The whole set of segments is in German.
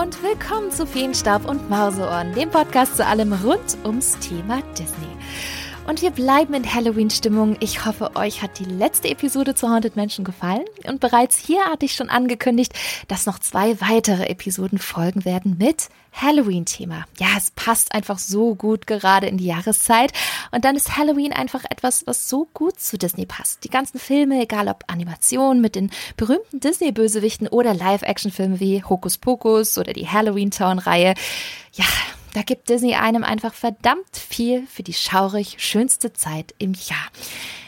und willkommen zu Feenstaub und Mauseohren, dem Podcast zu allem rund ums Thema Disney. Und wir bleiben in Halloween-Stimmung. Ich hoffe, euch hat die letzte Episode zu Haunted Mansion gefallen. Und bereits hier hatte ich schon angekündigt, dass noch zwei weitere Episoden folgen werden mit Halloween-Thema. Ja, es passt einfach so gut gerade in die Jahreszeit. Und dann ist Halloween einfach etwas, was so gut zu Disney passt. Die ganzen Filme, egal ob Animation mit den berühmten Disney-Bösewichten oder Live-Action-Filme wie Hokus Pokus oder die Halloween-Town-Reihe. Ja, da gibt Disney einem einfach verdammt viel für die schaurig schönste Zeit im Jahr.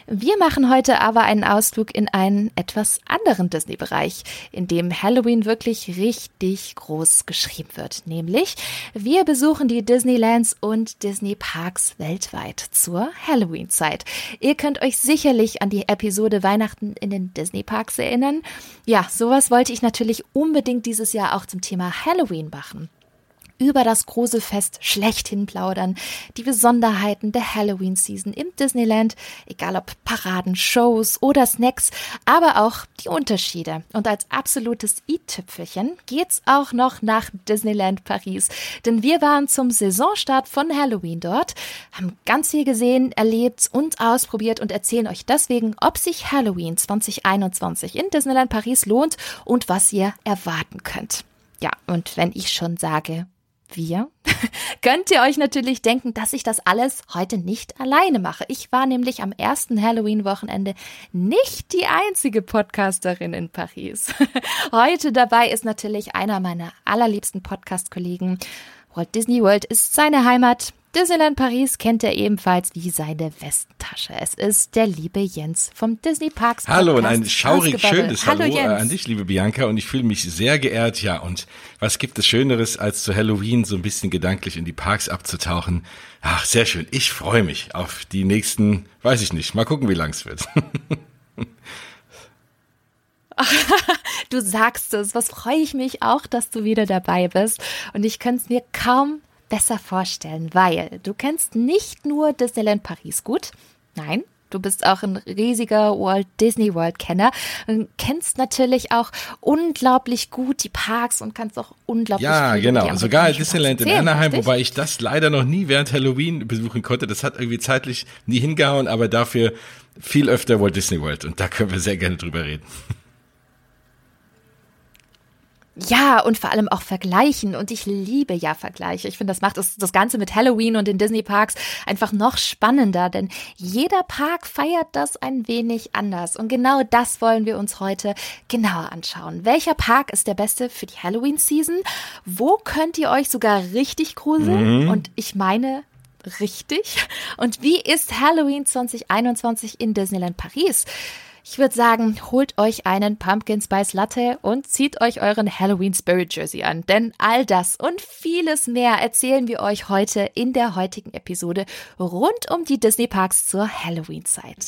Wir machen heute aber einen Ausflug in einen etwas anderen Disney-Bereich, in dem Halloween wirklich richtig groß geschrieben wird. Nämlich, wir besuchen die Disneylands und Disney-Parks weltweit zur Halloween-Zeit. Ihr könnt euch sicherlich an die Episode Weihnachten in den Disney-Parks erinnern. Ja, sowas wollte ich natürlich unbedingt dieses Jahr auch zum Thema Halloween machen über das große Fest schlechthin plaudern, die Besonderheiten der Halloween-Season im Disneyland, egal ob Paraden, Shows oder Snacks, aber auch die Unterschiede. Und als absolutes i-Tüpfelchen geht's auch noch nach Disneyland Paris, denn wir waren zum Saisonstart von Halloween dort, haben ganz viel gesehen, erlebt und ausprobiert und erzählen euch deswegen, ob sich Halloween 2021 in Disneyland Paris lohnt und was ihr erwarten könnt. Ja, und wenn ich schon sage, wir, könnt ihr euch natürlich denken, dass ich das alles heute nicht alleine mache. Ich war nämlich am ersten Halloween-Wochenende nicht die einzige Podcasterin in Paris. Heute dabei ist natürlich einer meiner allerliebsten Podcast-Kollegen. Walt Disney World ist seine Heimat. Disneyland Paris kennt er ebenfalls wie seine Westentasche. Es ist der liebe Jens vom Disney Parks. Podcast Hallo und ein schaurig schönes Hallo, Hallo äh, an dich, liebe Bianca. Und ich fühle mich sehr geehrt. Ja, und was gibt es Schöneres, als zu Halloween so ein bisschen gedanklich in die Parks abzutauchen? Ach, sehr schön. Ich freue mich auf die nächsten, weiß ich nicht. Mal gucken, wie lang es wird. du sagst es. Was freue ich mich auch, dass du wieder dabei bist. Und ich könnte es mir kaum besser vorstellen, weil du kennst nicht nur Disneyland Paris gut, nein, Du bist auch ein riesiger Walt Disney World Kenner und kennst natürlich auch unglaublich gut die Parks und kannst auch unglaublich Ja, genau. Sogar Disneyland in Anaheim, richtig? wobei ich das leider noch nie während Halloween besuchen konnte. Das hat irgendwie zeitlich nie hingehauen, aber dafür viel öfter Walt Disney World und da können wir sehr gerne drüber reden. Ja, und vor allem auch vergleichen. Und ich liebe ja Vergleiche. Ich finde, das macht das, das Ganze mit Halloween und den Disney-Parks einfach noch spannender, denn jeder Park feiert das ein wenig anders. Und genau das wollen wir uns heute genauer anschauen. Welcher Park ist der beste für die Halloween-Season? Wo könnt ihr euch sogar richtig gruseln? Mhm. Und ich meine, richtig. Und wie ist Halloween 2021 in Disneyland Paris? Ich würde sagen, holt euch einen Pumpkin Spice Latte und zieht euch euren Halloween Spirit Jersey an. Denn all das und vieles mehr erzählen wir euch heute in der heutigen Episode rund um die Disney Parks zur Halloween-Zeit.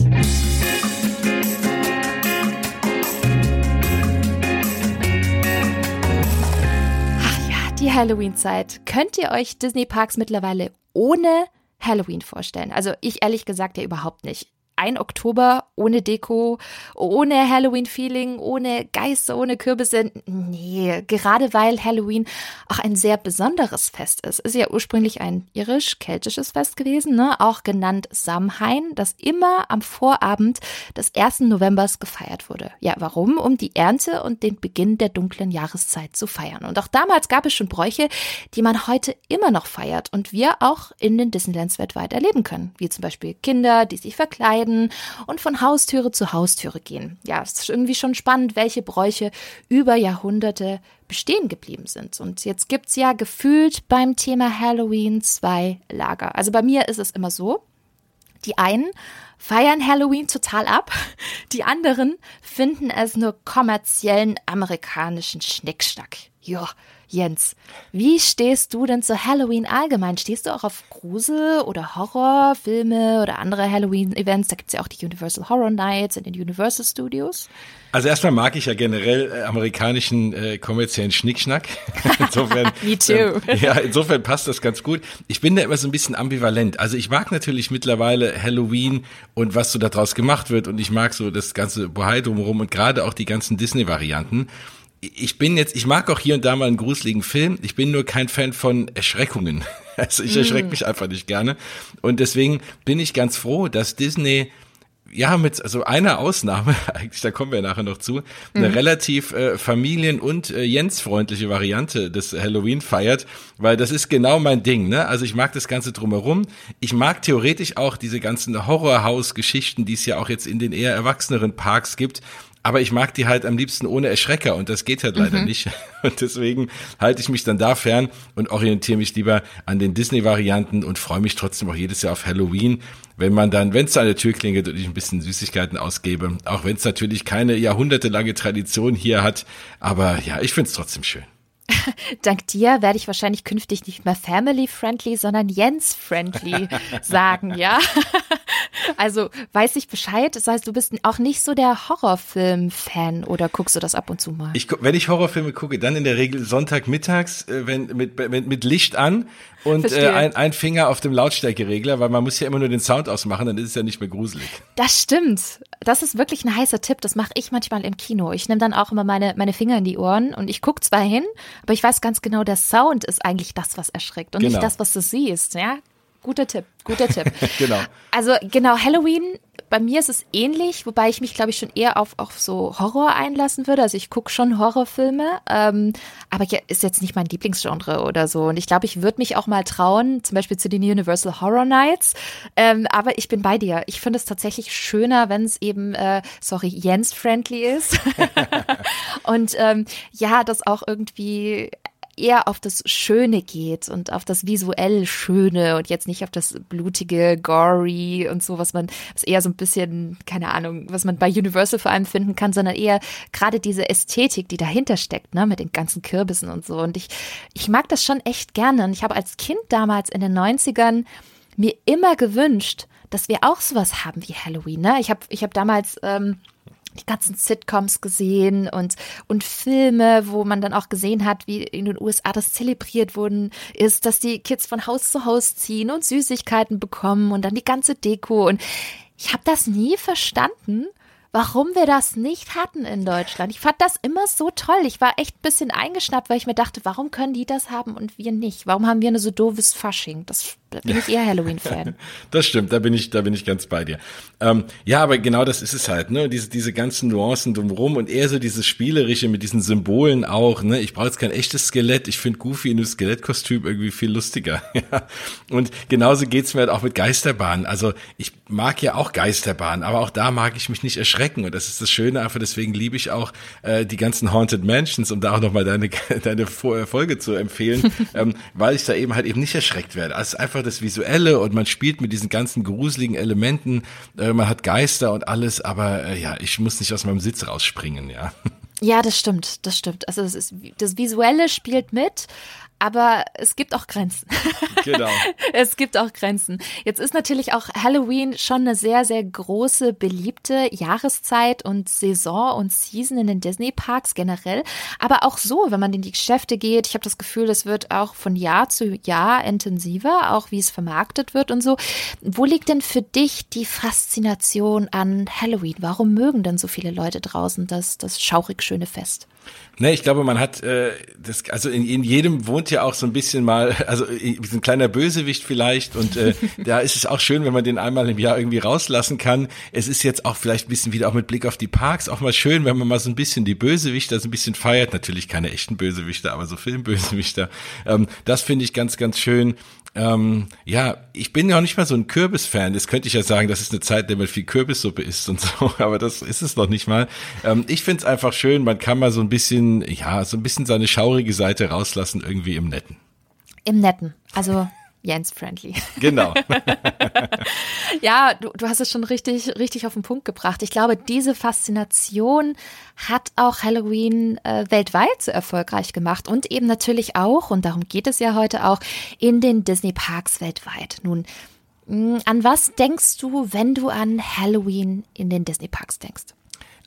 Ach ja, die Halloween-Zeit. Könnt ihr euch Disney Parks mittlerweile ohne Halloween vorstellen? Also ich ehrlich gesagt ja überhaupt nicht ein Oktober ohne Deko, ohne Halloween-Feeling, ohne Geister, ohne Kürbisse. Nee, gerade weil Halloween auch ein sehr besonderes Fest ist. Ist ja ursprünglich ein irisch-keltisches Fest gewesen, ne? auch genannt Samhain, das immer am Vorabend des 1. Novembers gefeiert wurde. Ja, warum? Um die Ernte und den Beginn der dunklen Jahreszeit zu feiern. Und auch damals gab es schon Bräuche, die man heute immer noch feiert und wir auch in den Disneylands weltweit erleben können. Wie zum Beispiel Kinder, die sich verkleiden, verkleiden und von Haustüre zu Haustüre gehen. Ja, es ist irgendwie schon spannend, welche Bräuche über Jahrhunderte bestehen geblieben sind. Und jetzt gibt es ja gefühlt beim Thema Halloween zwei Lager. Also bei mir ist es immer so, die einen feiern Halloween total ab, die anderen finden es nur kommerziellen amerikanischen Schnickschnack. Ja, Jens, wie stehst du denn zu Halloween allgemein? Stehst du auch auf Grusel- oder Horrorfilme oder andere Halloween-Events? Da gibt es ja auch die Universal Horror Nights in den Universal Studios. Also erstmal mag ich ja generell äh, amerikanischen äh, kommerziellen Schnickschnack. insofern, Me too. Ähm, ja, insofern passt das ganz gut. Ich bin da immer so ein bisschen ambivalent. Also ich mag natürlich mittlerweile Halloween und was so daraus gemacht wird und ich mag so das ganze Bohai drumherum und gerade auch die ganzen Disney-Varianten ich bin jetzt, ich mag auch hier und da mal einen gruseligen Film. Ich bin nur kein Fan von Erschreckungen. Also ich erschrecke mm. mich einfach nicht gerne. Und deswegen bin ich ganz froh, dass Disney ja, mit also einer Ausnahme, eigentlich, da kommen wir nachher noch zu, eine mhm. relativ äh, familien- und äh, Jens-freundliche Variante des Halloween feiert, weil das ist genau mein Ding, ne? Also ich mag das Ganze drumherum. Ich mag theoretisch auch diese ganzen Horrorhaus-Geschichten, die es ja auch jetzt in den eher erwachseneren Parks gibt. Aber ich mag die halt am liebsten ohne Erschrecker und das geht halt leider mhm. nicht. Und deswegen halte ich mich dann da fern und orientiere mich lieber an den Disney-Varianten und freue mich trotzdem auch jedes Jahr auf Halloween, wenn man dann, wenn es an der Tür klingelt und ich ein bisschen Süßigkeiten ausgebe, auch wenn es natürlich keine jahrhundertelange Tradition hier hat. Aber ja, ich finde es trotzdem schön. Dank dir werde ich wahrscheinlich künftig nicht mehr family-friendly, sondern Jens-friendly sagen, ja? Also weiß ich Bescheid. Das heißt, du bist auch nicht so der Horrorfilm-Fan oder guckst du das ab und zu mal? Ich, wenn ich Horrorfilme gucke, dann in der Regel Sonntagmittags, äh, wenn, mit, mit, mit Licht an und äh, ein, ein Finger auf dem Lautstärkeregler, weil man muss ja immer nur den Sound ausmachen, dann ist es ja nicht mehr gruselig. Das stimmt. Das ist wirklich ein heißer Tipp. Das mache ich manchmal im Kino. Ich nehme dann auch immer meine, meine Finger in die Ohren und ich gucke zwar hin, aber ich weiß ganz genau, der Sound ist eigentlich das, was erschreckt und genau. nicht das, was du siehst. Ja, guter Tipp, guter Tipp. genau. Also genau, Halloween, bei mir ist es ähnlich, wobei ich mich, glaube ich, schon eher auf, auf so Horror einlassen würde. Also ich gucke schon Horrorfilme, ähm, aber ist jetzt nicht mein Lieblingsgenre oder so. Und ich glaube, ich würde mich auch mal trauen, zum Beispiel zu den Universal Horror Nights. Ähm, aber ich bin bei dir. Ich finde es tatsächlich schöner, wenn es eben, äh, sorry, Jens-friendly ist. Und ähm, ja, das auch irgendwie eher auf das Schöne geht und auf das visuell Schöne und jetzt nicht auf das blutige, gory und so, was man, was eher so ein bisschen, keine Ahnung, was man bei Universal vor allem finden kann, sondern eher gerade diese Ästhetik, die dahinter steckt, ne, mit den ganzen Kürbissen und so. Und ich, ich mag das schon echt gerne. Und ich habe als Kind damals in den 90ern mir immer gewünscht, dass wir auch sowas haben wie Halloween. Ne? Ich habe ich hab damals ähm, die ganzen Sitcoms gesehen und, und Filme, wo man dann auch gesehen hat, wie in den USA das zelebriert worden ist, dass die Kids von Haus zu Haus ziehen und Süßigkeiten bekommen und dann die ganze Deko. Und ich habe das nie verstanden, warum wir das nicht hatten in Deutschland. Ich fand das immer so toll. Ich war echt ein bisschen eingeschnappt, weil ich mir dachte, warum können die das haben und wir nicht? Warum haben wir eine so doofes Fasching? Das da bin ich eher Halloween-Fan. das stimmt, da bin ich, da bin ich ganz bei dir. Ähm, ja, aber genau das ist es halt, ne? Diese, diese ganzen Nuancen drumherum und eher so dieses Spielerische mit diesen Symbolen auch, ne? Ich brauche jetzt kein echtes Skelett, ich finde Goofy in einem Skelettkostüm irgendwie viel lustiger. Und genauso geht's mir halt auch mit Geisterbahnen. Also ich mag ja auch Geisterbahnen, aber auch da mag ich mich nicht erschrecken. Und das ist das Schöne einfach, deswegen liebe ich auch äh, die ganzen Haunted Mansions, um da auch nochmal deine, deine Folge zu empfehlen, ähm, weil ich da eben halt eben nicht erschreckt werde. Also einfach das Visuelle und man spielt mit diesen ganzen gruseligen Elementen. Äh, man hat Geister und alles, aber äh, ja, ich muss nicht aus meinem Sitz rausspringen, ja. Ja, das stimmt, das stimmt. Also das, ist, das Visuelle spielt mit, aber es gibt auch Grenzen. Genau. es gibt auch Grenzen. Jetzt ist natürlich auch Halloween schon eine sehr, sehr große, beliebte Jahreszeit und Saison und Season in den Disney-Parks generell. Aber auch so, wenn man in die Geschäfte geht, ich habe das Gefühl, es wird auch von Jahr zu Jahr intensiver, auch wie es vermarktet wird und so. Wo liegt denn für dich die Faszination an Halloween? Warum mögen denn so viele Leute draußen das, das schaurig schöne Fest? Ne, ich glaube, man hat äh, das, also in, in jedem wohnt ja auch so ein bisschen mal, also ein kleiner Bösewicht vielleicht und äh, da ist es auch schön, wenn man den einmal im Jahr irgendwie rauslassen kann. Es ist jetzt auch vielleicht ein bisschen wieder auch mit Blick auf die Parks auch mal schön, wenn man mal so ein bisschen die Bösewichter so ein bisschen feiert. Natürlich keine echten Bösewichter, aber so Filmbösewichter. Ähm, das finde ich ganz, ganz schön. Ähm, ja, ich bin ja auch nicht mal so ein Kürbis-Fan. Das könnte ich ja sagen, das ist eine Zeit, in der man viel Kürbissuppe isst und so, aber das ist es noch nicht mal. Ähm, ich finde es einfach schön, man kann mal so ein bisschen, ja, so ein bisschen seine schaurige Seite rauslassen, irgendwie im Netten. Im Netten. Also Jens-friendly. Genau. ja, du, du hast es schon richtig, richtig auf den Punkt gebracht. Ich glaube, diese Faszination hat auch Halloween äh, weltweit so erfolgreich gemacht und eben natürlich auch, und darum geht es ja heute auch, in den Disney-Parks weltweit. Nun, mh, an was denkst du, wenn du an Halloween in den Disney-Parks denkst?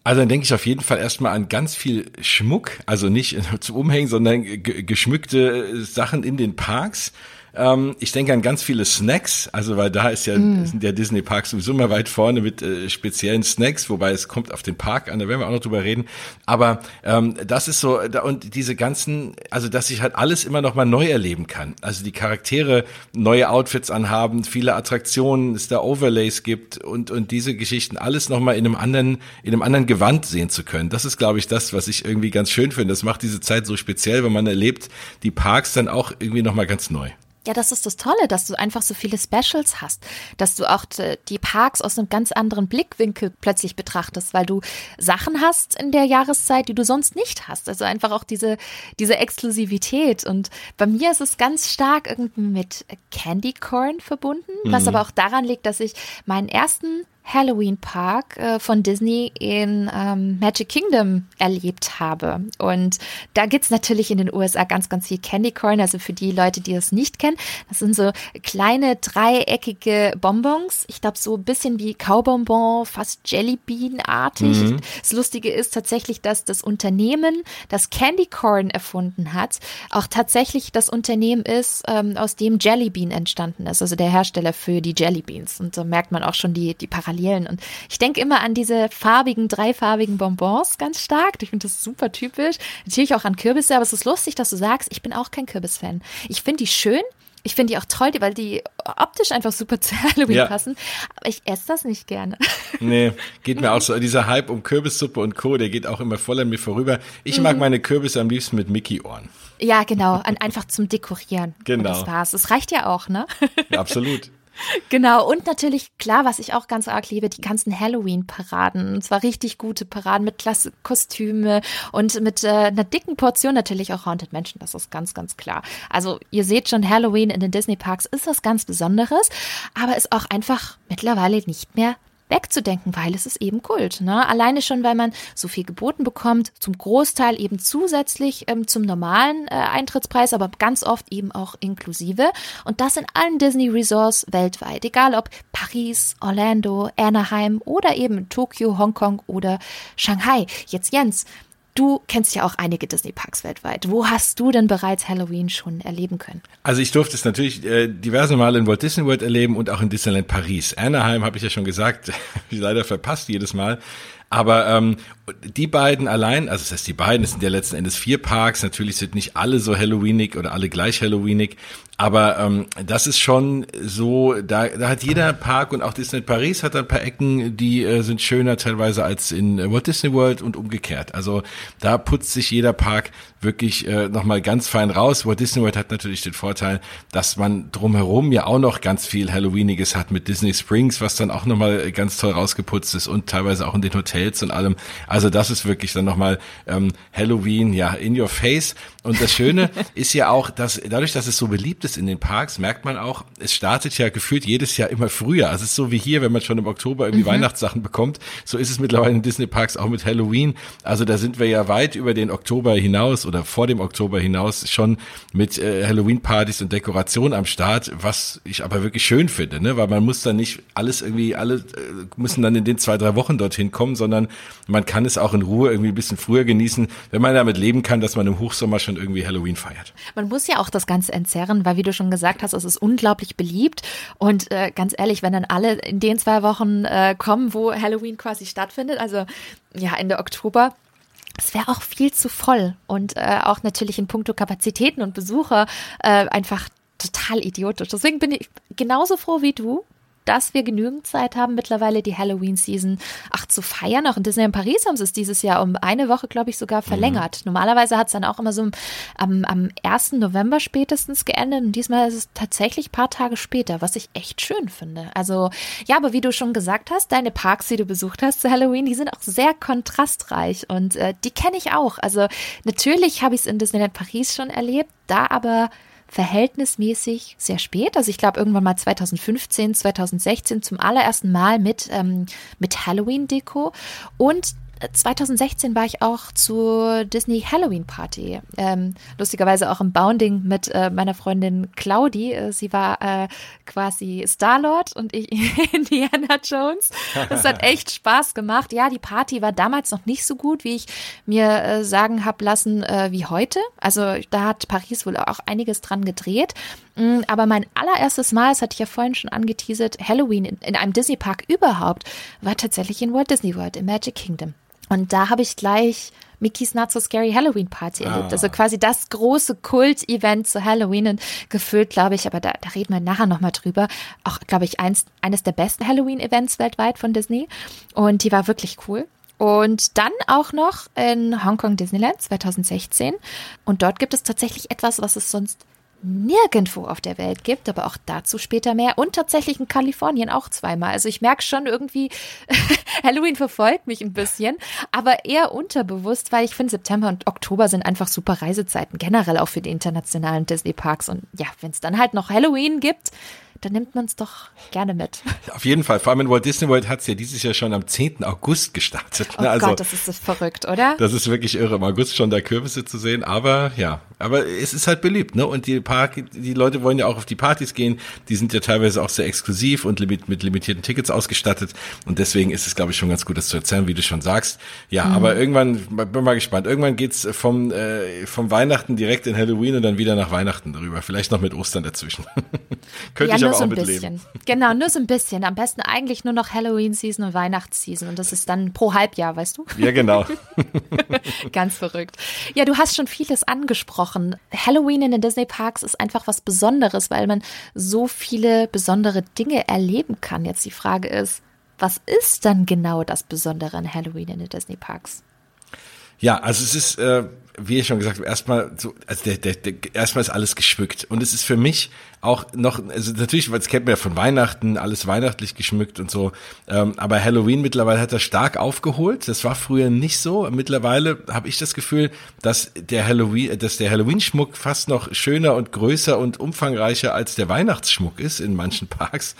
Also dann denke ich auf jeden Fall erstmal an ganz viel Schmuck, also nicht zum Umhängen, sondern geschmückte Sachen in den Parks Ähm, ich denke an ganz viele Snacks, also weil da ist ja, mm. sind ja Disney Parks sowieso mal weit vorne mit äh, speziellen Snacks, wobei es kommt auf den Park an, da werden wir auch noch drüber reden. Aber ähm, das ist so, da, und diese ganzen, also dass ich halt alles immer noch mal neu erleben kann. Also die Charaktere neue Outfits anhaben, viele Attraktionen, es da Overlays gibt und, und diese Geschichten alles noch mal in einem anderen, in einem anderen Gewand sehen zu können. Das ist, glaube ich, das, was ich irgendwie ganz schön finde. Das macht diese Zeit so speziell, wenn man erlebt die Parks dann auch irgendwie noch mal ganz neu. Ja, das ist das Tolle, dass du einfach so viele Specials hast, dass du auch die Parks aus einem ganz anderen Blickwinkel plötzlich betrachtest, weil du Sachen hast in der Jahreszeit, die du sonst nicht hast. Also einfach auch diese, diese Exklusivität. Und bei mir ist es ganz stark irgendwie mit Candy Corn verbunden, mhm. was aber auch daran liegt, dass ich meinen ersten Halloween Park äh, von Disney in ähm, Magic Kingdom erlebt habe. Und da gibt's natürlich in den USA ganz, ganz viel Candy Corn. Also für die Leute, die das nicht kennen, das sind so kleine dreieckige Bonbons. Ich glaube, so ein bisschen wie Kaubonbon, fast Jellybean-artig. Mhm. Das Lustige ist tatsächlich, dass das Unternehmen, das Candy Corn erfunden hat, auch tatsächlich das Unternehmen ist, ähm, aus dem Jellybean entstanden ist. Also der Hersteller für die Jellybeans. Und da merkt man auch schon die, die Parallelen Parallelen. Und ich denke immer an diese farbigen, dreifarbigen Bonbons ganz stark. Ich finde das super typisch. Natürlich auch an Kürbisse, aber es ist lustig, dass du sagst, ich bin auch kein Kürbisfan. Ich finde die schön. Ich finde die auch toll, weil die optisch einfach super zu Halloween ja. passen. Aber ich esse das nicht gerne. Nee, geht mir auch so. Dieser Hype um Kürbissuppe und Co., der geht auch immer voll an mir vorüber. Ich mhm. mag meine Kürbisse am liebsten mit Mickey-Ohren. Ja, genau. einfach zum Dekorieren. Genau. Und das war's. Das reicht ja auch, ne? Ja, absolut. Genau, und natürlich, klar, was ich auch ganz arg liebe, die ganzen Halloween-Paraden. Und zwar richtig gute Paraden mit klasse Kostüme und mit äh, einer dicken Portion natürlich auch Haunted Mansion, das ist ganz, ganz klar. Also ihr seht schon, Halloween in den Disney-Parks ist was ganz Besonderes, aber ist auch einfach mittlerweile nicht mehr wegzudenken, weil es ist eben Kult. Ne? Alleine schon, weil man so viel geboten bekommt, zum Großteil eben zusätzlich ähm, zum normalen äh, Eintrittspreis, aber ganz oft eben auch inklusive. Und das in allen Disney Resorts weltweit, egal ob Paris, Orlando, Anaheim oder eben Tokio, Hongkong oder Shanghai. Jetzt Jens, Du kennst ja auch einige Disney-Parks weltweit. Wo hast du denn bereits Halloween schon erleben können? Also ich durfte es natürlich äh, diverse Male in Walt Disney World erleben und auch in Disneyland Paris. Anaheim habe ich ja schon gesagt, ich leider verpasst jedes Mal. Aber ähm, die beiden allein, also das heißt die beiden, es sind ja letzten Endes vier Parks, natürlich sind nicht alle so Halloweenig oder alle gleich Halloweenig, aber ähm, das ist schon so, da, da hat jeder Park und auch Disneyland Paris hat ein paar Ecken, die äh, sind schöner teilweise als in Walt Disney World und umgekehrt. Also da putzt sich jeder Park wirklich äh, nochmal ganz fein raus. Walt Disney World hat natürlich den Vorteil, dass man drumherum ja auch noch ganz viel Halloweeniges hat mit Disney Springs, was dann auch nochmal ganz toll rausgeputzt ist und teilweise auch in den Hotels und allem. Also das ist wirklich dann nochmal ähm, Halloween, ja, in your face. Und das Schöne ist ja auch, dass dadurch, dass es so beliebt ist in den Parks, merkt man auch, es startet ja gefühlt jedes Jahr immer früher. Also es ist so wie hier, wenn man schon im Oktober irgendwie mhm. Weihnachtssachen bekommt, so ist es mittlerweile in Disney Parks auch mit Halloween. Also da sind wir ja weit über den Oktober hinaus oder vor dem Oktober hinaus schon mit äh, Halloween-Partys und Dekoration am Start, was ich aber wirklich schön finde, ne? weil man muss dann nicht alles irgendwie, alle äh, müssen dann in den zwei, drei Wochen dorthin kommen, sondern man kann es auch in Ruhe irgendwie ein bisschen früher genießen, wenn man damit leben kann, dass man im Hochsommer schon irgendwie Halloween feiert. Man muss ja auch das Ganze entzerren, weil wie du schon gesagt hast, es ist unglaublich beliebt. Und äh, ganz ehrlich, wenn dann alle in den zwei Wochen äh, kommen, wo Halloween quasi stattfindet, also ja Ende Oktober, es wäre auch viel zu voll und äh, auch natürlich in puncto Kapazitäten und Besucher äh, einfach total idiotisch. Deswegen bin ich genauso froh wie du, dass wir genügend Zeit haben, mittlerweile die Halloween-Season ach zu feiern. Auch in Disneyland Paris haben sie es dieses Jahr um eine Woche, glaube ich, sogar verlängert. Mhm. Normalerweise hat es dann auch immer so am, am 1. November spätestens geendet und diesmal ist es tatsächlich paar Tage später, was ich echt schön finde. Also ja, aber wie du schon gesagt hast, deine Parks, die du besucht hast zu Halloween, die sind auch sehr kontrastreich und äh, die kenne ich auch. Also natürlich habe ich es in Disneyland Paris schon erlebt, da aber verhältnismäßig sehr spät. Also ich glaube irgendwann mal 2015, 2016 zum allerersten Mal mit, ähm, mit Halloween-Deko. Und 2016 war ich auch zur Disney Halloween Party. Ähm, lustigerweise auch im Bounding mit äh, meiner Freundin Claudi. Äh, sie war äh, quasi Star-Lord und ich Indiana Jones. Das hat echt Spaß gemacht. Ja, die Party war damals noch nicht so gut, wie ich mir äh, sagen habe lassen, äh, wie heute. Also da hat Paris wohl auch einiges dran gedreht. Mm, aber mein allererstes Mal, das hatte ich ja vorhin schon angeteasert, Halloween in, in einem Disney-Park überhaupt, war tatsächlich in Walt Disney World, im Magic Kingdom. Und da habe ich gleich Mickey's Not So Scary Halloween Party ah. erlebt. Also quasi das große Kult-Event zu Halloween und gefüllt, glaube ich, aber da, da reden wir nachher nochmal drüber. Auch, glaube ich, eins, eines der besten Halloween-Events weltweit von Disney. Und die war wirklich cool. Und dann auch noch in Hongkong Disneyland 2016. Und dort gibt es tatsächlich etwas, was es sonst nirgendwo auf der Welt gibt, aber auch dazu später mehr und tatsächlich in Kalifornien auch zweimal. Also ich merke schon irgendwie, Halloween verfolgt mich ein bisschen, aber eher unterbewusst, weil ich finde, September und Oktober sind einfach super Reisezeiten, generell auch für die internationalen Disney-Parks. Und ja, wenn es dann halt noch Halloween gibt, dann nimmt man es doch gerne mit. Auf jeden Fall. Vor allem in Walt Disney World hat es ja dieses Jahr schon am 10. August gestartet. Oh ne? also, Gott, das ist das verrückt, oder? Das ist wirklich irre, im August schon da Kürbisse zu sehen. Aber ja, aber es ist halt beliebt, ne? Und die Park, die Leute wollen ja auch auf die Partys gehen. Die sind ja teilweise auch sehr exklusiv und limit, mit limitierten Tickets ausgestattet. Und deswegen ist es, glaube ich, schon ganz gut, das zu erzählen, wie du schon sagst. Ja, mhm. aber irgendwann, bin mal gespannt. Irgendwann geht's vom, äh, vom Weihnachten direkt in Halloween und dann wieder nach Weihnachten darüber. Vielleicht noch mit Ostern dazwischen. Könnte ja, ich aber so auch mitleben. Genau, nur so ein bisschen. Am besten eigentlich nur noch Halloween-Season und Weihnachtsseason. Und das ist dann pro Halbjahr, weißt du? Ja, genau. Ganz verrückt. Ja, du hast schon vieles angesprochen. Halloween in den Disney-Parks ist einfach was Besonderes, weil man so viele besondere Dinge erleben kann. Jetzt die Frage ist, was ist dann genau das Besondere an Halloween in den Disney-Parks? Ja, also es ist, äh, wie ich schon gesagt habe, erstmal so, also der, der, der, erstmal ist alles geschmückt. Und es ist für mich auch noch, also natürlich, weil es kennt man ja von Weihnachten, alles weihnachtlich geschmückt und so. Ähm, aber Halloween mittlerweile hat er stark aufgeholt. Das war früher nicht so. Mittlerweile habe ich das Gefühl, dass der Halloween, dass der Halloween-Schmuck fast noch schöner und größer und umfangreicher als der Weihnachtsschmuck ist in manchen Parks.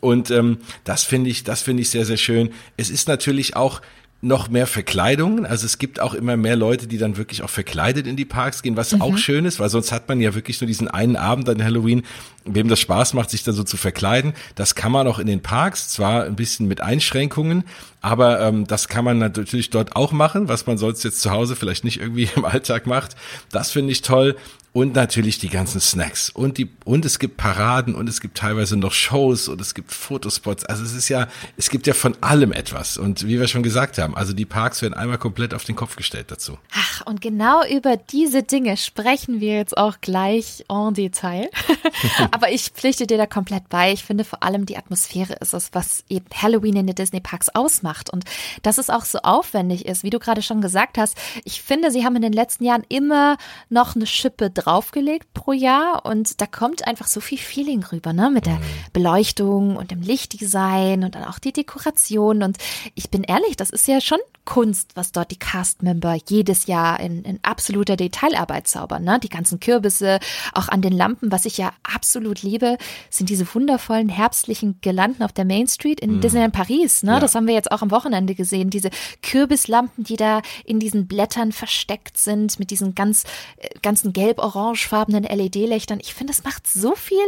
Und ähm, das finde ich, das finde ich sehr, sehr schön. Es ist natürlich auch noch mehr Verkleidungen. Also es gibt auch immer mehr Leute, die dann wirklich auch verkleidet in die Parks gehen, was mhm. auch schön ist, weil sonst hat man ja wirklich nur diesen einen Abend an Halloween, wem das Spaß macht, sich da so zu verkleiden. Das kann man auch in den Parks, zwar ein bisschen mit Einschränkungen, aber ähm, das kann man natürlich dort auch machen, was man sonst jetzt zu Hause vielleicht nicht irgendwie im Alltag macht. Das finde ich toll und natürlich die ganzen Snacks und die und es gibt Paraden und es gibt teilweise noch Shows und es gibt Fotospots. Also es ist ja, es gibt ja von allem etwas und wie wir schon gesagt haben, also die Parks werden einmal komplett auf den Kopf gestellt dazu. Ach, und genau über diese Dinge sprechen wir jetzt auch gleich en Detail. Aber ich pflichte dir da komplett bei. Ich finde vor allem die Atmosphäre ist es, was eben Halloween in den Disney Parks ausmacht und dass es auch so aufwendig ist, wie du gerade schon gesagt hast. Ich finde, sie haben in den letzten Jahren immer noch eine Schippe draufgelegt pro Jahr und da kommt einfach so viel Feeling rüber, ne? Mit der mhm. Beleuchtung und dem Lichtdesign und dann auch die Dekoration. Und ich bin ehrlich, das ist ja schon Kunst, was dort die Cast-Member jedes Jahr in, in absoluter Detailarbeit zaubern. Ne? Die ganzen Kürbisse, auch an den Lampen, was ich ja absolut liebe, sind diese wundervollen herbstlichen Girlanden auf der Main Street in mm. Disneyland Paris. Ne? Ja. Das haben wir jetzt auch am Wochenende gesehen. Diese Kürbislampen, die da in diesen Blättern versteckt sind, mit diesen ganz, äh, ganzen gelb-orangefarbenen LED-Lichtern. Ich finde, das macht so viel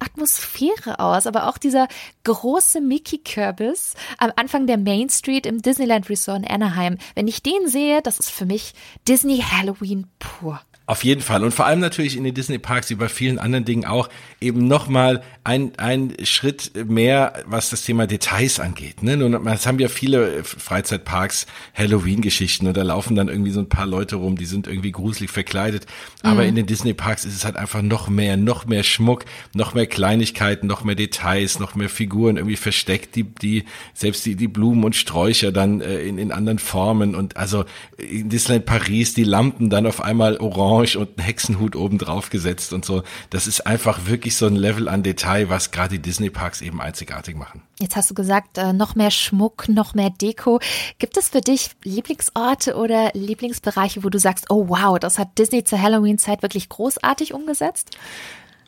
Atmosphäre aus, aber auch dieser große Mickey-Kürbis am Anfang der Main Street im Disneyland Resort in Anaheim. Wenn ich den sehe, das ist für mich Disney Halloween pur. Auf jeden Fall. Und vor allem natürlich in den Disney-Parks, wie bei vielen anderen Dingen auch, eben nochmal ein, ein Schritt mehr, was das Thema Details angeht. Ne? Nun, es haben ja viele Freizeitparks Halloween-Geschichten und da laufen dann irgendwie so ein paar Leute rum, die sind irgendwie gruselig verkleidet. Aber mhm. in den Disney-Parks ist es halt einfach noch mehr, noch mehr Schmuck, noch mehr Kleinigkeiten, noch mehr Details, noch mehr Figuren irgendwie versteckt, die, die, selbst die, die Blumen und Sträucher dann äh, in, in anderen Formen und also in Disneyland Paris, die Lampen dann auf einmal orange orange und einen Hexenhut oben drauf gesetzt und so. Das ist einfach wirklich so ein Level an Detail, was gerade die Disney-Parks eben einzigartig machen. Jetzt hast du gesagt, äh, noch mehr Schmuck, noch mehr Deko. Gibt es für dich Lieblingsorte oder Lieblingsbereiche, wo du sagst, oh wow, das hat Disney zur Halloween-Zeit wirklich großartig umgesetzt?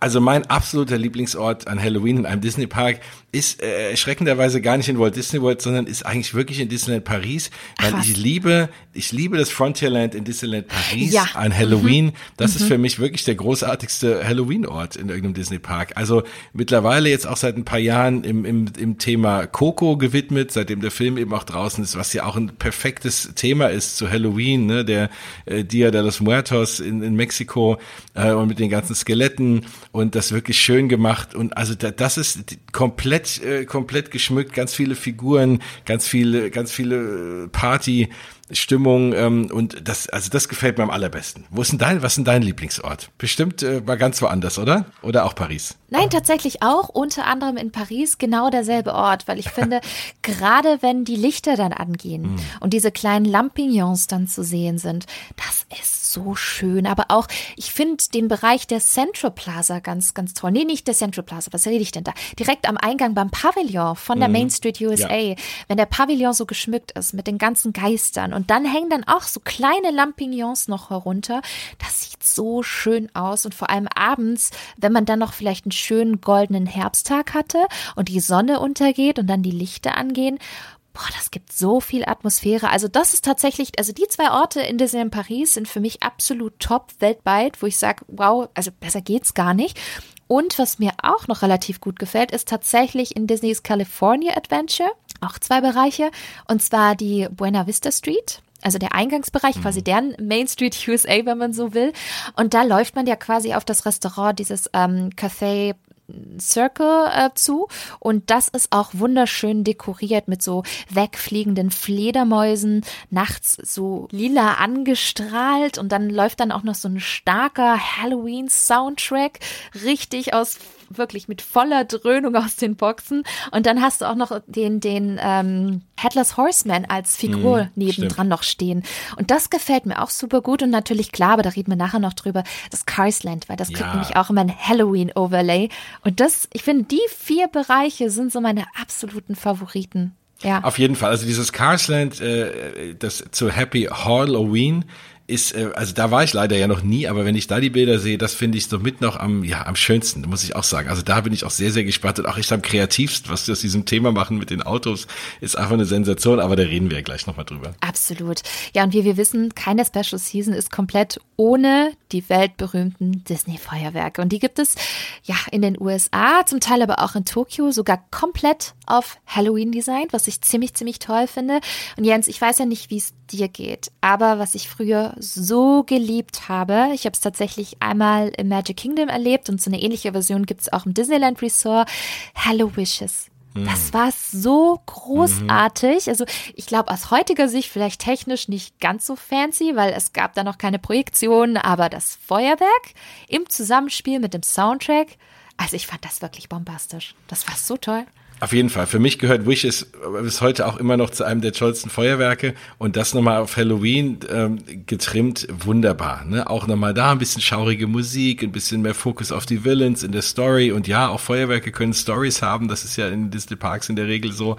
Also mein absoluter Lieblingsort an Halloween in einem Disney-Park ist äh, erschreckenderweise gar nicht in Walt Disney World, sondern ist eigentlich wirklich in Disneyland Paris, weil Ach, ich liebe, ich liebe das Frontierland in Disneyland Paris ja. an Halloween. Mhm. Das mhm. ist für mich wirklich der großartigste Halloween-Ort in irgendeinem Disney-Park. Also mittlerweile jetzt auch seit ein paar Jahren im, im, im Thema Coco gewidmet, seitdem der Film eben auch draußen ist, was ja auch ein perfektes Thema ist zu Halloween, ne? der äh, Dia de los Muertos in, in Mexiko äh, und mit den ganzen Skeletten und das wirklich schön gemacht und also da, das ist komplett äh, komplett geschmückt, ganz viele Figuren, ganz viele ganz viele Party Stimmung ähm, und das, also das gefällt mir am allerbesten. Wo ist denn dein, was ist denn dein Lieblingsort? Bestimmt äh, war ganz woanders, oder? Oder auch Paris? Nein, tatsächlich auch, unter anderem in Paris, genau derselbe Ort, weil ich finde, gerade wenn die Lichter dann angehen mm. und diese kleinen Lampignons dann zu sehen sind, das ist so schön. Aber auch, ich finde den Bereich der Central Plaza ganz, ganz toll. Nee, nicht der Central Plaza, was rede ich denn da? Direkt am Eingang beim Pavillon von der mm. Main Street USA, ja. wenn der Pavillon so geschmückt ist mit den ganzen Geistern und dann hängen dann auch so kleine Lampignons noch herunter. Das sieht so schön aus und vor allem abends, wenn man dann noch vielleicht einen schönen goldenen Herbsttag hatte und die Sonne untergeht und dann die Lichter angehen. Boah, das gibt so viel Atmosphäre. Also das ist tatsächlich, also die zwei Orte in Disneyland Paris sind für mich absolut top weltweit, wo ich sage, wow, also besser geht's gar nicht. Und was mir auch noch relativ gut gefällt, ist tatsächlich in Disneys California Adventure auch zwei Bereiche. Und zwar die Buena Vista Street also der Eingangsbereich, mhm. quasi deren Main Street USA, wenn man so will. Und da läuft man ja quasi auf das Restaurant, dieses ähm, Café Circle äh, zu und das ist auch wunderschön dekoriert mit so wegfliegenden Fledermäusen, nachts so lila angestrahlt und dann läuft dann auch noch so ein starker Halloween Soundtrack, richtig aus wirklich mit voller Dröhnung aus den Boxen. Und dann hast du auch noch den, den ähm, Headless Horseman als Figur mm, nebendran stimmt. noch stehen. Und das gefällt mir auch super gut. Und natürlich, klar, aber da reden wir nachher noch drüber, das Carsland, weil das ja. kriegt nämlich auch immer ein Halloween-Overlay. Und das, ich finde, die vier Bereiche sind so meine absoluten Favoriten. Ja. Auf jeden Fall. Also dieses Carsland, äh, das zu Happy Halloween, ist, äh, also da war ich leider ja noch nie, aber wenn ich da die Bilder sehe, das finde ich somit noch am, ja, am schönsten, muss ich auch sagen. Also da bin ich auch sehr, sehr gespannt und auch echt am kreativsten, was sie aus diesem Thema machen mit den Autos, ist einfach eine Sensation, aber da reden wir ja gleich nochmal drüber. Absolut. Ja, und wie wir wissen, keine Special Season ist komplett ohne die weltberühmten Disney-Feuerwerke. Und die gibt es ja in den USA, zum Teil aber auch in Tokio, sogar komplett auf Halloween designt, was ich ziemlich, ziemlich toll finde. Und Jens, ich weiß ja nicht, wie es dir geht, aber was ich früher so geliebt habe, ich habe es tatsächlich einmal im Magic Kingdom erlebt und so eine ähnliche Version gibt es auch im Disneyland Resort, Hello Wishes. Das mhm. war so großartig. Also ich glaube aus heutiger Sicht vielleicht technisch nicht ganz so fancy, weil es gab da noch keine Projektion, aber das Feuerwerk im Zusammenspiel mit dem Soundtrack, also ich fand das wirklich bombastisch. Das war so toll. Auf jeden Fall. Für mich gehört Wishes bis heute auch immer noch zu einem der tollsten Feuerwerke und das nochmal auf Halloween ähm, getrimmt, wunderbar. Ne? Auch nochmal da ein bisschen schaurige Musik, ein bisschen mehr Fokus auf die Villains in der Story und ja, auch Feuerwerke können Stories haben. Das ist ja in Disney Parks in der Regel so.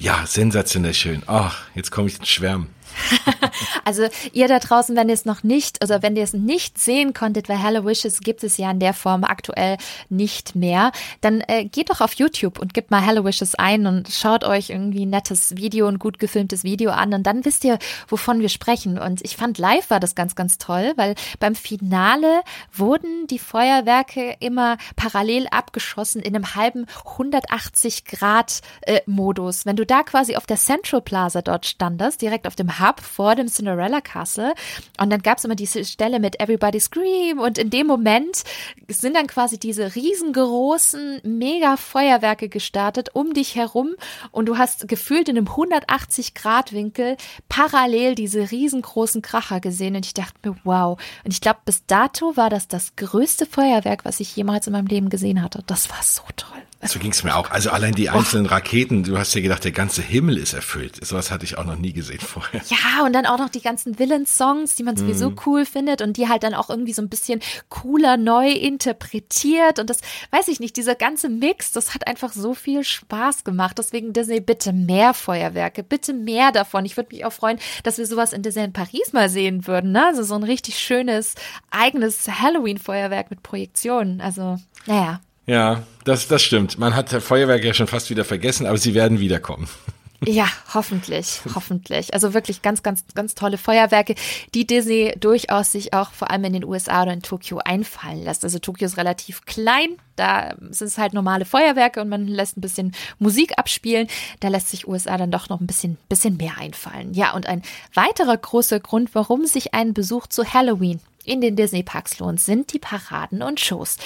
Ja, sensationell schön. Ach, jetzt komme ich ins Schwärmen. also ihr da draußen, wenn ihr es noch nicht, also wenn ihr es nicht sehen konntet, weil Hello Wishes gibt es ja in der Form aktuell nicht mehr, dann äh, geht doch auf YouTube und gebt mal Hello Wishes ein und schaut euch irgendwie ein nettes Video, ein gut gefilmtes Video an und dann wisst ihr, wovon wir sprechen. Und ich fand live war das ganz, ganz toll, weil beim Finale wurden die Feuerwerke immer parallel abgeschossen in einem halben 180 Grad äh, Modus. Wenn du da quasi auf der Central Plaza dort standest, direkt auf dem Hub vor dem Cinderella Castle. Und dann gab es immer diese Stelle mit Everybody Scream. Und in dem Moment sind dann quasi diese riesengroßen Mega-Feuerwerke gestartet um dich herum. Und du hast gefühlt in einem 180-Grad-Winkel parallel diese riesengroßen Kracher gesehen. Und ich dachte mir, wow. Und ich glaube, bis dato war das das größte Feuerwerk, was ich jemals in meinem Leben gesehen hatte. Das war so toll. So ging es mir auch. Also allein die einzelnen oh. Raketen, du hast ja gedacht, der ganze Himmel ist erfüllt. Sowas hatte ich auch noch nie gesehen vorher. Ja, und dann auch noch die ganzen Villain-Songs, die man sowieso mhm. cool findet und die halt dann auch irgendwie so ein bisschen cooler neu interpretiert. Und das, weiß ich nicht, dieser ganze Mix, das hat einfach so viel Spaß gemacht. Deswegen Disney, bitte mehr Feuerwerke, bitte mehr davon. Ich würde mich auch freuen, dass wir sowas in Disney in Paris mal sehen würden. Ne? Also so ein richtig schönes, eigenes Halloween-Feuerwerk mit Projektionen. Also, naja. Ja, das, das stimmt. Man hat Feuerwerke ja schon fast wieder vergessen, aber sie werden wiederkommen. Ja, hoffentlich, hoffentlich. Also wirklich ganz, ganz, ganz tolle Feuerwerke, die Disney durchaus sich auch vor allem in den USA oder in Tokio einfallen lässt. Also Tokio ist relativ klein, da sind es halt normale Feuerwerke und man lässt ein bisschen Musik abspielen. Da lässt sich USA dann doch noch ein bisschen, bisschen mehr einfallen. Ja, und ein weiterer großer Grund, warum sich ein Besuch zu Halloween in den Disney Parks lohnt, sind die Paraden und Shows.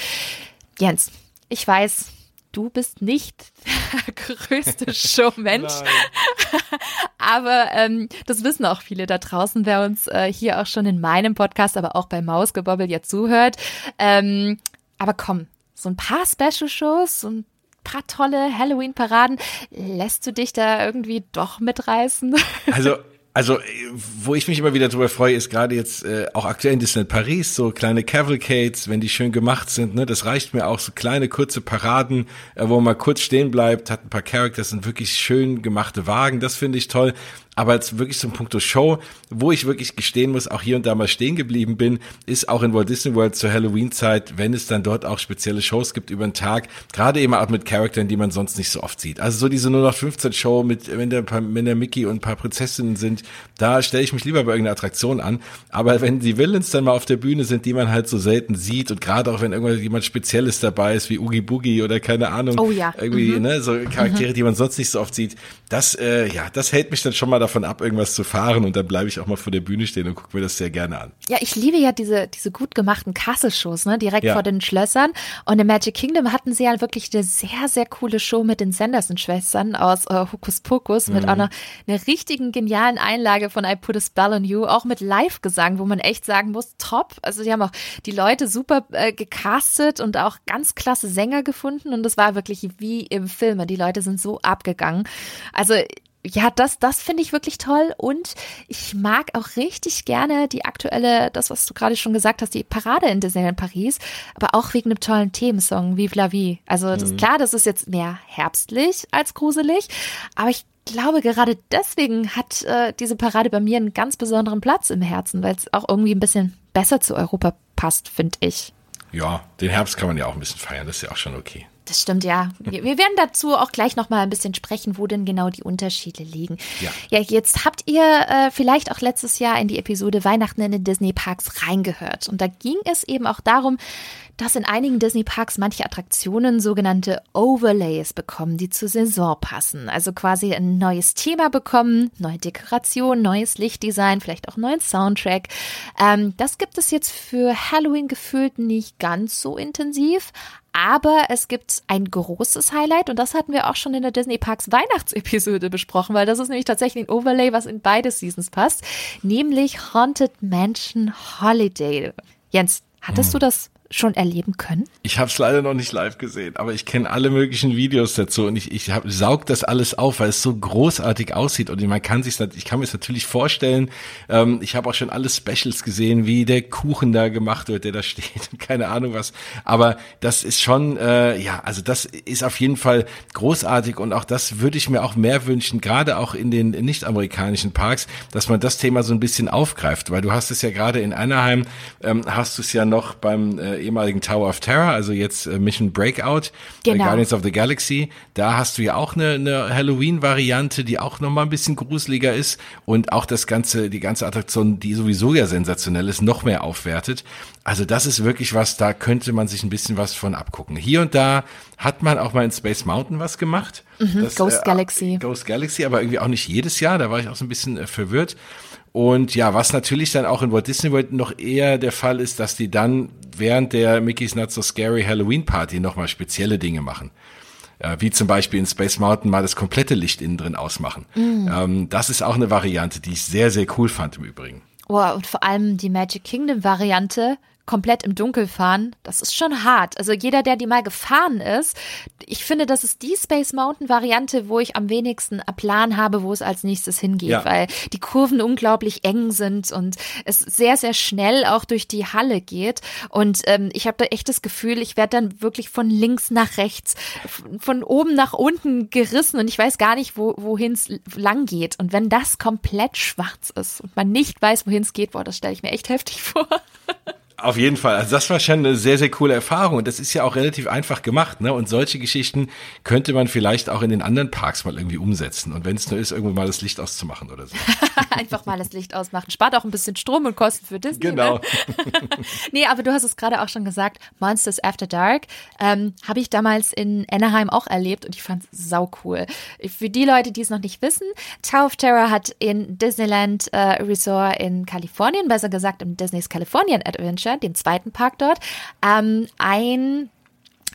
Jens, ich weiß, du bist nicht der größte Showmensch. aber ähm, das wissen auch viele da draußen, wer uns äh, hier auch schon in meinem Podcast, aber auch bei Mausgebobbel ja zuhört. Ähm, aber komm, so ein paar Special-Shows, so ein paar tolle Halloween-Paraden, lässt du dich da irgendwie doch mitreißen? Also also, wo ich mich immer wieder drüber freue, ist gerade jetzt äh, auch aktuell in Disneyland Paris, so kleine Cavalcades, wenn die schön gemacht sind, ne, das reicht mir auch, so kleine, kurze Paraden, äh, wo man kurz stehen bleibt, hat ein paar Characters, sind wirklich schön gemachte Wagen, das finde ich toll. Aber jetzt wirklich zum Punkto Show, wo ich wirklich gestehen muss, auch hier und da mal stehen geblieben bin, ist auch in Walt Disney World zur Halloween-Zeit, wenn es dann dort auch spezielle Shows gibt über den Tag, gerade eben auch mit Charakteren, die man sonst nicht so oft sieht. Also so diese nur noch 15 Show mit, wenn der, wenn der Mickey und ein paar Prinzessinnen sind, da stelle ich mich lieber bei irgendeiner Attraktion an. Aber wenn die Villains dann mal auf der Bühne sind, die man halt so selten sieht und gerade auch wenn irgendwann jemand Spezielles dabei ist, wie Oogie Boogie oder keine Ahnung, oh ja. irgendwie, mhm. ne, so Charaktere, mhm. die man sonst nicht so oft sieht, das, äh, ja, das hält mich dann schon mal davon ab, irgendwas zu fahren und dann bleibe ich auch mal vor der Bühne stehen und gucke mir das sehr gerne an. Ja, ich liebe ja diese, diese gut gemachten Kasselshows, ne, direkt ja. vor den Schlössern. Und im Magic Kingdom hatten sie ja wirklich eine sehr, sehr coole Show mit den Sanderson-Schwestern aus äh, Hokus Pokus mhm. mit einer, einer richtigen genialen Einlage von I Put a Spell on You, auch mit Live-Gesang, wo man echt sagen muss, top. Also die haben auch die Leute super äh, gecastet und auch ganz klasse Sänger gefunden und das war wirklich wie im Filme. Die Leute sind so abgegangen. Also ja, das, das finde ich wirklich toll und ich mag auch richtig gerne die aktuelle, das, was du gerade schon gesagt hast, die Parade in Disneyland Paris, aber auch wegen einem tollen Themensong, Vive la Vie. Also, das mhm. ist klar, das ist jetzt mehr herbstlich als gruselig, aber ich glaube, gerade deswegen hat äh, diese Parade bei mir einen ganz besonderen Platz im Herzen, weil es auch irgendwie ein bisschen besser zu Europa passt, finde ich. Ja, den Herbst kann man ja auch ein bisschen feiern, das ist ja auch schon okay. Das stimmt, ja. Wir, werden dazu auch gleich noch mal ein bisschen sprechen, wo denn genau die Unterschiede liegen. Ja, ja jetzt habt ihr äh, vielleicht auch letztes Jahr in die Episode Weihnachten in den Disney Parks reingehört. Und da ging es eben auch darum, dass in einigen Disney-Parks manche Attraktionen sogenannte Overlays bekommen, die zur Saison passen. Also quasi ein neues Thema bekommen, neue Dekoration, neues Lichtdesign, vielleicht auch neuen Soundtrack. Ähm, das gibt es jetzt für Halloween gefühlt nicht ganz so intensiv. Aber es gibt ein großes Highlight und das hatten wir auch schon in der Disney Parks Weihnachtsepisode besprochen, weil das ist nämlich tatsächlich ein Overlay, was in beide Seasons passt, nämlich Haunted Mansion Holiday. Jens, hattest hm. du das schon erleben können? Ich habe es leider noch nicht live gesehen, aber ich kenne alle möglichen Videos dazu und ich, ich hab, saug das alles auf, weil es so großartig aussieht und man kann sich, ich kann mir es natürlich vorstellen. Ähm, ich habe auch schon alle Specials gesehen, wie der Kuchen da gemacht wird, der da steht, keine Ahnung was. Aber das ist schon, äh, ja, also das ist auf jeden Fall großartig und auch das würde ich mir auch mehr wünschen, gerade auch in den nicht-amerikanischen Parks, dass man das Thema so ein bisschen aufgreift, weil du hast es ja gerade in Anaheim, ähm, hast du es ja noch beim äh, ehemaligen Tower of Terror, also jetzt äh, Mission Breakout, äh, genau. Guardians of the Galaxy. Da hast du ja auch eine, eine Halloween-Variante, die auch nochmal ein bisschen gruseliger ist und auch das ganze, die ganze Attraktion, die sowieso ja sensationell ist, noch mehr aufwertet. Also das ist wirklich was, da könnte man sich ein bisschen was von abgucken. Hier und da hat man auch mal in Space Mountain was gemacht. Mhm, das, Ghost äh, Galaxy. Ghost Galaxy, aber irgendwie auch nicht jedes Jahr. Da war ich auch so ein bisschen äh, verwirrt. Und ja, was natürlich dann auch in Walt Disney World noch eher der Fall ist, dass die dann während der Mickey's Not So Scary Halloween Party nochmal spezielle Dinge machen. Äh, wie zum Beispiel in Space Mountain mal das komplette Licht innen drin ausmachen. Mm. Ähm, das ist auch eine Variante, die ich sehr, sehr cool fand im Übrigen. Oh, und vor allem die Magic Kingdom Variante komplett im Dunkel fahren, das ist schon hart. Also jeder, der die mal gefahren ist, ich finde, das ist die Space Mountain Variante, wo ich am wenigsten einen Plan habe, wo es als nächstes hingeht, ja. weil die Kurven unglaublich eng sind und es sehr, sehr schnell auch durch die Halle geht. Und ähm, ich habe da echt das Gefühl, ich werde dann wirklich von links nach rechts, von oben nach unten gerissen und ich weiß gar nicht, wo, wohin es lang geht. Und wenn das komplett schwarz ist und man nicht weiß, wohin es geht, boah, das stelle ich mir echt heftig vor. Auf jeden Fall. Also das war schon eine sehr, sehr coole Erfahrung. Und das ist ja auch relativ einfach gemacht. Ne? Und solche Geschichten könnte man vielleicht auch in den anderen Parks mal irgendwie umsetzen. Und wenn es nur ist, irgendwo mal das Licht auszumachen oder so. einfach mal das Licht ausmachen. Spart auch ein bisschen Strom und Kosten für Disney. Ne? Genau. Ne? nee, aber du hast es gerade auch schon gesagt. Monsters After Dark ähm, habe ich damals in Anaheim auch erlebt und ich fand es sau cool. Für die Leute, die es noch nicht wissen, Tower of Terror hat in Disneyland äh, Resort in Kalifornien, besser gesagt im Disney's Californian Adventure, den zweiten Park dort, ähm, ein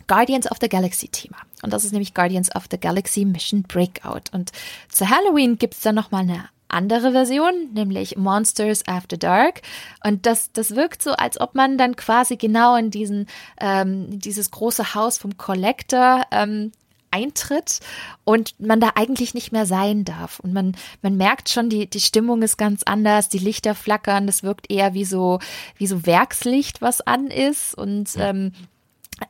Guardians of the Galaxy Thema. Und das ist nämlich Guardians of the Galaxy Mission Breakout. Und zu Halloween gibt es dann nochmal eine andere Version, nämlich Monsters After Dark. Und das, das wirkt so, als ob man dann quasi genau in diesen, ähm, dieses große Haus vom Collector ähm, eintritt und man da eigentlich nicht mehr sein darf. Und man, man merkt schon, die, die Stimmung ist ganz anders, die Lichter flackern, das wirkt eher wie so, wie so Werkslicht, was an ist. Und ähm,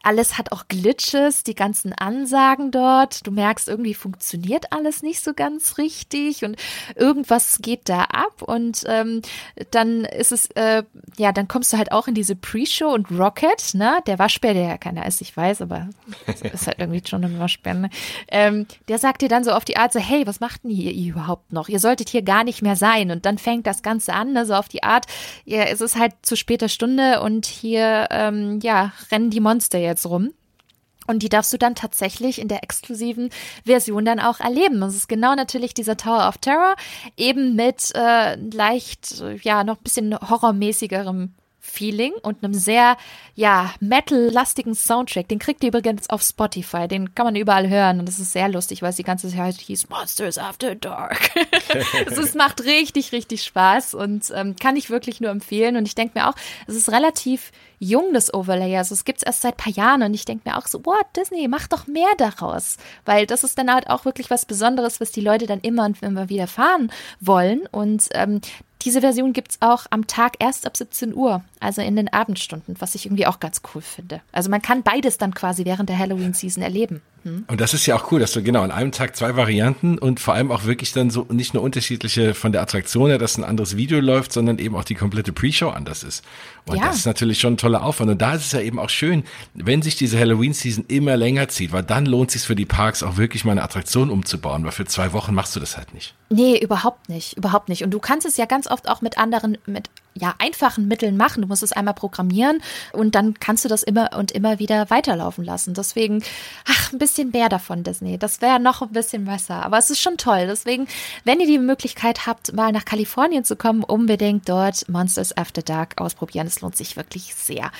alles hat auch Glitches, die ganzen Ansagen dort. Du merkst, irgendwie funktioniert alles nicht so ganz richtig und irgendwas geht da ab. Und ähm, dann ist es, äh, ja, dann kommst du halt auch in diese Pre-Show und Rocket, ne? Der Waschbär, der ja keiner ist, ich weiß, aber ist halt irgendwie schon ein Waschbär, ne? ähm, Der sagt dir dann so auf die Art so, hey, was macht denn ihr überhaupt noch? Ihr solltet hier gar nicht mehr sein. Und dann fängt das Ganze an, ne? so auf die Art, ja, es ist halt zu später Stunde und hier, ähm, ja, rennen die Monster jetzt rum. Und die darfst du dann tatsächlich in der exklusiven Version dann auch erleben. Das ist genau natürlich dieser Tower of Terror, eben mit äh, leicht, ja, noch ein bisschen horrormäßigerem Feeling und einem sehr, ja, Metal-lastigen Soundtrack. Den kriegt ihr übrigens auf Spotify. Den kann man überall hören und das ist sehr lustig, weil es die ganze Zeit hieß Monsters After Dark. es macht richtig, richtig Spaß und ähm, kann ich wirklich nur empfehlen. Und ich denke mir auch, es ist relativ jung, das Overlay. Also es gibt es erst seit ein paar Jahren und ich denke mir auch so, what, Disney, mach doch mehr daraus. Weil das ist dann halt auch wirklich was Besonderes, was die Leute dann immer und immer wieder fahren wollen. Und ähm, diese Version gibt es auch am Tag erst ab 17 Uhr, also in den Abendstunden, was ich irgendwie auch ganz cool finde. Also man kann beides dann quasi während der Halloween-Season erleben. Hm? Und das ist ja auch cool, dass du genau an einem Tag zwei Varianten und vor allem auch wirklich dann so nicht nur unterschiedliche von der Attraktion her, dass ein anderes Video läuft, sondern eben auch die komplette Pre-Show anders ist. Und ja. das ist natürlich schon ein toller Aufwand. Und da ist es ja eben auch schön, wenn sich diese Halloween-Season immer länger zieht, weil dann lohnt es sich für die Parks auch wirklich mal eine Attraktion umzubauen, weil für zwei Wochen machst du das halt nicht. Nee, überhaupt nicht, überhaupt nicht. Und du kannst es ja ganz oft auch mit anderen, mit ja, einfachen Mitteln machen. Du musst es einmal programmieren und dann kannst du das immer und immer wieder weiterlaufen lassen. Deswegen, ach, ein bisschen mehr davon, Disney. Das wäre noch ein bisschen besser. Aber es ist schon toll. Deswegen, wenn ihr die Möglichkeit habt, mal nach Kalifornien zu kommen, unbedingt dort Monsters After Dark ausprobieren. Es lohnt sich wirklich sehr.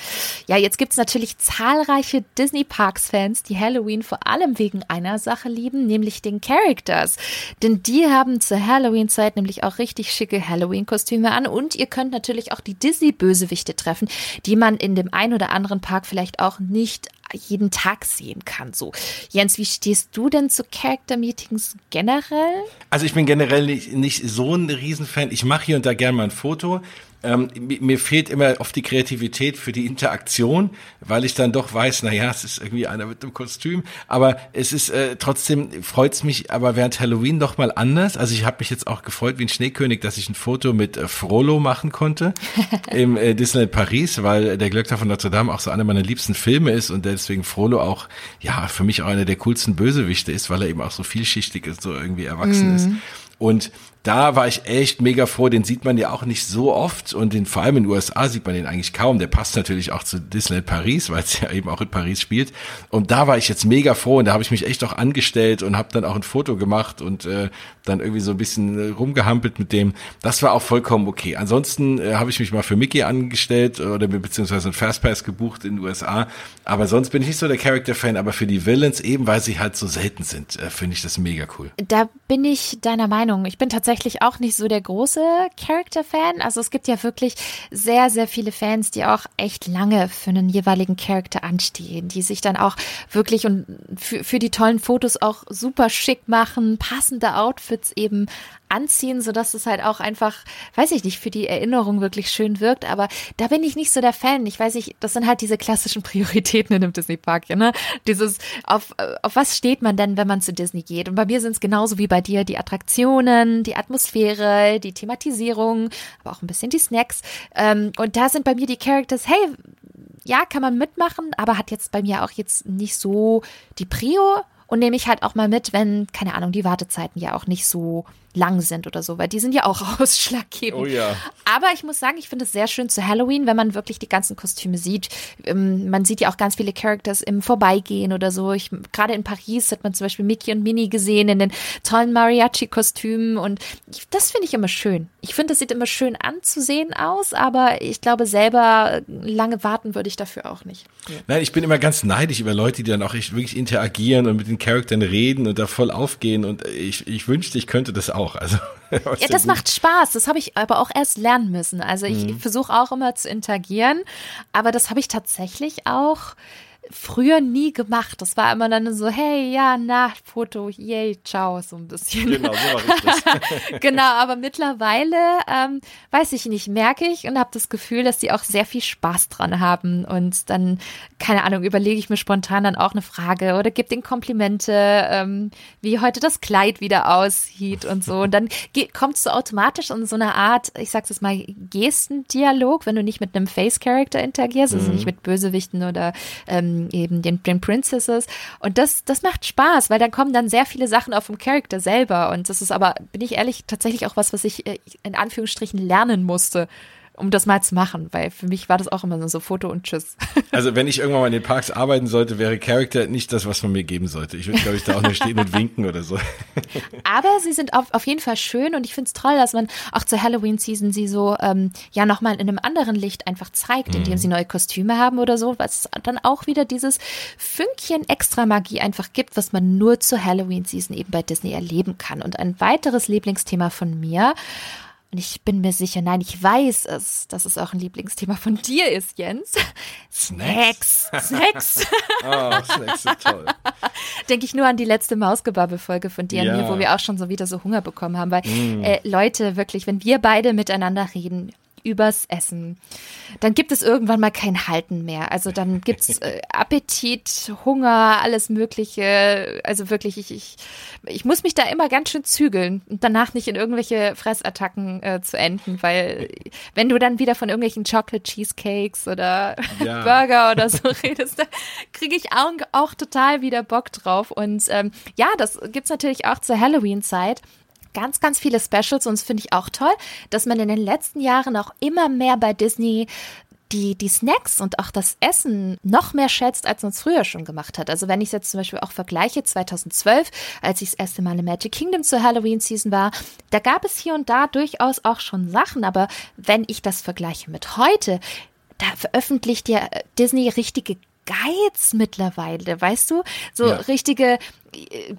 Ja, jetzt gibt es natürlich zahlreiche Disney Parks-Fans, die Halloween vor allem wegen einer Sache lieben, nämlich den Characters. Denn die haben zur Halloween-Zeit nämlich auch richtig schicke Halloween-Kostüme an und ihr könnt natürlich natürlich auch die Disney-Bösewichte treffen, die man in dem ein oder anderen Park vielleicht auch nicht jeden Tag sehen kann. So, Jens, wie stehst du denn zu Character Meetings generell? Also ich bin generell nicht, nicht so ein Riesenfan. Ich mache hier und da gerne mal ein Foto. Ähm, mir fehlt immer oft die Kreativität für die Interaktion, weil ich dann doch weiß, na ja, es ist irgendwie einer mit einem Kostüm, aber es ist äh, trotzdem freut's mich, aber während Halloween doch mal anders. Also ich habe mich jetzt auch gefreut wie ein Schneekönig, dass ich ein Foto mit äh, Frollo machen konnte im äh, Disneyland Paris, weil der Glöckner von Notre Dame auch so einer meiner liebsten Filme ist und deswegen Frollo auch ja für mich auch einer der coolsten Bösewichte ist, weil er eben auch so vielschichtig ist, so irgendwie erwachsen mm. ist. Und da war ich echt mega froh. Den sieht man ja auch nicht so oft und den, vor allem in den USA sieht man den eigentlich kaum. Der passt natürlich auch zu Disneyland Paris, weil es ja eben auch in Paris spielt. Und da war ich jetzt mega froh und da habe ich mich echt auch angestellt und habe dann auch ein Foto gemacht und äh, dann irgendwie so ein bisschen äh, rumgehampelt mit dem. Das war auch vollkommen okay. Ansonsten äh, habe ich mich mal für Mickey angestellt oder beziehungsweise ein Fastpass gebucht in den USA. Aber sonst bin ich nicht so der Character-Fan, aber für die Villains, eben weil sie halt so selten sind, äh, finde ich das mega cool. Da bin ich deiner Meinung. Ich bin tatsächlich tatsächlich auch nicht so der große Character-Fan. Also es gibt ja wirklich sehr, sehr viele Fans, die auch echt lange für einen jeweiligen Charakter anstehen, die sich dann auch wirklich und für, für die tollen Fotos auch super schick machen, passende Outfits eben anziehen, sodass es halt auch einfach, weiß ich nicht, für die Erinnerung wirklich schön wirkt. Aber da bin ich nicht so der Fan. Ich weiß nicht, das sind halt diese klassischen Prioritäten in einem Disney-Park, ja, ne? Dieses, auf, auf was steht man denn, wenn man zu Disney geht? Und bei mir sind es genauso wie bei dir die Attraktionen, die Atmosphäre, die Thematisierung, aber auch ein bisschen die Snacks. Ähm, und da sind bei mir die Characters, hey, ja, kann man mitmachen, aber hat jetzt bei mir auch jetzt nicht so die Prio und nehme ich halt auch mal mit, wenn, keine Ahnung, die Wartezeiten ja auch nicht so lang sind oder so, weil die sind ja auch ausschlaggebend. Oh ja. Aber ich muss sagen, ich finde es sehr schön zu Halloween, wenn man wirklich die ganzen Kostüme sieht. Ähm, man sieht ja auch ganz viele Characters im Vorbeigehen oder so. Ich, gerade in Paris hat man zum Beispiel Mickey und Minnie gesehen in den tollen Mariachi-Kostümen und ich, das finde ich immer schön. Ich finde, das sieht immer schön anzusehen aus, aber ich glaube selber lange warten würde ich dafür auch nicht. Nein, ich bin immer ganz neidisch über Leute, die dann auch wirklich interagieren und mit den Charakteren reden und da voll aufgehen und ich, ich wünschte, ich könnte das auch. Also, ja, das macht Spaß. Das habe ich aber auch erst lernen müssen. Also ich mhm. versuche auch immer zu interagieren, aber das habe ich tatsächlich auch früher nie gemacht. Das war immer dann so, hey, ja, na, Foto, yay, ciao, so ein bisschen. Genau, so war ich genau, aber mittlerweile, ähm, weiß ich nicht, merke ich und habe das Gefühl, dass die auch sehr viel Spaß dran haben. Und dann, keine Ahnung, überlege ich mir spontan dann auch eine Frage oder gebe den Komplimente, ähm, wie heute das Kleid wieder aussieht und so. Und dann kommst du automatisch in so eine Art, ich sag's jetzt mal, Gestendialog, wenn du nicht mit einem Face-Character interagierst, also mhm. nicht mit Bösewichten oder ähm, eben den, den Princesses. Und das, das macht Spaß, weil dann kommen dann sehr viele Sachen auf dem Charakter selber. Und das ist aber, bin ich ehrlich, tatsächlich auch was, was ich äh, in Anführungsstrichen lernen musste um das mal zu machen, weil für mich war das auch immer so Foto und Tschüss. Also wenn ich irgendwann mal in den Parks arbeiten sollte, wäre Character nicht das, was man mir geben sollte. Ich würde, glaube ich, da auch nur stehen und winken oder so. Aber sie sind auf, auf jeden Fall schön und ich finde es toll, dass man auch zur Halloween-Season sie so ähm, ja nochmal in einem anderen Licht einfach zeigt, indem mhm. sie neue Kostüme haben oder so, was dann auch wieder dieses Fünkchen extra Magie einfach gibt, was man nur zur Halloween-Season eben bei Disney erleben kann. Und ein weiteres Lieblingsthema von mir und ich bin mir sicher, nein, ich weiß es, dass es auch ein Lieblingsthema von dir ist, Jens. Snacks. Snacks. oh, Snacks sind toll. Denke ich nur an die letzte Mausgebabbel-Folge von dir ja. und mir, wo wir auch schon so wieder so Hunger bekommen haben. Weil, mm. äh, Leute, wirklich, wenn wir beide miteinander reden, übers Essen. Dann gibt es irgendwann mal kein Halten mehr. Also dann gibt es äh, Appetit, Hunger, alles Mögliche. Also wirklich, ich, ich, ich muss mich da immer ganz schön zügeln und danach nicht in irgendwelche Fressattacken äh, zu enden, weil wenn du dann wieder von irgendwelchen Chocolate Cheesecakes oder ja. Burger oder so redest, da kriege ich auch, auch, total wieder Bock drauf. Und ähm, ja, das gibt es natürlich auch zur Halloween-Zeit ganz, ganz viele Specials und das finde ich auch toll, dass man in den letzten Jahren auch immer mehr bei Disney die, die Snacks und auch das Essen noch mehr schätzt, als man es früher schon gemacht hat. Also wenn ich es jetzt zum Beispiel auch vergleiche, 2012, als ich das erste Mal in Magic Kingdom zur Halloween-Season war, da gab es hier und da durchaus auch schon Sachen, aber wenn ich das vergleiche mit heute, da veröffentlicht ja Disney richtige Guides mittlerweile, weißt du? So ja. richtige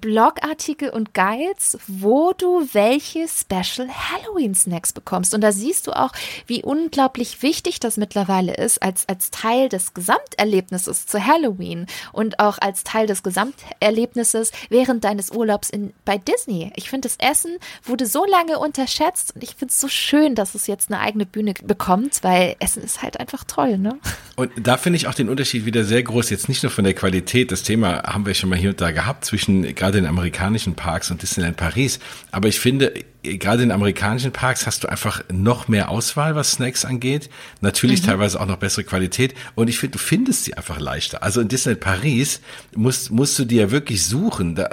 Blogartikel und Guides, wo du welche Special Halloween Snacks bekommst. Und da siehst du auch, wie unglaublich wichtig das mittlerweile ist, als, als Teil des Gesamterlebnisses zu Halloween und auch als Teil des Gesamterlebnisses während deines Urlaubs in, bei Disney. Ich finde, das Essen wurde so lange unterschätzt und ich finde es so schön, dass es jetzt eine eigene Bühne bekommt, weil Essen ist halt einfach toll, ne? Und da finde ich auch den Unterschied wieder sehr groß, jetzt nicht nur von der Qualität, das Thema haben wir schon mal hier und da gehabt, zwischen zwischen gerade den amerikanischen Parks und Disneyland Paris. Aber ich finde, gerade in amerikanischen Parks hast du einfach noch mehr Auswahl, was Snacks angeht. Natürlich mhm. teilweise auch noch bessere Qualität. Und ich finde, du findest sie einfach leichter. Also in Disneyland Paris musst, musst du dir ja wirklich suchen. Da,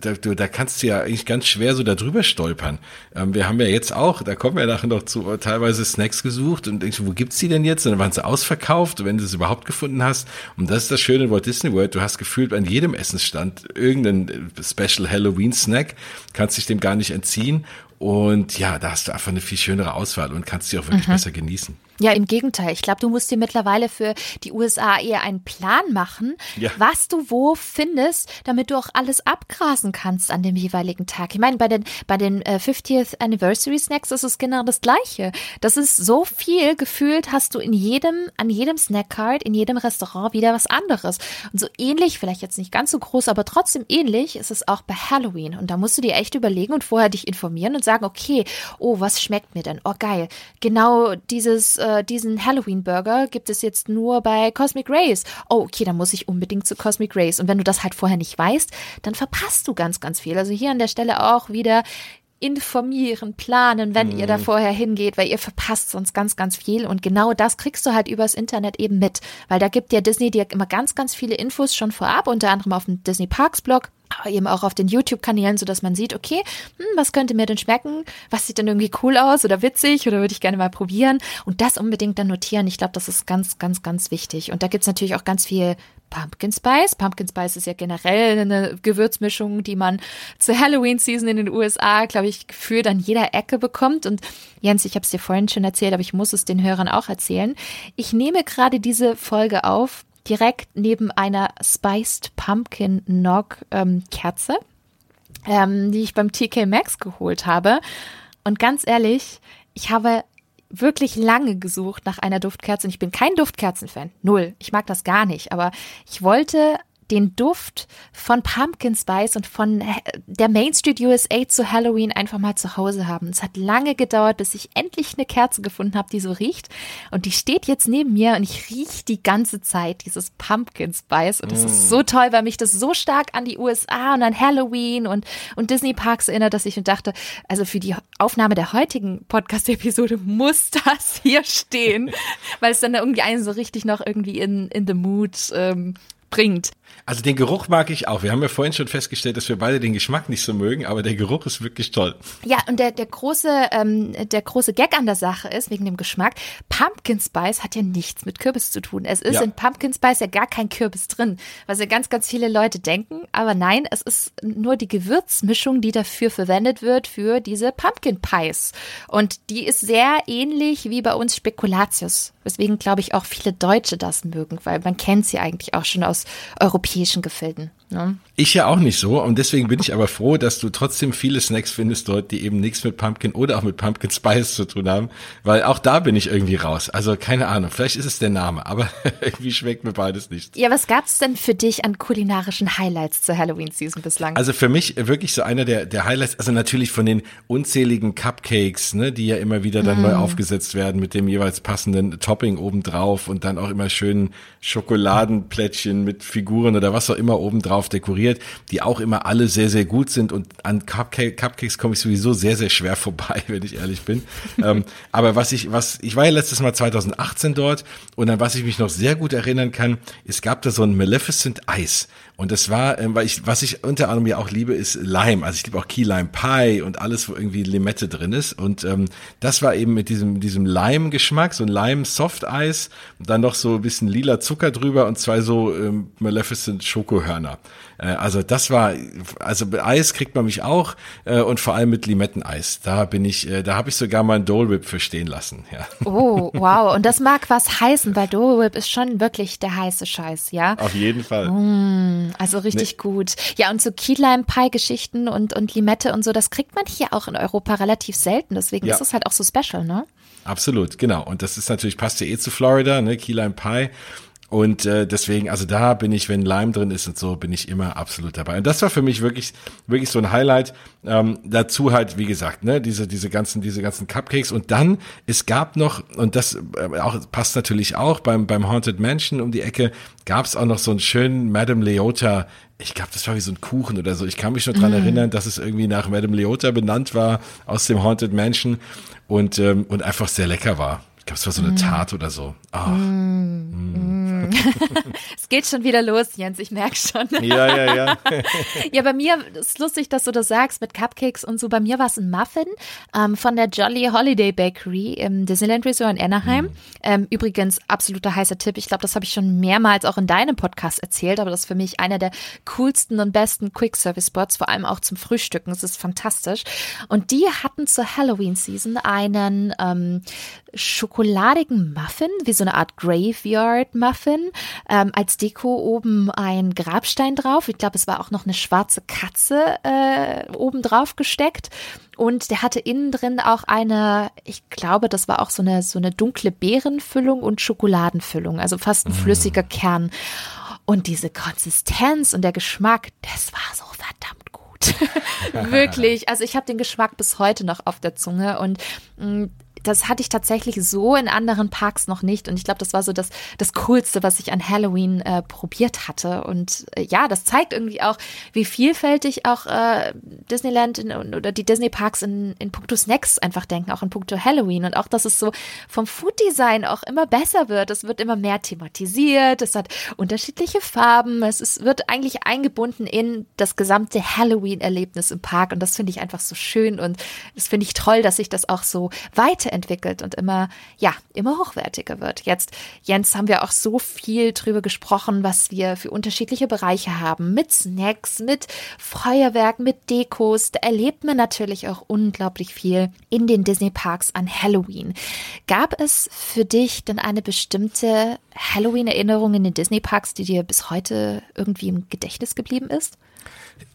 da, da kannst du ja eigentlich ganz schwer so da drüber stolpern. Ähm, wir haben ja jetzt auch, da kommen wir nachher noch zu, teilweise Snacks gesucht und denkst, wo gibt's die denn jetzt? Und dann waren sie ausverkauft, wenn du es überhaupt gefunden hast. Und das ist das Schöne in Walt Disney World. Du hast gefühlt an jedem Essensstand irgendeinen Special Halloween Snack, kannst dich dem gar nicht entziehen. Und ja, da hast du einfach eine viel schönere Auswahl und kannst sie auch wirklich mhm. besser genießen. Ja, im Gegenteil. Ich glaube, du musst dir mittlerweile für die USA eher einen Plan machen, ja. was du wo findest, damit du auch alles abgrasen kannst an dem jeweiligen Tag. Ich meine, bei den, bei den äh, 50th Anniversary Snacks ist es genau das Gleiche. Das ist so viel gefühlt, hast du in jedem, an jedem Snackcard, in jedem Restaurant wieder was anderes. Und so ähnlich, vielleicht jetzt nicht ganz so groß, aber trotzdem ähnlich ist es auch bei Halloween. Und da musst du dir echt überlegen und vorher dich informieren und sagen, okay, oh, was schmeckt mir denn? Oh, geil. Genau dieses äh, diesen Halloween-Burger gibt es jetzt nur bei Cosmic Rays. Oh, okay, dann muss ich unbedingt zu Cosmic Rays. Und wenn du das halt vorher nicht weißt, dann verpasst du ganz, ganz viel. Also hier an der Stelle auch wieder informieren, planen, wenn mhm. ihr da mhm. vorher hingeht, weil ihr verpasst sonst ganz, ganz viel. Und genau das kriegst du halt übers Internet eben mit, weil da gibt ja Disney dir immer ganz, ganz viele Infos schon vorab, unter anderem auf dem Disney Parks Blog eben auch auf den YouTube-Kanälen, so dass man sieht, okay, hm, was könnte mir denn schmecken? Was sieht denn irgendwie cool aus oder witzig oder würde ich gerne mal probieren? Und das unbedingt dann notieren. Ich glaube, das ist ganz, ganz, ganz wichtig. Und da gibt's natürlich auch ganz viel Pumpkin Spice. Pumpkin Spice ist ja generell eine Gewürzmischung, die man zur Halloween-Season in den USA, glaube ich, gefühlt an jeder Ecke bekommt. Und Jens, ich habe es dir vorhin schon erzählt, aber ich muss es den Hörern auch erzählen. Ich nehme gerade diese Folge auf direkt neben einer Spiced Pumpkin Nog ähm, Kerze, ähm, die ich beim TK Maxx geholt habe. Und ganz ehrlich, ich habe wirklich lange gesucht nach einer Duftkerze und ich bin kein Duftkerzenfan. Null. Ich mag das gar nicht. Aber ich wollte den Duft von Pumpkin Spice und von äh, der Main Street USA zu Halloween einfach mal zu Hause haben. Es hat lange gedauert, bis ich endlich eine Kerze gefunden habe, die so riecht. Und die steht jetzt neben mir und ich rieche die ganze Zeit dieses Pumpkin Spice. Und das mm. ist so toll, weil mich das so stark an die USA und an Halloween und, und Disney Parks erinnert, dass ich mir dachte, also für die Aufnahme der heutigen Podcast-Episode muss das hier stehen, weil es dann irgendwie einen so richtig noch irgendwie in, in the mood ähm, bringt. Also den Geruch mag ich auch. Wir haben ja vorhin schon festgestellt, dass wir beide den Geschmack nicht so mögen, aber der Geruch ist wirklich toll. Ja, und der, der, große, ähm, der große Gag an der Sache ist, wegen dem Geschmack, Pumpkin Spice hat ja nichts mit Kürbis zu tun. Es ist ja. in Pumpkin Spice ja gar kein Kürbis drin, was ja ganz, ganz viele Leute denken. Aber nein, es ist nur die Gewürzmischung, die dafür verwendet wird, für diese Pumpkin Pies. Und die ist sehr ähnlich wie bei uns Spekulatius. Weswegen, glaube ich, auch viele Deutsche das mögen, weil man kennt sie eigentlich auch schon aus europäischen Gefilden. Ne? Ich ja auch nicht so und deswegen bin ich aber froh, dass du trotzdem viele Snacks findest dort, die eben nichts mit Pumpkin oder auch mit Pumpkin Spice zu tun haben, weil auch da bin ich irgendwie raus. Also keine Ahnung, vielleicht ist es der Name, aber irgendwie schmeckt mir beides nicht. Ja, was gab's denn für dich an kulinarischen Highlights zur Halloween Season bislang? Also für mich wirklich so einer der der Highlights, also natürlich von den unzähligen Cupcakes, ne, die ja immer wieder dann mm. neu aufgesetzt werden mit dem jeweils passenden Topping obendrauf und dann auch immer schön Schokoladenplättchen mit Figuren oder was auch immer obendrauf drauf dekoriert, die auch immer alle sehr, sehr gut sind und an Cupcake, Cupcakes komme ich sowieso sehr, sehr schwer vorbei, wenn ich ehrlich bin. ähm, aber was ich, was, ich war ja letztes Mal 2018 dort und an was ich mich noch sehr gut erinnern kann, es gab da so ein Maleficent Eis. Und das war, ähm, weil ich, was ich unter anderem ja auch liebe, ist Lime. Also ich liebe auch Key Lime Pie und alles, wo irgendwie Limette drin ist. Und ähm, das war eben mit diesem, diesem Lime-Geschmack, so ein Lime-Soft-Eis, dann noch so ein bisschen lila Zucker drüber und zwei so ähm, Maleficent Schokohörner. Äh, also das war, also mit Eis kriegt man mich auch äh, und vor allem mit Limetteneis. Da bin ich, äh, da habe ich sogar mal ein Dole Whip für stehen lassen. Ja. Oh, wow. Und das mag was heißen, weil Dole Whip ist schon wirklich der heiße Scheiß, ja? Auf jeden Fall. Mm, also richtig nee. gut. Ja, und so Key Lime Pie Geschichten und, und Limette und so, das kriegt man hier auch in Europa relativ selten. Deswegen ja. ist es halt auch so special, ne? Absolut, genau. Und das ist natürlich, passt ja eh zu Florida, ne? Key Lime Pie. Und äh, deswegen, also da bin ich, wenn Lime drin ist und so, bin ich immer absolut dabei. Und das war für mich wirklich, wirklich so ein Highlight. Ähm, dazu halt, wie gesagt, ne, diese, diese ganzen, diese ganzen Cupcakes. Und dann, es gab noch, und das äh, auch, passt natürlich auch, beim, beim Haunted Mansion um die Ecke, gab es auch noch so einen schönen Madame Leota ich glaube, das war wie so ein Kuchen oder so. Ich kann mich nur dran mm. erinnern, dass es irgendwie nach Madame Leota benannt war aus dem Haunted Mansion und, ähm, und einfach sehr lecker war. Ich glaube, es war so eine mm. Tat oder so. Oh. Mm. Mm. es geht schon wieder los, Jens, ich merke schon. ja, ja, ja. ja, bei mir ist lustig, dass du das sagst mit Cupcakes und so. Bei mir war es ein Muffin ähm, von der Jolly Holiday Bakery im Disneyland Resort in Anaheim. Mm. Ähm, übrigens, absoluter heißer Tipp. Ich glaube, das habe ich schon mehrmals auch in deinem Podcast erzählt, aber das ist für mich einer der coolsten und besten Quick-Service-Spots, vor allem auch zum Frühstücken. Es ist fantastisch. Und die hatten zur Halloween-Season einen ähm, schokoladigen Muffin, wie so eine Art Graveyard Muffin. Ähm, als Deko oben ein Grabstein drauf. Ich glaube, es war auch noch eine schwarze Katze äh, oben drauf gesteckt. Und der hatte innen drin auch eine, ich glaube, das war auch so eine, so eine dunkle Beerenfüllung und Schokoladenfüllung, also fast ein mm. flüssiger Kern. Und diese Konsistenz und der Geschmack, das war so verdammt gut. Wirklich. Also ich habe den Geschmack bis heute noch auf der Zunge und mh, mm, das hatte ich tatsächlich so in anderen Parks noch nicht. Und ich glaube, das war so das, das Coolste, was ich an Halloween äh, probiert hatte. Und äh, ja, das zeigt irgendwie auch, wie vielfältig auch äh, Disneyland in, oder die Disney-Parks in, in puncto Snacks einfach denken, auch in puncto Halloween. Und auch, dass es so vom Food-Design auch immer besser wird. Es wird immer mehr thematisiert, es hat unterschiedliche Farben, es ist, wird eigentlich eingebunden in das gesamte Halloween-Erlebnis im Park. Und das finde ich einfach so schön. Und das finde ich toll, dass sich das auch so weiterentwickelt und immer, ja, immer hochwertiger wird. Jetzt, Jens, haben wir auch so viel drüber gesprochen, was wir für unterschiedliche Bereiche haben. Mit Snacks, mit Feuerwerk, mit Dekos. Da erlebt man natürlich auch unglaublich viel in den Disney-Parks an Halloween. Gab es für dich denn eine bestimmte Halloween-Erinnerung in den Disney-Parks, die dir bis heute irgendwie im Gedächtnis geblieben ist?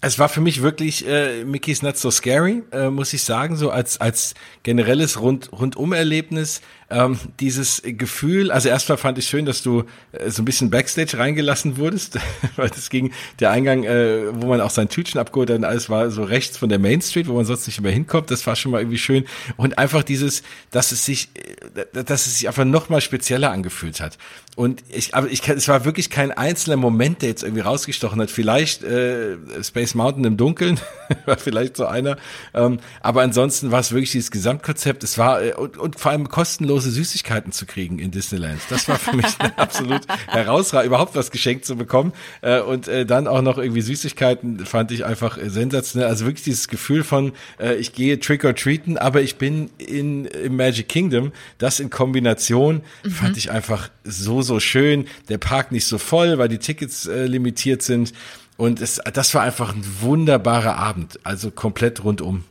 Es war für mich wirklich äh, Mickey's Not So Scary, äh, muss ich sagen, so als als generelles Rund Rundum-Erlebnis ähm, dieses Gefühl, also erstmal fand ich schön, dass du äh, so ein bisschen Backstage reingelassen wurdest, weil das ging, der Eingang, äh, wo man auch sein Tütchen abgeholt hat und alles war so rechts von der Main Street, wo man sonst nicht mehr hinkommt, das war schon mal irgendwie schön. Und einfach dieses, dass es sich, äh, dass es sich einfach nochmal spezieller angefühlt hat. Und ich, aber ich, es war wirklich kein einzelner Moment, der jetzt irgendwie rausgestochen hat, vielleicht äh, Space Mountain im Dunkeln, war vielleicht so einer, ähm, aber ansonsten war es wirklich dieses Gesamtkonzept, es war, äh, und, und vor allem kostenlos kostenlose Süßigkeiten zu kriegen in Disneyland. Das war für mich absolut herausragend, überhaupt was geschenkt zu bekommen. Äh, und äh, dann auch noch irgendwie Süßigkeiten fand ich einfach sensationell. Also wirklich dieses Gefühl von, äh, ich gehe Trick or Treaten, aber ich bin in im Magic Kingdom. Das in Kombination mhm. fand ich einfach so, so schön. Der Park nicht so voll, weil die Tickets äh, limitiert sind. Und es, das war einfach ein wunderbarer Abend. Also komplett rundum.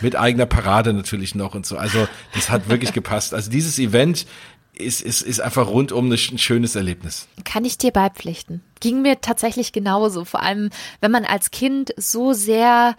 Mit eigener Parade natürlich noch und so. Also das hat wirklich gepasst. Also dieses Event ist, ist, ist einfach rundum ein schönes Erlebnis. Kann ich dir beipflichten. Ging mir tatsächlich genauso. Vor allem, wenn man als Kind so sehr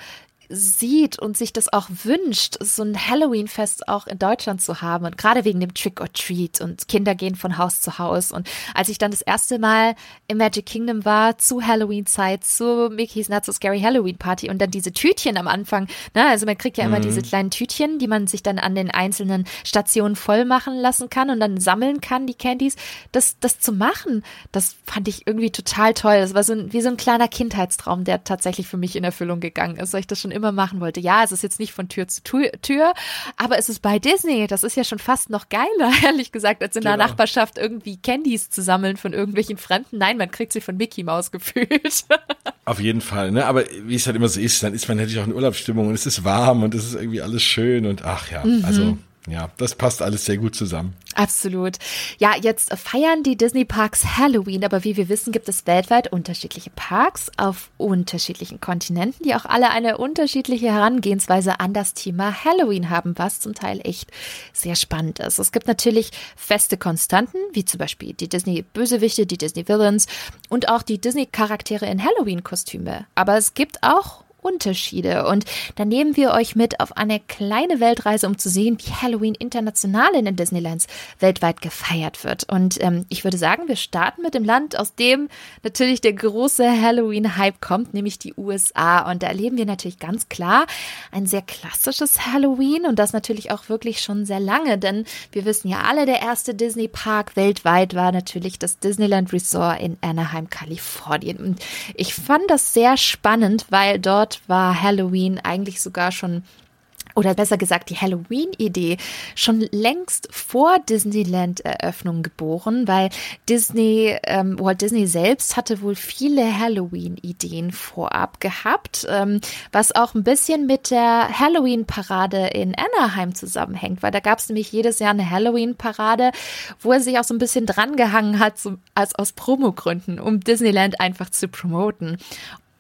sieht und sich das auch wünscht, so ein Halloween-Fest auch in Deutschland zu haben und gerade wegen dem Trick or Treat und Kinder gehen von Haus zu Haus und als ich dann das erste Mal im Magic Kingdom war zu Halloween-Zeit, zu Mickey's Not So Scary Halloween Party und dann diese Tütchen am Anfang, ne, also man kriegt ja immer mhm. diese kleinen Tütchen, die man sich dann an den einzelnen Stationen voll machen lassen kann und dann sammeln kann, die Candies, das, das zu machen, das fand ich irgendwie total toll. Das war so ein, wie so ein kleiner Kindheitstraum, der tatsächlich für mich in Erfüllung gegangen ist, weil ich das schon immer immer machen wollte. Ja, es ist jetzt nicht von Tür zu Tür, aber es ist bei Disney. Das ist ja schon fast noch geiler, ehrlich gesagt, als in genau. der Nachbarschaft irgendwie Candies zu sammeln von irgendwelchen Fremden. Nein, man kriegt sie von Mickey Mouse gefühlt. Auf jeden Fall, ne? Aber wie es halt immer so ist, dann ist man natürlich auch in Urlaubsstimmung und es ist warm und es ist irgendwie alles schön und ach ja, mhm. also ja, das passt alles sehr gut zusammen. Absolut. Ja, jetzt feiern die Disney Parks Halloween, aber wie wir wissen, gibt es weltweit unterschiedliche Parks auf unterschiedlichen Kontinenten, die auch alle eine unterschiedliche Herangehensweise an das Thema Halloween haben, was zum Teil echt sehr spannend ist. Es gibt natürlich feste Konstanten, wie zum Beispiel die Disney Bösewichte, die Disney Villains und auch die Disney Charaktere in Halloween Kostüme. Aber es gibt auch Unterschiede. Und da nehmen wir euch mit auf eine kleine Weltreise, um zu sehen, wie Halloween international in den Disneylands weltweit gefeiert wird. Und ähm, ich würde sagen, wir starten mit dem Land, aus dem natürlich der große Halloween-Hype kommt, nämlich die USA. Und da erleben wir natürlich ganz klar ein sehr klassisches Halloween und das natürlich auch wirklich schon sehr lange, denn wir wissen ja alle, der erste Disney-Park weltweit war natürlich das Disneyland Resort in Anaheim, Kalifornien. Und ich fand das sehr spannend, weil dort war Halloween eigentlich sogar schon oder besser gesagt die Halloween-Idee schon längst vor Disneyland-Eröffnung geboren, weil Disney, ähm, Walt Disney selbst hatte wohl viele Halloween-Ideen vorab gehabt, ähm, was auch ein bisschen mit der Halloween-Parade in Anaheim zusammenhängt, weil da gab es nämlich jedes Jahr eine Halloween-Parade, wo er sich auch so ein bisschen drangehangen hat, so, als aus Promogründen, um Disneyland einfach zu promoten.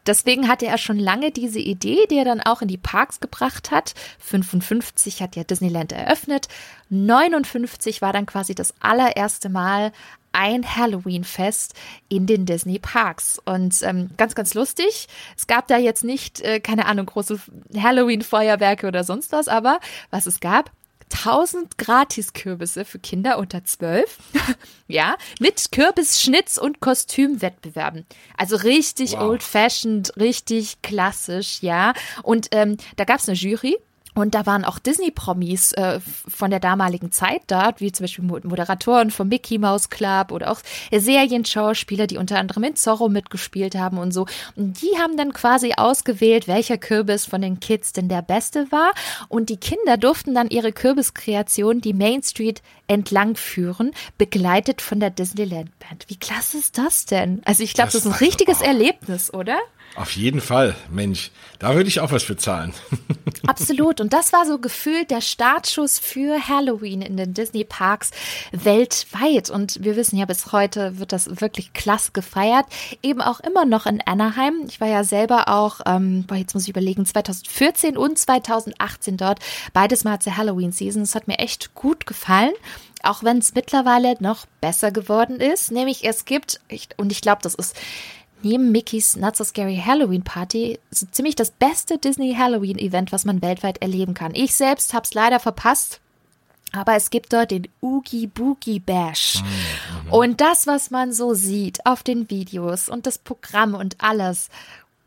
Deswegen hatte er schon lange diese Idee, die er dann auch in die Parks gebracht hat. 55 hat ja Disneyland eröffnet. 59 war dann quasi das allererste Mal ein Halloween-Fest in den Disney Parks. Und ähm, ganz, ganz lustig. Es gab da jetzt nicht, äh, keine Ahnung, große Halloween-Feuerwerke oder sonst was, aber was es gab, 1000 Gratiskürbisse für Kinder unter 12. ja, mit Kürbisschnitz und Kostümwettbewerben. Also richtig wow. old-fashioned, richtig klassisch, ja. Und ähm, da gab es eine Jury Und da waren auch Disney-Promis äh, von der damaligen Zeit dort, wie zum Beispiel Moderatoren vom Mickey Mouse Club oder auch Serienschauspieler, die unter anderem in Zorro mitgespielt haben und so. Und die haben dann quasi ausgewählt, welcher Kürbis von den Kids denn der beste war. Und die Kinder durften dann ihre Kürbiskreation die Main Street entlang führen, begleitet von der Disneyland Band. Wie klasse ist das denn? Also ich glaube, das, das, ist ein richtiges oh. Erlebnis, oder? Auf jeden Fall, Mensch, da würde ich auch was für zahlen. Absolut. Und das war so gefühlt der Startschuss für Halloween in den Disney Parks weltweit. Und wir wissen ja, bis heute wird das wirklich klasse gefeiert. Eben auch immer noch in Anaheim. Ich war ja selber auch, ähm, boah, jetzt muss ich überlegen, 2014 und 2018 dort. Beides mal zur Halloween-Season. Es hat mir echt gut gefallen auch wenn es mittlerweile noch besser geworden ist. Nämlich es gibt, und ich glaube, das ist neben Mickeys Not So Scary Halloween Party so ziemlich das beste Disney Halloween Event, was man weltweit erleben kann. Ich selbst habe es leider verpasst. Aber es gibt dort den Oogie Boogie Bash. Mhm. Und das, was man so sieht auf den Videos und das Programm und alles.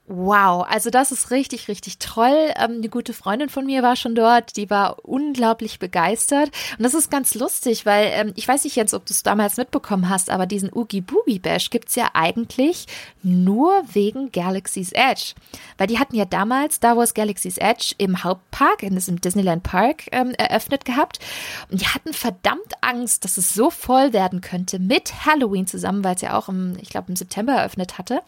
Wow, also das ist richtig, richtig toll. Ähm, eine gute Freundin von mir war schon dort, die war unglaublich begeistert. Und das ist ganz lustig, weil ähm, ich weiß nicht jetzt, ob du es damals mitbekommen hast, aber diesen Oogie Boogie Bash gibt's ja eigentlich nur wegen Galaxy's Edge. Weil die hatten ja damals Star Wars Galaxy's Edge im Hauptpark, in diesem Disneyland Park, ähm, eröffnet gehabt. Und die hatten verdammt Angst, dass es so voll werden könnte mit Halloween zusammen, weil es ja auch im, ich glaube, im September eröffnet hatte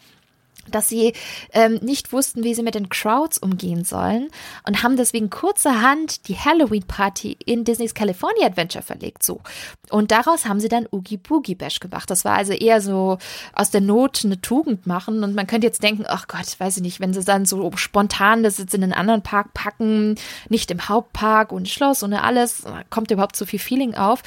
dass sie ähm, nicht wussten, wie sie mit den Crowds umgehen sollen und haben deswegen kurzerhand die Halloween-Party in Disneys California Adventure verlegt. So. Und daraus haben sie dann Oogie Boogie Bash gemacht. Das war also eher so aus der Not eine Tugend machen. Und man könnte jetzt denken, ach Gott, weiß ich nicht, wenn sie dann so spontan das jetzt in einen anderen Park packen, nicht im Hauptpark und Schloss und alles, kommt überhaupt so viel Feeling auf.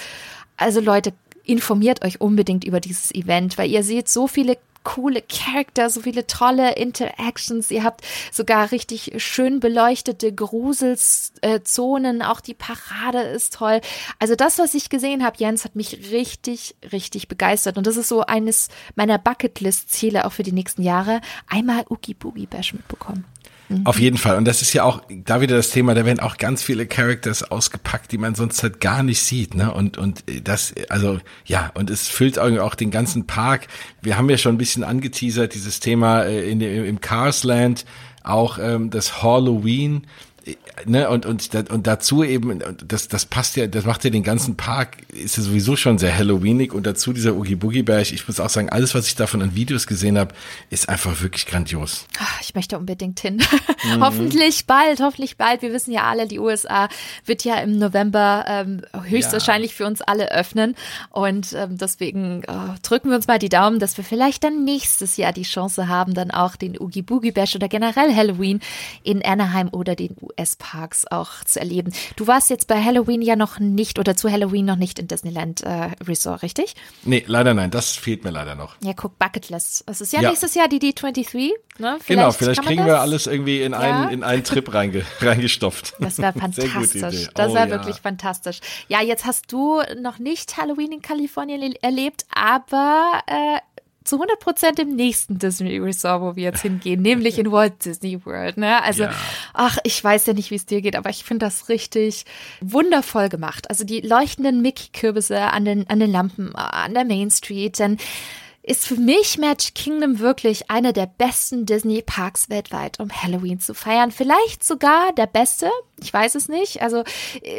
Also Leute, informiert euch unbedingt über dieses Event, weil ihr seht so viele coole Charakter, so viele tolle Interactions. Ihr habt sogar richtig schön beleuchtete Gruselzonen. Auch die Parade ist toll. Also das, was ich gesehen habe, Jens, hat mich richtig, richtig begeistert. Und das ist so eines meiner Bucketlist-Ziele auch für die nächsten Jahre. Einmal Oogie Boogie Bash mitbekommen. Mhm. Auf jeden Fall. Und das ist ja auch da wieder das Thema, da werden auch ganz viele Characters ausgepackt, die man sonst halt gar nicht sieht. Ne? Und, und das, also ja, und es füllt auch den ganzen Park. Wir haben ja schon ein bisschen angeteasert, dieses Thema äh, in, im Carsland, auch ähm, das Halloween ne, und, und, und dazu eben, das, das passt ja, das macht ja den ganzen Park, ist ja sowieso schon sehr Halloweenig und dazu dieser Oogie Boogie Berg. Ich muss auch sagen, alles, was ich davon an Videos gesehen habe, ist einfach wirklich grandios. Ach, ich möchte unbedingt hin. Mhm. hoffentlich bald, hoffentlich bald. Wir wissen ja alle, die USA wird ja im November ähm, höchstwahrscheinlich ja. für uns alle öffnen. Und ähm, deswegen äh, drücken wir uns mal die Daumen, dass wir vielleicht dann nächstes Jahr die Chance haben, dann auch den Oogie Boogie Bash oder generell Halloween in Anaheim oder den US-Parks auch zu erleben. Du warst jetzt bei Halloween ja noch nicht oder zu Halloween noch nicht in Disneyland äh, Resort, richtig? Nee, leider nein. Das fehlt mir leider noch. Ja, guck, Bucketlist. Es ist ja, ja, nächstes Jahr die D23. Ne? Vielleicht genau, vielleicht kriegen wir alles irgendwie in, ja? einen, in einen Trip reinge, reingestopft. Das wäre fantastisch. Das oh, wäre ja. wirklich fantastisch. Ja, jetzt hast du noch nicht Halloween in Kalifornien erlebt, aber äh, zu 100 Prozent im nächsten Disney Resort, wo wir jetzt hingehen, nämlich in Walt Disney World. Ne? Also, ja. ach, ich weiß ja nicht, wie es dir geht, aber ich finde das richtig wundervoll gemacht. Also die leuchtenden Mickey-Kürbisse an den, an den Lampen an der Main Street, dann ist für mich Magic Kingdom wirklich einer der besten Disney-Parks weltweit, um Halloween zu feiern. Vielleicht sogar der beste, ich weiß es nicht. Also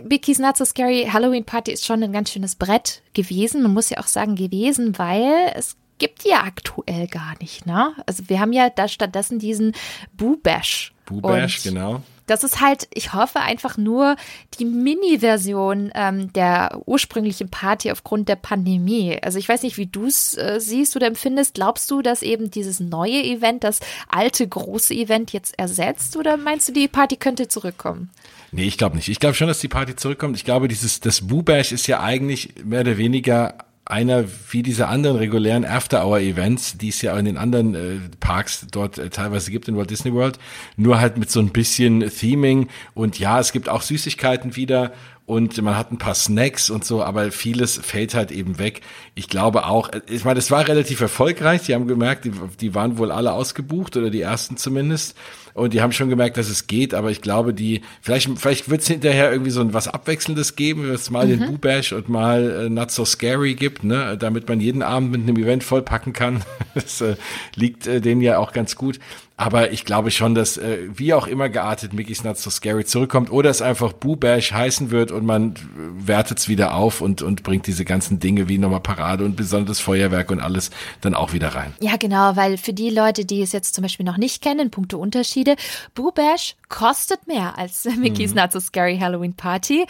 Mickey's Not So Scary Halloween Party ist schon ein ganz schönes Brett gewesen. Man muss ja auch sagen gewesen, weil es gibt ja aktuell gar nicht, ne? Also wir haben ja da stattdessen diesen Boo Bash. Boo Bash, genau. Das ist halt, ich hoffe einfach nur die Mini-Version ähm, der ursprünglichen Party aufgrund der Pandemie. Also ich weiß nicht, wie du es äh, siehst oder empfindest. Glaubst du, dass eben dieses neue Event das alte große Event jetzt ersetzt oder meinst du, die Party könnte zurückkommen? Nee, ich glaube nicht. Ich glaube schon, dass die Party zurückkommt. Ich glaube, dieses das Boo Bash ist ja eigentlich mehr oder weniger einer wie diese anderen regulären After-Hour-Events, die es ja in den anderen äh, Parks dort äh, teilweise gibt in Walt Disney World, nur halt mit so ein bisschen Theming. Und ja, es gibt auch Süßigkeiten wieder und man hat ein paar Snacks und so, aber vieles fällt halt eben weg. Ich glaube auch, ich meine, es war relativ erfolgreich. Die haben gemerkt, die, die waren wohl alle ausgebucht oder die ersten zumindest. Und die haben schon gemerkt, dass es geht, aber ich glaube, die, vielleicht, vielleicht wird es hinterher irgendwie so ein was Abwechselndes geben, wenn es mal mhm. den Boo Bash und mal äh, Not So Scary gibt, ne, damit man jeden Abend mit einem Event vollpacken kann. das äh, liegt äh, denen ja auch ganz gut. Aber ich glaube schon, dass äh, wie auch immer geartet Mickey's Not So Scary zurückkommt oder es einfach Boo Bash heißen wird und man wertet es wieder auf und, und bringt diese ganzen Dinge wie nochmal Parade und besonderes Feuerwerk und alles dann auch wieder rein. Ja, genau, weil für die Leute, die es jetzt zum Beispiel noch nicht kennen, Punkte Unterschiede, Boo Bash kostet mehr als Mickey's mhm. Not So Scary Halloween Party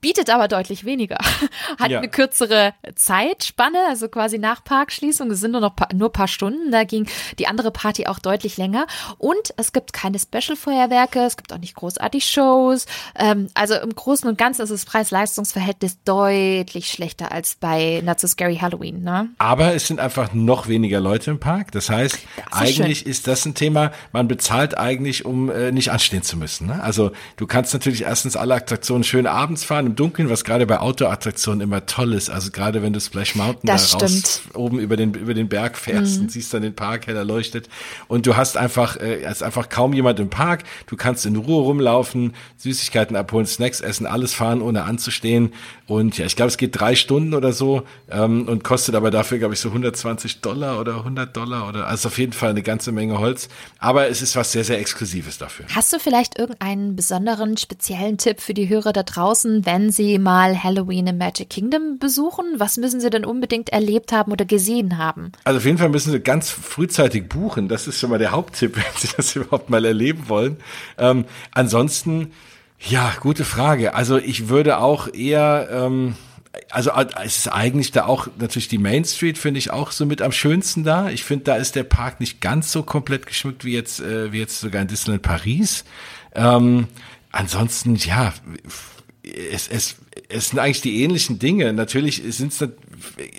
bietet aber deutlich weniger. Hat ja. eine kürzere Zeitspanne, also quasi nach Parkschließung. Es sind nur noch paar, nur paar Stunden. Da ging die andere Party auch deutlich länger. Und es gibt keine Special-Feuerwerke, es gibt auch nicht großartig Shows. Ähm, also im Großen und Ganzen ist das Preis-Leistungs-Verhältnis deutlich schlechter als bei Not So Scary Halloween. Ne? Aber es sind einfach noch weniger Leute im Park. Das heißt, das ist eigentlich schön. ist das ein Thema, man bezahlt eigentlich, um äh, nicht anstehen zu müssen. Ne? Also du kannst natürlich erstens alle Attraktionen schön abends fahren im Dunkeln, was gerade bei Outdoor-Attraktionen immer toll ist. Also gerade wenn du Splash Mountain das da raus oben über den, über den Berg fährst mhm. und siehst dann den Park heller leuchtet. Und du hast einfach, äh, ist einfach kaum jemand im Park. Du kannst in Ruhe rumlaufen, Süßigkeiten abholen, Snacks essen, alles fahren, ohne anzustehen. Und ja, ich glaube, es geht drei Stunden oder so ähm, und kostet aber dafür, glaube ich, so 120 Dollar oder 100 Dollar oder also auf jeden Fall eine ganze Menge Holz. Aber es ist was sehr, sehr Exklusives dafür. Hast du vielleicht irgendeinen besonderen, speziellen Tipp für die Hörer da draußen, wenn wenn Sie mal Halloween im Magic Kingdom besuchen? Was müssen Sie denn unbedingt erlebt haben oder gesehen haben? Also auf jeden Fall müssen Sie ganz frühzeitig buchen. Das ist schon mal der Haupttipp, wenn Sie das überhaupt mal erleben wollen. Ähm, ansonsten, ja, gute Frage. Also ich würde auch eher, ähm, also es ist eigentlich da auch natürlich die Main Street finde ich auch so mit am schönsten da. Ich finde, da ist der Park nicht ganz so komplett geschmückt wie jetzt äh, wie jetzt sogar in Disneyland Paris. Ähm, ansonsten ja es, es, es sind eigentlich die ähnlichen Dinge. Natürlich sind's,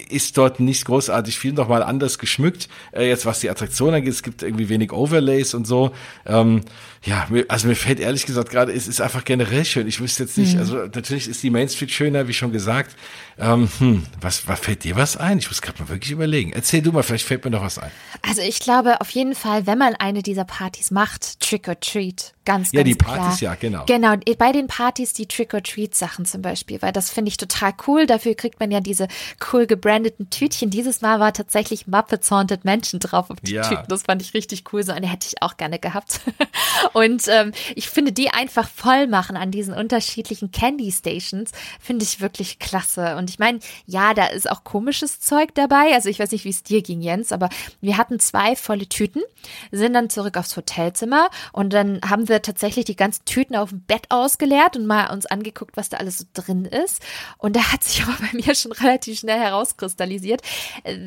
ist dort nicht großartig viel nochmal anders geschmückt. Äh, jetzt was die Attraktion angeht, es gibt irgendwie wenig Overlays und so. Ähm, ja, also mir fällt ehrlich gesagt gerade, es ist einfach generell schön. Ich wüsste jetzt nicht, mhm. also natürlich ist die Main Street schöner, wie schon gesagt. Ähm, hm, was, was fällt dir was ein? Ich muss gerade mal wirklich überlegen. Erzähl du mal, vielleicht fällt mir noch was ein. Also ich glaube auf jeden Fall, wenn man eine dieser Partys macht, Trick or Treat, ganz, ja, ganz die Partys, klar. ja, genau. Genau, bei den Partys die Trick or Treat Sachen zum Beispiel, weil das finde ich total cool. Dafür kriegt man ja diese cool gebrandeten Tütchen. Dieses Mal war tatsächlich Muppets Haunted Menschen drauf auf die ja. Tüten. Das fand ich richtig cool. So eine hätte ich auch gerne gehabt. Und ähm, ich finde, die einfach voll machen an diesen unterschiedlichen Candy Stations, finde ich wirklich klasse. Und ich meine, ja, da ist auch komisches Zeug dabei. Also ich weiß nicht, wie es dir ging, Jens, aber wir hatten zwei volle Tüten, sind dann zurück aufs Hotelzimmer und dann haben wir tatsächlich die ganzen Tüten auf dem Bett ausgeleert und mal uns angeguckt, was da alles so drin ist. Und da hat sich aber bei mir schon relativ schnell herauskristallisiert,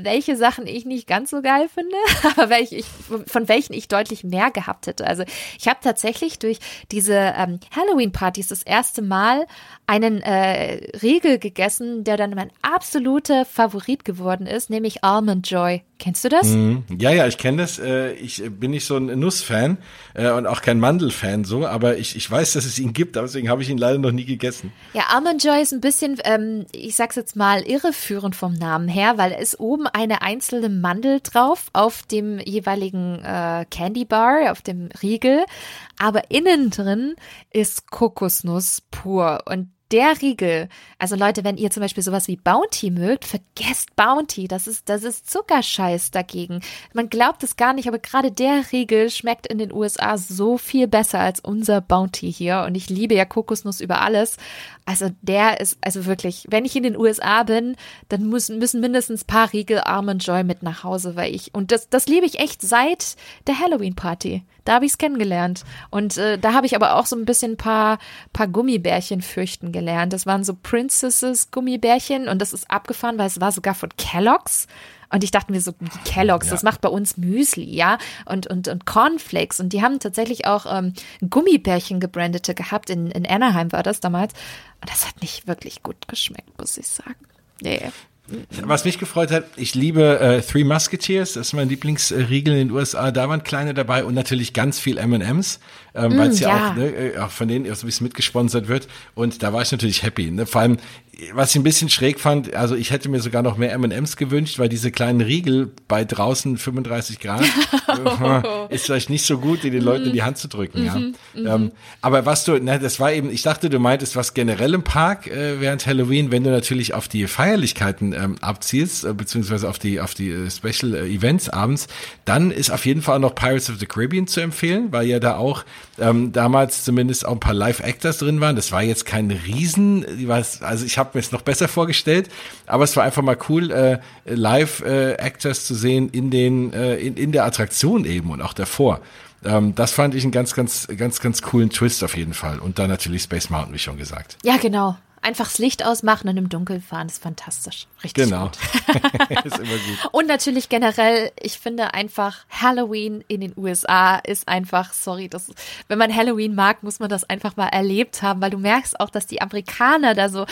welche Sachen ich nicht ganz so geil finde, aber welche ich, von welchen ich deutlich mehr gehabt hätte. Also ich habe tatsächlich durch diese ähm, Halloween-Partys das erste Mal einen äh, Riegel gegessen, der dann mein absoluter Favorit geworden ist, nämlich Almond Joy. Kennst du das? Mm, ja, ja, ich kenne das. Äh, ich bin nicht so ein Nussfan äh, und auch kein Mandelfan so, aber ich, ich weiß, dass es ihn gibt, deswegen habe ich ihn leider noch nie gegessen. Ja, Almond Joy ist ein bisschen, ähm, ich sag's jetzt mal, irreführend vom Namen her, weil es oben eine einzelne Mandel drauf auf dem jeweiligen äh, Candy Bar, auf dem Riegel, aber innen drin ist Kokosnuss pur. Und der Riegel, also Leute, wenn ihr zum Beispiel sowas wie Bounty mögt, vergesst Bounty. Das ist, das ist Zuckerscheiß dagegen. Man glaubt es gar nicht, aber gerade der Riegel schmeckt in den USA so viel besser als unser Bounty hier. Und ich liebe ja Kokosnuss über alles. Also der ist, also wirklich, wenn ich in den USA bin, dann müssen, müssen mindestens ein paar Riegel Almond Joy mit nach Hause, weil ich, und das, das liebe ich echt seit der Halloween Party. Da habe ich es kennengelernt. Und äh, da habe ich aber auch so ein bisschen ein paar, paar Gummibärchen fürchten gelernt. Das waren so Princesses Gummibärchen und das ist abgefahren, weil es war sogar von Kellogg's. Und ich dachte mir so, Kellogg's, ja. das macht bei uns Müsli, ja, und, und, und Cornflakes. Und die haben tatsächlich auch ähm, Gummibärchen gebrandete gehabt. In, in Anaheim war das damals. Und das hat nicht wirklich gut geschmeckt, muss ich sagen. Nee. Was mich gefreut hat, ich liebe äh, Three Musketeers, das ist mein Lieblingsriegel in den USA. Da waren kleine dabei und natürlich ganz viel M&M's, ähm, mm, weil es ja, ja, auch, ne, äh, auch von denen so ein bisschen mitgesponsert wird. Und da war ich natürlich happy. Ne? Vor allem was ich ein bisschen schräg fand, also ich hätte mir sogar noch mehr M&M's gewünscht, weil diese kleinen Riegel bei draußen 35 Grad ist vielleicht nicht so gut, die den Leuten in die Hand zu drücken. ja. Mhm, mhm. ähm, aber was du, na, das war eben, ich dachte, du meintest was generell im Park äh, während Halloween, wenn du natürlich auf die Feierlichkeiten ähm, abzielst, äh, beziehungsweise auf die auf die äh, Special äh, Events abends, dann ist auf jeden Fall auch noch Pirates of the Caribbean zu empfehlen, weil ja da auch ähm, damals zumindest auch ein paar Live-Actors drin waren. Das war jetzt kein Riesen, also ich habe mir es noch besser vorgestellt, aber es war einfach mal cool, äh, Live-Actors äh, zu sehen in den äh, in, in der Attraktion eben und auch davor. Ähm, das fand ich einen ganz, ganz, ganz, ganz coolen Twist auf jeden Fall. Und dann natürlich Space Mountain, wie schon gesagt. Ja, genau einfach das Licht ausmachen und im Dunkeln fahren ist fantastisch. Richtig genau. gut. ist immer gut. Und natürlich generell, ich finde einfach Halloween in den USA ist einfach, sorry, das, wenn man Halloween mag, muss man das einfach mal erlebt haben, weil du merkst auch, dass die Amerikaner da so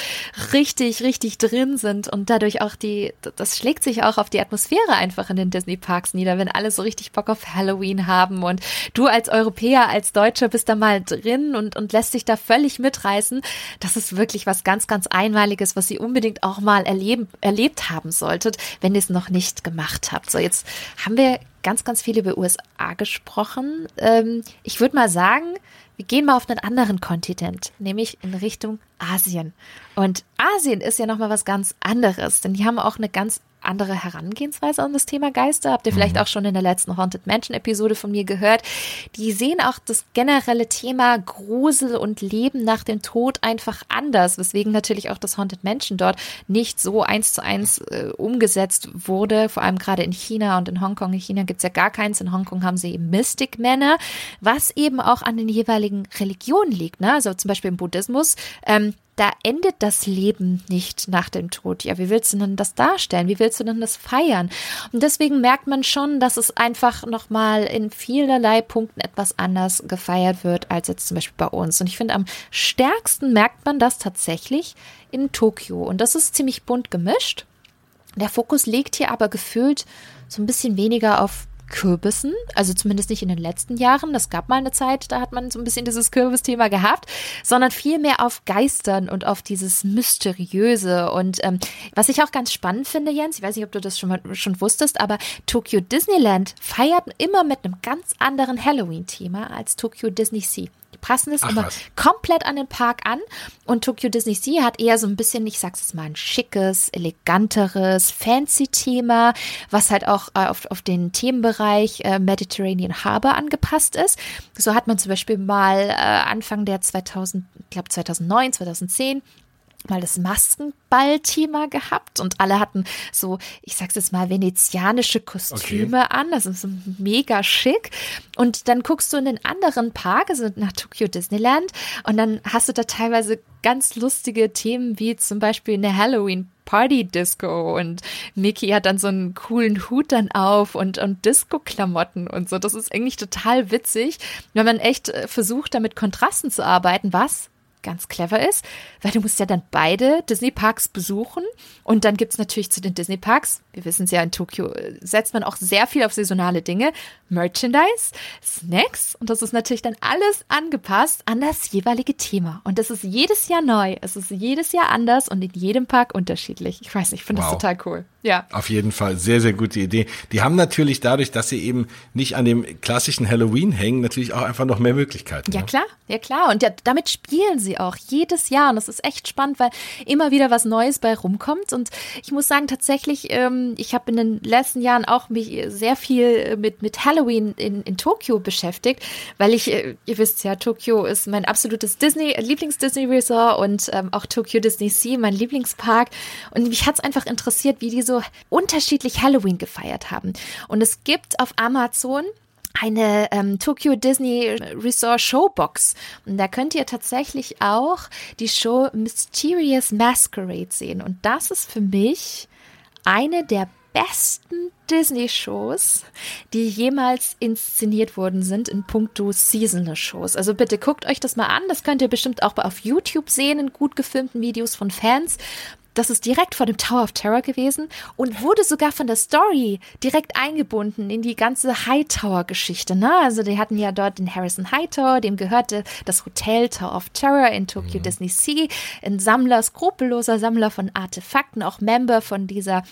richtig, richtig drin sind und dadurch auch die, das schlägt sich auch auf die Atmosphäre einfach in den Disney Parks nieder, wenn alle so richtig Bock auf Halloween haben und du als Europäer, als Deutscher bist da mal drin und, und lässt dich da völlig mitreißen. Das ist wirklich was ganz, ganz Einmaliges, was ihr unbedingt auch mal erleben, erlebt haben solltet, wenn ihr es noch nicht gemacht habt. So, jetzt haben wir ganz, ganz viel über USA gesprochen. Ähm, ich würde mal sagen, wir gehen mal auf einen anderen Kontinent, nämlich in Richtung Asien. Und Asien ist ja nochmal was ganz anderes, denn die haben auch eine ganz andere Herangehensweise an das Thema Geister. Habt ihr vielleicht mhm. auch schon in der letzten Haunted Mansion Episode von mir gehört. Die sehen auch das generelle Thema Grusel und Leben nach dem Tod einfach anders, weswegen natürlich auch das Haunted Mansion dort nicht so eins zu eins äh, umgesetzt wurde, vor allem gerade in China und in Hongkong. In China gibt's ja gar keins, in Hongkong haben sie eben Mystic Männer, was eben auch an den jeweiligen Religionen liegt. Ne? Also zum Beispiel im Buddhismus ähm, da endet das Leben nicht nach dem Tod. Ja, wie willst du denn das darstellen? Wie willst du denn das feiern? Und deswegen merkt man schon, dass es einfach nochmal in vielerlei Punkten etwas anders gefeiert wird als jetzt zum Beispiel bei uns. Und ich finde, am stärksten merkt man das tatsächlich in Tokio. Und das ist ziemlich bunt gemischt. Der Fokus liegt hier aber gefühlt so ein bisschen weniger auf Kürbissen, also zumindest nicht in den letzten Jahren. Das gab mal eine Zeit, da hat man so ein bisschen dieses Kürbisthema gehabt, sondern vielmehr auf Geistern und auf dieses Mysteriöse. Und ähm, was ich auch ganz spannend finde, Jens, ich weiß nicht, ob du das schon, mal, schon wusstest, aber Tokyo Disneyland feiert immer mit einem ganz anderen Halloween-Thema als Tokyo Disney Sea. Die passen es Ach, immer was. komplett an den Park an. Und Tokyo Disney Sea hat eher so ein bisschen, ich sag's jetzt mal, ein schickes, eleganteres, fancy Thema, was halt auch äh, auf, auf den Themenbereich äh, Mediterranean Harbor angepasst ist. So hat man zum Beispiel mal äh, Anfang der 2000, ich glaube 2009, 2010 mal das Maskenball-Thema gehabt und alle hatten so, ich sag's jetzt mal, venezianische Kostüme okay. an. Das ist so mega schick. Und dann guckst du in den anderen Park, also nach Tokyo Disneyland, und dann hast du da teilweise ganz lustige Themen wie zum Beispiel eine Halloween Party Disco und Mickey hat dann so einen coolen Hut dann auf und, und Disco-Klamotten und so. Das ist eigentlich total witzig, wenn man echt äh, versucht, damit Kontrasten zu arbeiten, was ganz clever ist, weil du musst ja dann beide Disney-Parks besuchen und dann gibt es natürlich zu den Disney-Parks, wir wissen es ja, in Tokio äh, setzt man auch sehr viel auf saisonale Dinge, Merchandise, Snacks und das ist natürlich dann alles angepasst an das jeweilige Thema und das ist jedes Jahr neu, es ist jedes Jahr anders und in jedem Park unterschiedlich. Ich weiß nicht, ich finde wow. das total cool. Ja. Auf jeden Fall, sehr, sehr gute Idee. Die haben natürlich dadurch, dass sie eben nicht an dem klassischen Halloween hängen, natürlich auch einfach noch mehr Möglichkeiten. Ja, ne? klar, ja klar. Und ja, damit spielen sie auch jedes Jahr. Und das ist echt spannend, weil immer wieder was Neues bei rumkommt. Und ich muss sagen, tatsächlich, ähm, ich habe in den letzten Jahren auch mich sehr viel mit, mit Halloween in, in Tokio beschäftigt, weil ich, äh, ihr wisst ja, Tokio ist mein absolutes Disney, Lieblings-Disney-Resort und ähm, auch Tokyo Disney Sea, mein Lieblingspark. Und mich hat es einfach interessiert, wie diese so unterschiedlich Halloween gefeiert haben. Und es gibt auf Amazon eine ähm, Tokyo Disney Resort Showbox. Und da könnt ihr tatsächlich auch die Show Mysterious Masquerade sehen. Und das ist für mich eine der besten Disney-Shows, die jemals inszeniert worden sind in puncto Seasonal-Shows. Also bitte guckt euch das mal an. Das könnt ihr bestimmt auch auf YouTube sehen in gut gefilmten Videos von Fans. Das ist direkt vor dem Tower of Terror gewesen und wurde sogar von der Story direkt eingebunden in die ganze Hightower-Geschichte. Ne? Also die hatten ja dort den Harrison Hightower, dem gehörte das Hotel Tower of Terror in Tokyo mhm. Disney Sea, ein Sammler, skrupelloser Sammler von Artefakten, auch Member von dieser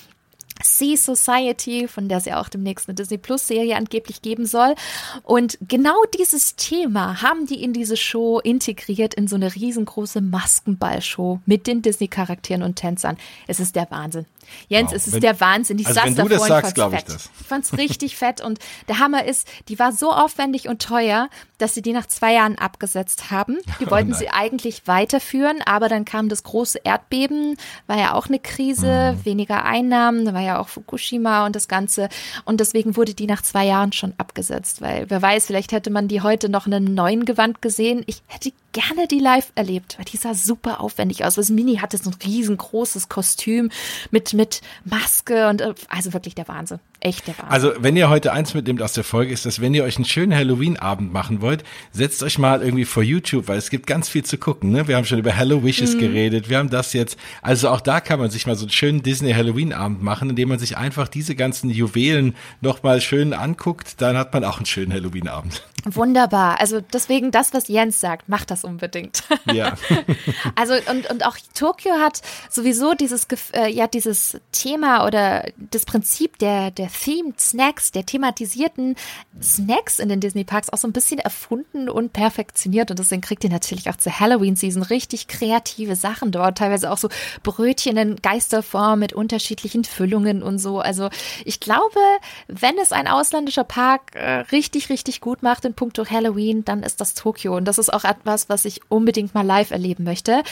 Sea Society, von der es ja auch demnächst eine Disney Plus Serie angeblich geben soll. Und genau dieses Thema haben die in diese Show integriert in so eine riesengroße Maskenballshow mit den Disney Charakteren und Tänzern. Es ist der Wahnsinn. Jens, wow. es ist wenn, der Wahnsinn. Ich also saß wenn du das sagst, glaube ich das. Ich fand's richtig fett und der Hammer ist, die war so aufwendig und teuer, dass sie die nach zwei Jahren abgesetzt haben. Die oh wollten oh sie eigentlich weiterführen, aber dann kam das große Erdbeben, war ja auch eine Krise, mhm. weniger Einnahmen, da war ja auch Fukushima und das Ganze und deswegen wurde die nach zwei Jahren schon abgesetzt, weil wer weiß, vielleicht hätte man die heute noch in einem neuen Gewand gesehen. Ich hätte gerne die live erlebt, weil die sah super aufwendig aus. Das Mini hatte so ein riesengroßes Kostüm mit, mit Maske und äh, also wirklich der Wahnsinn. Echt der Wahnsinn. Also, wenn ihr heute eins mitnehmt aus der Folge, ist, dass wenn ihr euch einen schönen Halloween-Abend machen wollt, setzt euch mal irgendwie vor YouTube, weil es gibt ganz viel zu gucken. Ne? Wir haben schon über Hello Wishes mhm. geredet, wir haben das jetzt. Also auch da kann man sich mal so einen schönen Disney-Halloween-Abend machen, indem man sich einfach diese ganzen Juwelen nochmal schön anguckt. Dann hat man auch einen schönen Halloween-Abend. Wunderbar. Also deswegen das, was Jens sagt, macht das unbedingt. Ja. also und, und auch Tokio hat sowieso dieses, äh, ja, dieses Thema oder das Prinzip der, der Themed Snacks, der thematisierten Snacks in den Disney Parks auch so ein bisschen erfunden und perfektioniert. Und deswegen kriegt ihr natürlich auch zur Halloween-Season richtig kreative Sachen dort. Teilweise auch so Brötchen in Geisterform mit unterschiedlichen Füllungen und so. Also ich glaube, wenn es ein ausländischer Park äh, richtig, richtig gut macht in puncto Halloween, dann ist das Tokio. Und das ist auch etwas, was ich unbedingt mal live erleben möchte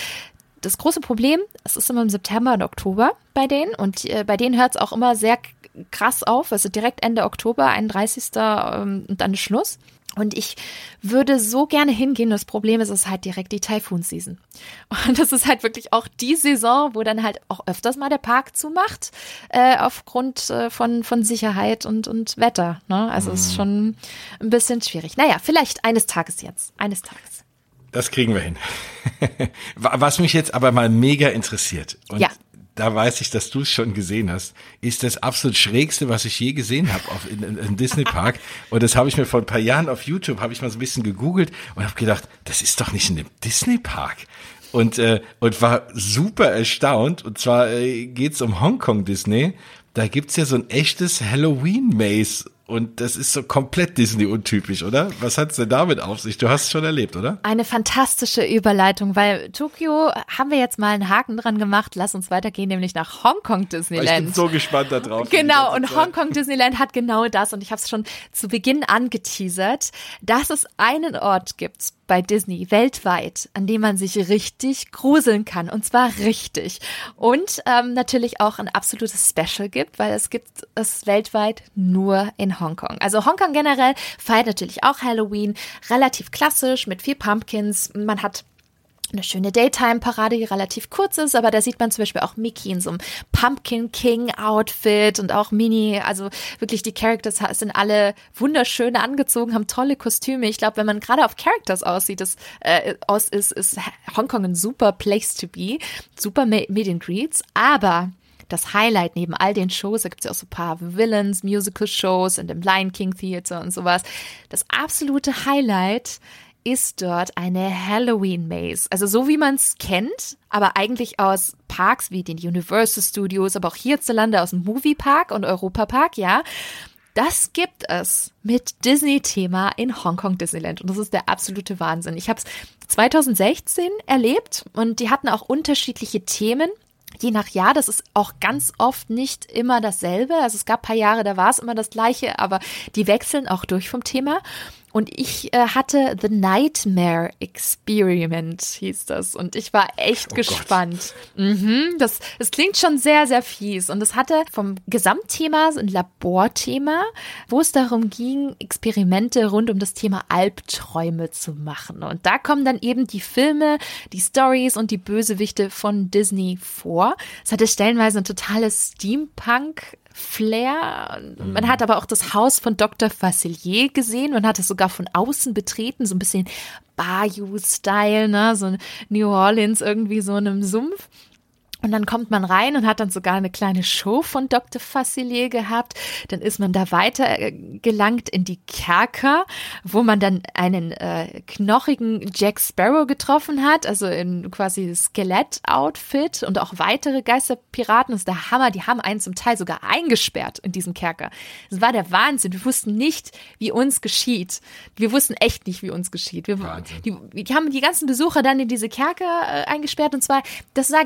das große Problem, es ist immer im September und Oktober bei denen und äh, bei denen hört es auch immer sehr krass auf, also direkt Ende Oktober, 31. Ähm, und dann Schluss. Und ich würde so gerne hingehen. Das Problem ist, es ist halt direkt die Typhoon-Season. Und das ist halt wirklich auch die Saison, wo dann halt auch öfters mal der Park zumacht, äh, aufgrund äh, von, von Sicherheit und, und Wetter. Ne? Also es ist mhm. schon ein bisschen schwierig. Naja, vielleicht eines Tages jetzt. Eines Tages. Das kriegen wir hin. Was mich jetzt aber mal mega interessiert. Und ja da weiß ich, dass du es schon gesehen hast, ist das absolut schrägste, was ich je gesehen habe auf in, in, in Disney Park. Und das habe ich mir vor ein paar Jahren auf YouTube, habe ich mal so ein bisschen gegoogelt und habe gedacht, das ist doch nicht in dem Disney Park. Und, äh, und war super erstaunt. Und zwar äh, geht's um Hongkong Disney. Da gibt's ja so ein echtes Halloween-Maze und das ist so komplett Disney-untypisch, oder? Was hat's denn damit auf sich? Du hast es schon erlebt, oder? Eine fantastische Überleitung, weil Tokio haben wir jetzt mal einen Haken dran gemacht. Lass uns weitergehen, nämlich nach Hongkong Disneyland. Ich bin so gespannt darauf. Genau, und Hongkong Disneyland hat genau das. Und ich habe es schon zu Beginn angeteasert, dass es einen Ort gibt bei Disney weltweit, an dem man sich richtig gruseln kann. Und zwar richtig. Und ähm, natürlich auch ein absolutes Special gibt, weil es gibt es weltweit nur in Hongkong. Also Hongkong generell feiert natürlich auch Halloween, relativ klassisch mit viel Pumpkins. Man hat eine schöne Daytime-Parade, die relativ kurz ist, aber da sieht man zum Beispiel auch Mickey in so einem Pumpkin King-Outfit und auch Minnie. Also wirklich, die Characters sind alle wunderschön angezogen, haben tolle Kostüme. Ich glaube, wenn man gerade auf Characters aussieht, ist, äh, aus ist, ist Hongkong ein super Place to be, super Meet and Greets, aber das Highlight neben all den Shows, da gibt es ja auch so ein paar Villains, Musical-Shows und im Lion King Theater und sowas. Das absolute Highlight ist dort eine Halloween Maze. Also so wie man es kennt, aber eigentlich aus Parks wie den Universal Studios, aber auch hierzulande aus dem Movie Park und Europa Park, ja. Das gibt es mit Disney-Thema in Hongkong Disneyland. Und das ist der absolute Wahnsinn. Ich habe es 2016 erlebt und die hatten auch unterschiedliche Themen je nach Jahr, das ist auch ganz oft nicht immer dasselbe. Also es gab paar Jahre, da war es immer das gleiche, aber die wechseln auch durch vom Thema. Und ich äh, hatte The Nightmare Experiment, hieß das. Und ich war echt oh gespannt. Mhm, das, das klingt schon sehr, sehr fies. Und es hatte vom Gesamtthema so ein Laborthema, wo es darum ging, Experimente rund um das Thema Albträume zu machen. Und da kommen dann eben die Filme, die Stories und die Bösewichte von Disney vor. Es hatte stellenweise ein totales Steampunk Flair. Man hat aber auch das Haus von Dr. Facilier gesehen. Man hat es sogar von außen betreten, so ein bisschen Bayou-Style, ne? so New Orleans irgendwie so in einem Sumpf. Und dann kommt man rein und hat dann sogar eine kleine Show von Dr. Facilier gehabt. Dann ist man da weiter äh, gelangt in die Kerker, wo man dann einen äh, knochigen Jack Sparrow getroffen hat, also in quasi Skelett-Outfit und auch weitere Geisterpiraten. Das ist der Hammer. Die haben einen zum Teil sogar eingesperrt in diesem Kerker. Das war der Wahnsinn. Wir wussten nicht, wie uns geschieht. Wir wussten echt nicht, wie uns geschieht. Wir, die, die, haben die ganzen Besucher dann in diese Kerker äh, eingesperrt und zwar, das sah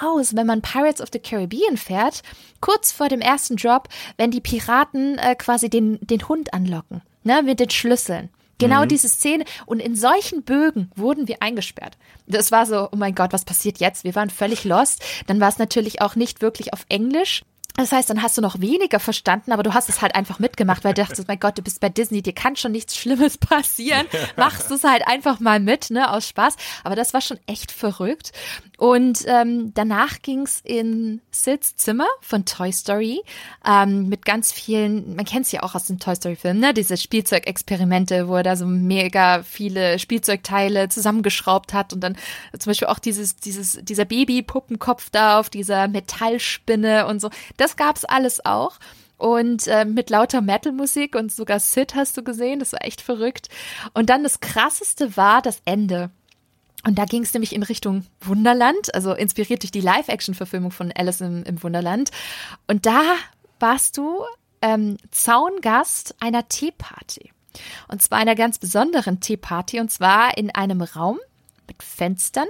aus, wenn man Pirates of the Caribbean fährt, kurz vor dem ersten Drop, wenn die Piraten äh, quasi den, den Hund anlocken, ne, mit den Schlüsseln. Genau mhm. diese Szene. Und in solchen Bögen wurden wir eingesperrt. Das war so, oh mein Gott, was passiert jetzt? Wir waren völlig lost. Dann war es natürlich auch nicht wirklich auf Englisch. Das heißt, dann hast du noch weniger verstanden, aber du hast es halt einfach mitgemacht, weil du dachtest, mein Gott, du bist bei Disney, dir kann schon nichts Schlimmes passieren. Machst du es halt einfach mal mit, ne, aus Spaß. Aber das war schon echt verrückt. Und ähm, danach ging's in Sids Zimmer von Toy Story ähm, mit ganz vielen, man kennt es ja auch aus dem Toy Story Film, ne? Diese Spielzeugexperimente, wo er da so mega viele Spielzeugteile zusammengeschraubt hat und dann zum Beispiel auch dieses, dieses, dieser Baby-Puppenkopf da auf dieser Metallspinne und so. Das gab's alles auch und äh, mit lauter Metal-Musik und sogar Sid hast du gesehen, das war echt verrückt. Und dann das krasseste war das Ende. Und da ging es nämlich in Richtung Wunderland, also inspiriert durch die Live-Action-Verfilmung von Alice im, im, Wunderland. Und da warst du ähm, Zaungast einer Teeparty. Und zwar einer ganz besonderen Teeparty, und zwar in einem Raum mit Fenstern,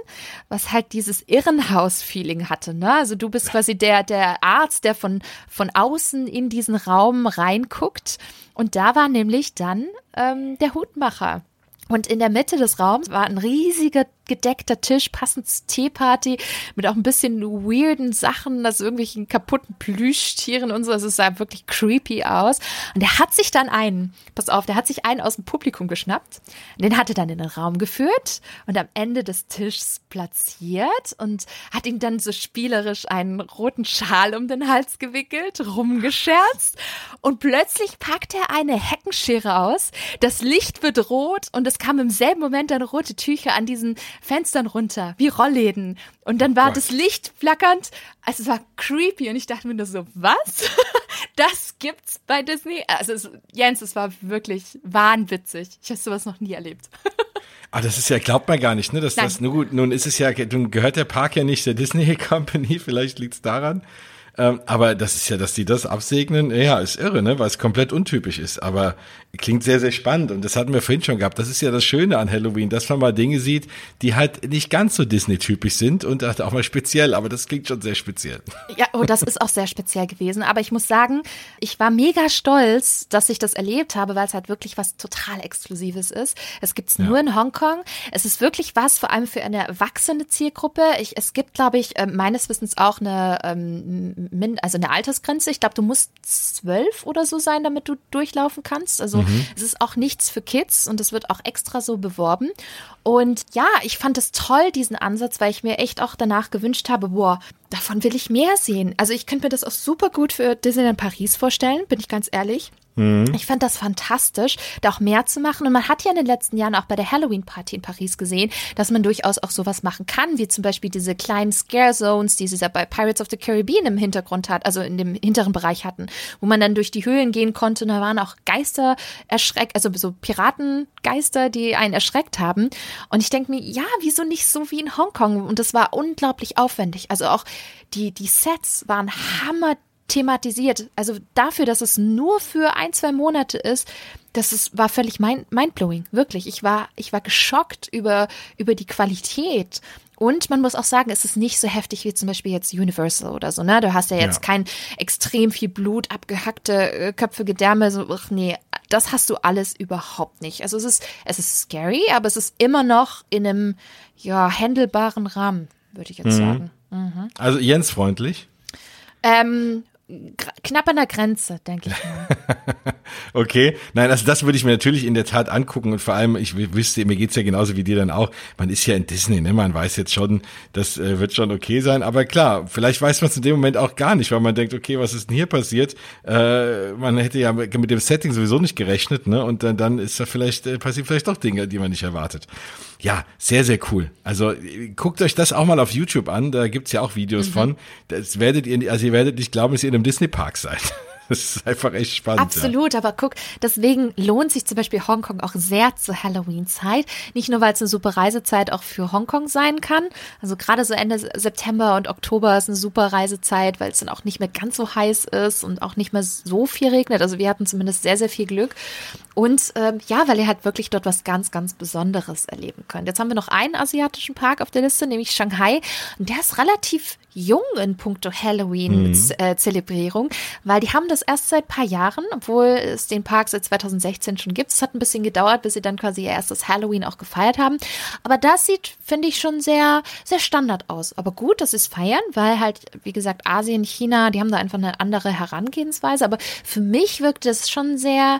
was halt dieses Irrenhaus-Feeling hatte. Ne? Also du bist quasi der, der Arzt, der von, von außen in diesen Raum reinguckt. Und da war nämlich dann ähm, der Hutmacher. Und in der Mitte des Raums war ein riesiger gedeckter Tisch, passend zur Teeparty, mit auch ein bisschen weirden Sachen, also irgendwelchen kaputten Plüschtieren und so. Also es sah wirklich creepy aus. Und der hat sich dann einen, pass auf, der hat sich einen aus dem Publikum geschnappt. Den hat er dann in den Raum geführt und am Ende des Tisches platziert und hat ihm dann so spielerisch einen roten Schal um den Hals gewickelt, rumgescherzt. Und plötzlich packt er eine Heckenschere aus. Das Licht wird rot und es kam im selben Moment dann rote Tücher an diesen Fenstern runter, wie Rollläden. Und dann war oh das Licht flackernd. Also es war creepy und ich dachte mir nur so, was? das gibt's bei Disney? Also es, Jens, es war wirklich wahnwitzig. Ich habe sowas noch nie erlebt. Ah, das ist ja, glaubt man gar nicht, ne? Dass das, nur gut, nun ist es ja, nun gehört der Park ja nicht der Disney Company, vielleicht liegt's daran. Ähm, aber das ist ja, dass die das absegnen, ja, ist irre, ne, weil es komplett untypisch ist. Aber klingt sehr, sehr spannend. Und das hatten wir vorhin schon gehabt. Das ist ja das Schöne an Halloween, dass man mal Dinge sieht, die halt nicht ganz so Disney-typisch sind und auch mal speziell. Aber das klingt schon sehr speziell. Ja, oh, das ist auch sehr speziell gewesen. Aber ich muss sagen, ich war mega stolz, dass ich das erlebt habe, weil es halt wirklich was total Exklusives ist. Es gibt's nur ja. in Hongkong. Es ist wirklich was, vor allem für eine erwachsene Zielgruppe. Ich, es gibt, glaube ich, äh, meines Wissens auch eine ähm, also eine Altersgrenze. Ich glaube, du musst zwölf oder so sein, damit du durchlaufen kannst. Also mhm. es ist auch nichts für Kids und es wird auch extra so beworben. Und ja, ich fand es toll, diesen Ansatz, weil ich mir echt auch danach gewünscht habe, boah, davon will ich mehr sehen. Also ich könnte mir das auch super gut für Disneyland Paris vorstellen, bin ich ganz ehrlich. Mhm. Ich fand das fantastisch, da auch mehr zu machen. Und man hat ja in den letzten Jahren auch bei der Halloween-Party in Paris gesehen, dass man durchaus auch sowas machen kann, wie zum Beispiel diese kleinen Scare Zones, die sie da bei Pirates of the Caribbean im Hintergrund hat, also in dem hinteren Bereich hatten, wo man dann durch die Höhlen gehen konnte. Und da waren auch Geister erschreckt, also so Piratengeister, die einen erschreckt haben. Und ich denke mir, ja, wieso nicht so wie in Hongkong? Und das war unglaublich aufwendig. Also auch die, die Sets waren hammer thematisiert. Also dafür, dass es nur für ein, zwei Monate ist, das ist, war völlig mind, mindblowing. Wirklich. Ich war, ich war geschockt über, über die Qualität. Und man muss auch sagen, es ist nicht so heftig wie zum Beispiel jetzt Universal oder so, ne? Du hast ja jetzt ja. kein extrem viel Blut, abgehackte äh, Köpfe, Gedärme, so, ach nee, das hast du alles überhaupt nicht. Also es ist, es ist scary, aber es ist immer noch in einem, ja, händelbaren Rahmen, würde ich jetzt mhm. sagen. Mhm. Also Jens freundlich? Ähm, knapp an der Grenze, denke ich mal. okay, nein, also das würde ich mir natürlich in der Tat angucken und vor allem, ich wüsste, mir geht's ja genauso wie dir dann auch, man ist ja in Disney, ne? man weiß jetzt schon, das äh, wird schon okay sein, aber klar, vielleicht weiß man es in dem Moment auch gar nicht, weil man denkt, okay, was ist denn hier passiert? Äh, man hätte ja mit dem Setting sowieso nicht gerechnet, ne? und dann, dann ist da vielleicht, äh, passiert vielleicht doch Dinge, die man nicht erwartet. Ja, sehr, sehr cool. Also guckt euch das auch mal auf YouTube an, da gibt's ja auch Videos mhm. von. Das werdet ihr, also ihr werdet nicht glauben, dass ihr in einem Disney-Park seid. Das ist einfach echt spannend. Absolut, ja. aber guck, deswegen lohnt sich zum Beispiel Hongkong auch sehr zur Halloween-Zeit. Nicht nur, weil es eine super Reisezeit auch für Hongkong sein kann. Also gerade so Ende September und Oktober ist eine super Reisezeit, weil es dann auch nicht mehr ganz so heiß ist und auch nicht mehr so viel regnet. Also wir hatten zumindest sehr, sehr viel Glück. Und ähm, ja, weil ihr halt wirklich dort was ganz, ganz Besonderes erleben könnt. Jetzt haben wir noch einen asiatischen Park auf der Liste, nämlich Shanghai. Und der ist relativ jung in puncto Halloween-Zelebrierung, mhm. weil die haben das erst seit paar Jahren, obwohl es den Park seit 2016 schon gibt. Es hat ein bisschen gedauert, bis sie dann quasi ihr erstes Halloween auch gefeiert haben. Aber das sieht, finde ich, schon sehr, sehr Standard aus. Aber gut, dass sie es feiern, weil halt, wie gesagt, Asien, China, die haben da einfach eine andere Herangehensweise. Aber für mich wirkt es schon sehr,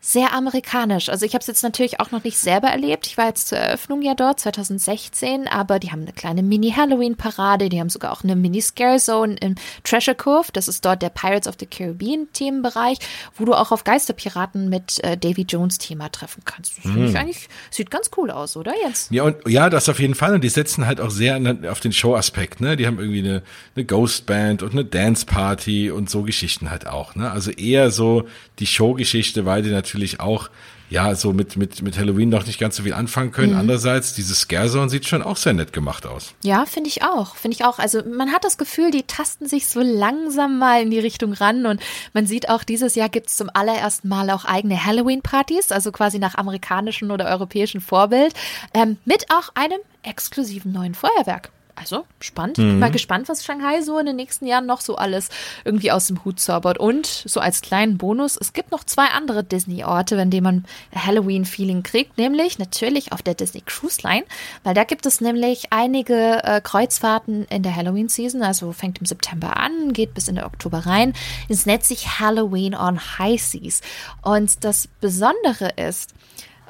sehr amerikanisch. Also ich habe es jetzt natürlich auch noch nicht selber erlebt. Ich war jetzt zur Eröffnung ja dort 2016, aber die haben eine kleine Mini-Halloween-Parade, die haben sogar auch eine Mini-Scare-Zone im Treasure Cove. Das ist dort der Pirates of the Caribbean-Themenbereich, wo du auch auf Geisterpiraten mit äh, Davy Jones-Thema treffen kannst. Das finde ich hm. eigentlich, sieht ganz cool aus, oder Jens? Ja, und ja, das auf jeden Fall. Und die setzen halt auch sehr auf den Show-Aspekt, ne? Die haben irgendwie eine, eine Ghost-Band und eine Dance-Party und so Geschichten halt auch, ne? Also eher so die Show-Geschichte, weil die natürlich natürlich auch ja, so mit, mit, mit Halloween noch nicht ganz so viel anfangen können. Mhm. Andererseits, dieses Scarezone sieht schon auch sehr nett gemacht aus. Ja, finde ich auch. Finde ich auch. Also man hat das Gefühl, die tasten sich so langsam mal in die Richtung ran und man sieht auch, dieses Jahr gibt es zum allerersten Mal auch eigene Halloween-Partys, also quasi nach amerikanischem oder europäischem Vorbild, ähm, mit auch einem exklusiven neuen Feuerwerk. Also spannend. Mhm. Bin mal gespannt, was Shanghai so in den nächsten Jahren noch so alles irgendwie aus dem Hut zaubert. Und so als kleinen Bonus, es gibt noch zwei andere Disney-Orte, in denen man Halloween-Feeling kriegt, nämlich natürlich auf der Disney Cruise Line, weil da gibt es nämlich einige äh, Kreuzfahrten in der Halloween-Season, also fängt im September an, geht bis in den Oktober rein. Es nennt sich Halloween on High Seas. Und das Besondere ist,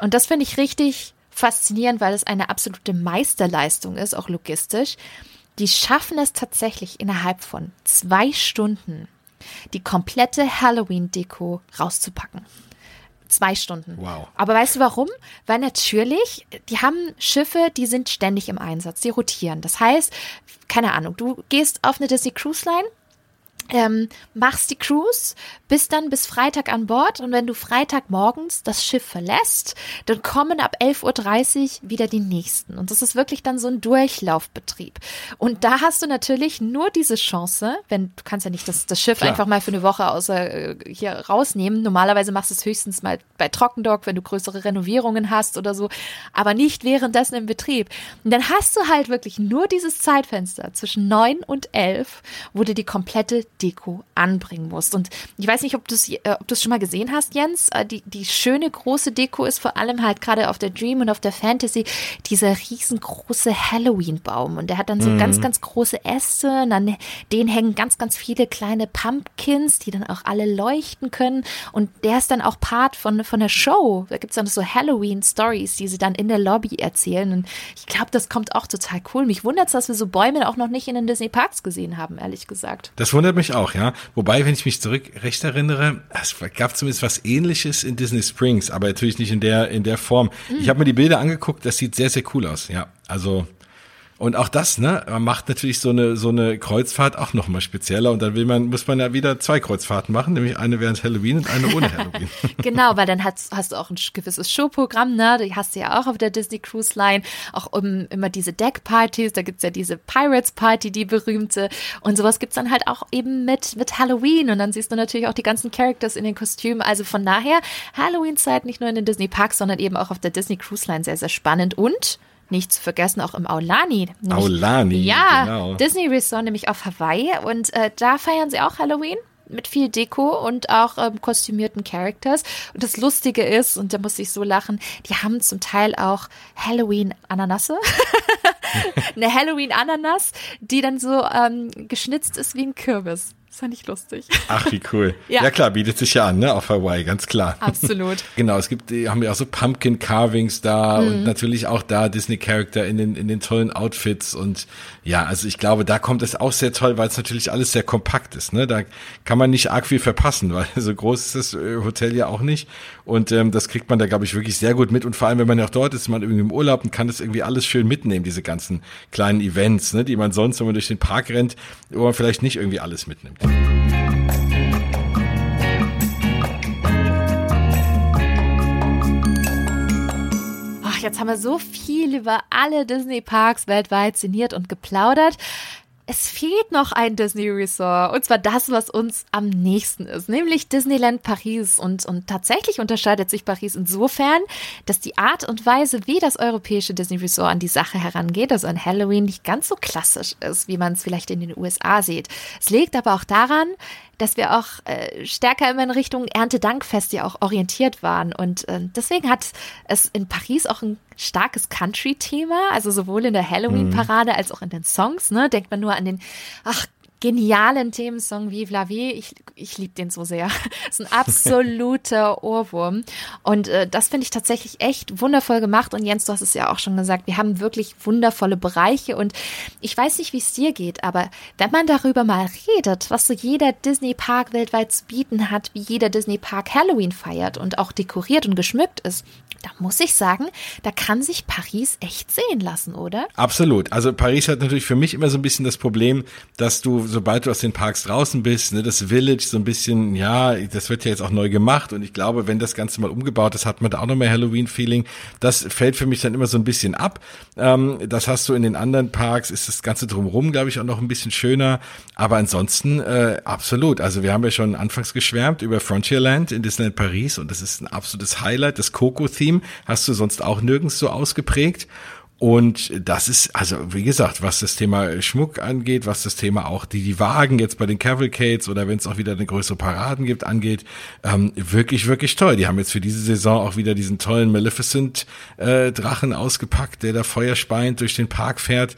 und das finde ich richtig faszinierend, weil es eine absolute Meisterleistung ist, auch logistisch. Die schaffen es tatsächlich innerhalb von zwei Stunden, die komplette Halloween-Deko rauszupacken. Zwei Stunden. Wow. Aber weißt du warum? Weil natürlich, die haben Schiffe, die sind ständig im Einsatz, die rotieren. Das heißt, keine Ahnung, du gehst auf eine Disney Cruise Line, ähm, machst die Cruise, bist dann bis Freitag an Bord und wenn du Freitag morgens das Schiff verlässt, dann kommen ab 11.30 Uhr wieder die nächsten. Und das ist wirklich dann so ein Durchlaufbetrieb. Und da hast du natürlich nur diese Chance, wenn du kannst ja nicht das, das Schiff Klar. einfach mal für eine Woche außer äh, hier rausnehmen. Normalerweise machst du es höchstens mal bei Trockendock, wenn du größere Renovierungen hast oder so, aber nicht währenddessen im Betrieb. Und dann hast du halt wirklich nur dieses Zeitfenster zwischen 9 und 11, wo du die komplette Deko anbringen musst. Und ich weiß nicht, ob du es äh, ob schon mal gesehen hast, Jens. Äh, die, die schöne große Deko ist vor allem halt gerade auf der Dream und auf der Fantasy dieser riesengroße Halloween-Baum. Und der hat dann so mhm. ganz, ganz große Äste und an denen hängen ganz, ganz viele kleine Pumpkins, die dann auch alle leuchten können. Und der ist dann auch Part von, von der Show. Da gibt es dann so Halloween-Stories, die sie dann in der Lobby erzählen. Und ich glaube, das kommt auch total cool. Mich wundert es, dass wir so Bäume auch noch nicht in den Disney Parks gesehen haben, ehrlich gesagt. Das wundert mich ich auch, ja. Wobei, wenn ich mich zurück recht erinnere, es gab zumindest was ähnliches in Disney Springs, aber natürlich nicht in der, in der Form. Mhm. Ich habe mir die Bilder angeguckt, das sieht sehr, sehr cool aus, ja. Also und auch das, ne, macht natürlich so eine so eine Kreuzfahrt auch noch mal spezieller. Und dann will man muss man ja wieder zwei Kreuzfahrten machen, nämlich eine während Halloween und eine ohne Halloween. genau, weil dann hast, hast du auch ein gewisses Showprogramm, ne? Die hast du ja auch auf der Disney Cruise Line, auch um, immer diese Deckpartys, da gibt's ja diese Pirates Party, die berühmte. Und sowas gibt's dann halt auch eben mit mit Halloween. Und dann siehst du natürlich auch die ganzen Characters in den Kostümen, also von daher Halloween Zeit nicht nur in den Disney Parks, sondern eben auch auf der Disney Cruise Line sehr sehr spannend. Und nicht zu vergessen auch im Aulani. Nämlich, Aulani, ja, genau. Disney Resort nämlich auf Hawaii und äh, da feiern sie auch Halloween mit viel Deko und auch ähm, kostümierten Characters. Und das Lustige ist, und da muss ich so lachen, die haben zum Teil auch Halloween-Ananasse. Eine Halloween-Ananas, die dann so ähm, geschnitzt ist wie ein Kürbis. Das fand ich lustig. Ach, wie cool. ja. ja. klar, bietet sich ja an, ne, auf Hawaii, ganz klar. Absolut. genau, es gibt, die haben ja auch so Pumpkin Carvings da mhm. und natürlich auch da Disney Character in den, in den tollen Outfits und ja, also ich glaube, da kommt es auch sehr toll, weil es natürlich alles sehr kompakt ist, ne, da kann man nicht arg viel verpassen, weil so groß ist das äh, Hotel ja auch nicht und ähm, das kriegt man da, glaube ich, wirklich sehr gut mit und vor allem, wenn man ja auch dort ist, man irgendwie im Urlaub und kann das irgendwie alles schön mitnehmen, diese ganzen kleinen Events, ne, die man sonst, wenn man durch den Park rennt, wo man vielleicht nicht irgendwie alles mitnimmt. Ach, jetzt haben wir so viel über alle Disney-Parks weltweit sinniert und geplaudert es fehlt noch ein Disney Resort. Und zwar das, was uns am nächsten ist, nämlich Disneyland Paris. Und, und tatsächlich unterscheidet sich Paris insofern, dass die Art und Weise, wie das europäische Disney Resort an die Sache herangeht, also an Halloween, nicht ganz so klassisch ist, wie man es vielleicht in den USA sieht. Es liegt aber auch daran, dass wir auch äh, stärker immer in Richtung Erntedankfest ja auch orientiert waren. Und äh, deswegen hat es in Paris auch ein starkes Country-Thema, also sowohl in der Halloween-Parade als auch in den Songs. Ne? Denkt man nur an den, ach genialen Themensong Vive la Vie. Ich, ich liebe den so sehr. Das ist ein absoluter Ohrwurm. Und äh, das finde ich tatsächlich echt wundervoll gemacht. Und Jens, du hast es ja auch schon gesagt, wir haben wirklich wundervolle Bereiche. Und ich weiß nicht, wie es dir geht, aber wenn man darüber mal redet, was so jeder Disney-Park weltweit zu bieten hat, wie jeder Disney-Park Halloween feiert und auch dekoriert und geschmückt ist, da muss ich sagen, da kann sich Paris echt sehen lassen, oder? Absolut. Also Paris hat natürlich für mich immer so ein bisschen das Problem, dass du, sobald du aus den Parks draußen bist, ne, das Village so ein bisschen, ja, das wird ja jetzt auch neu gemacht und ich glaube, wenn das Ganze mal umgebaut ist, hat man da auch noch mehr Halloween-Feeling. Das fällt für mich dann immer so ein bisschen ab. Ähm, das hast du in den anderen Parks, ist das Ganze drumherum, glaube ich, auch noch ein bisschen schöner. Aber ansonsten, äh, absolut. Also wir haben ja schon anfangs geschwärmt über Frontierland in Disneyland Paris und das ist ein absolutes Highlight, das Coco-Theme Theme hast du sonst auch nirgends so ausgeprägt. Und das ist, also wie gesagt, was das Thema Schmuck angeht, was das Thema auch die, die Wagen jetzt bei den Cavalcades oder wenn es auch wieder eine größere Paraden gibt, angeht, ähm, wirklich, wirklich toll. Die haben jetzt für diese Saison auch wieder diesen tollen Maleficent-Drachen äh, ausgepackt, der da feuerspeiend durch den Park fährt.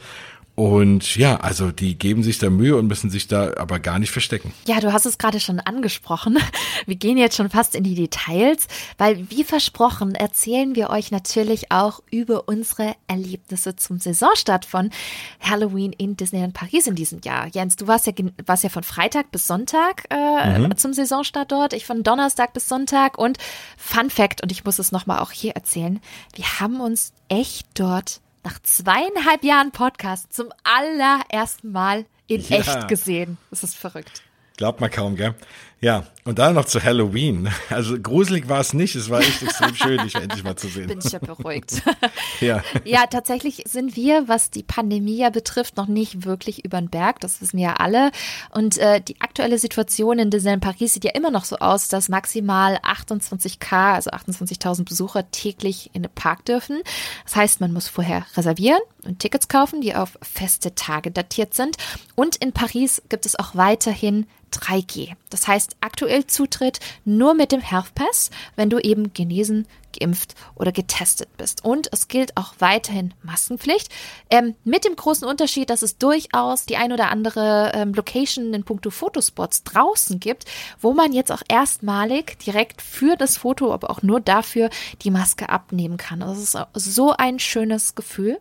Und ja, also die geben sich da Mühe und müssen sich da aber gar nicht verstecken. Ja, du hast es gerade schon angesprochen. Wir gehen jetzt schon fast in die Details, weil wie versprochen erzählen wir euch natürlich auch über unsere Erlebnisse zum Saisonstart von Halloween in Disneyland Paris in diesem Jahr. Jens, du warst ja, warst ja von Freitag bis Sonntag äh, mhm. zum Saisonstart dort, ich von Donnerstag bis Sonntag und Fun Fact, und ich muss es nochmal auch hier erzählen, wir haben uns echt dort nach zweieinhalb Jahren Podcast zum allerersten Mal in ja. echt gesehen. Das ist verrückt. Glaubt man kaum, gell? Ja, und dann noch zu Halloween. Also gruselig war es nicht, es war echt extrem schön, dich endlich mal zu sehen. Bin ich ja beruhigt. ja. ja, tatsächlich sind wir, was die Pandemie ja betrifft, noch nicht wirklich über den Berg, das wissen wir ja alle. Und äh, die aktuelle Situation in Disneyland Paris sieht ja immer noch so aus, dass maximal 28k, also 28.000 Besucher täglich in den Park dürfen. Das heißt, man muss vorher reservieren und Tickets kaufen, die auf feste Tage datiert sind. Und in Paris gibt es auch weiterhin 3G. Das heißt, aktuell Zutritt nur mit dem Health Pass, wenn du eben genesen, geimpft oder getestet bist. Und es gilt auch weiterhin Maskenpflicht. Ähm, mit dem großen Unterschied, dass es durchaus die ein oder andere ähm, Location in puncto Fotospots draußen gibt, wo man jetzt auch erstmalig direkt für das Foto, aber auch nur dafür die Maske abnehmen kann. Das ist so ein schönes Gefühl.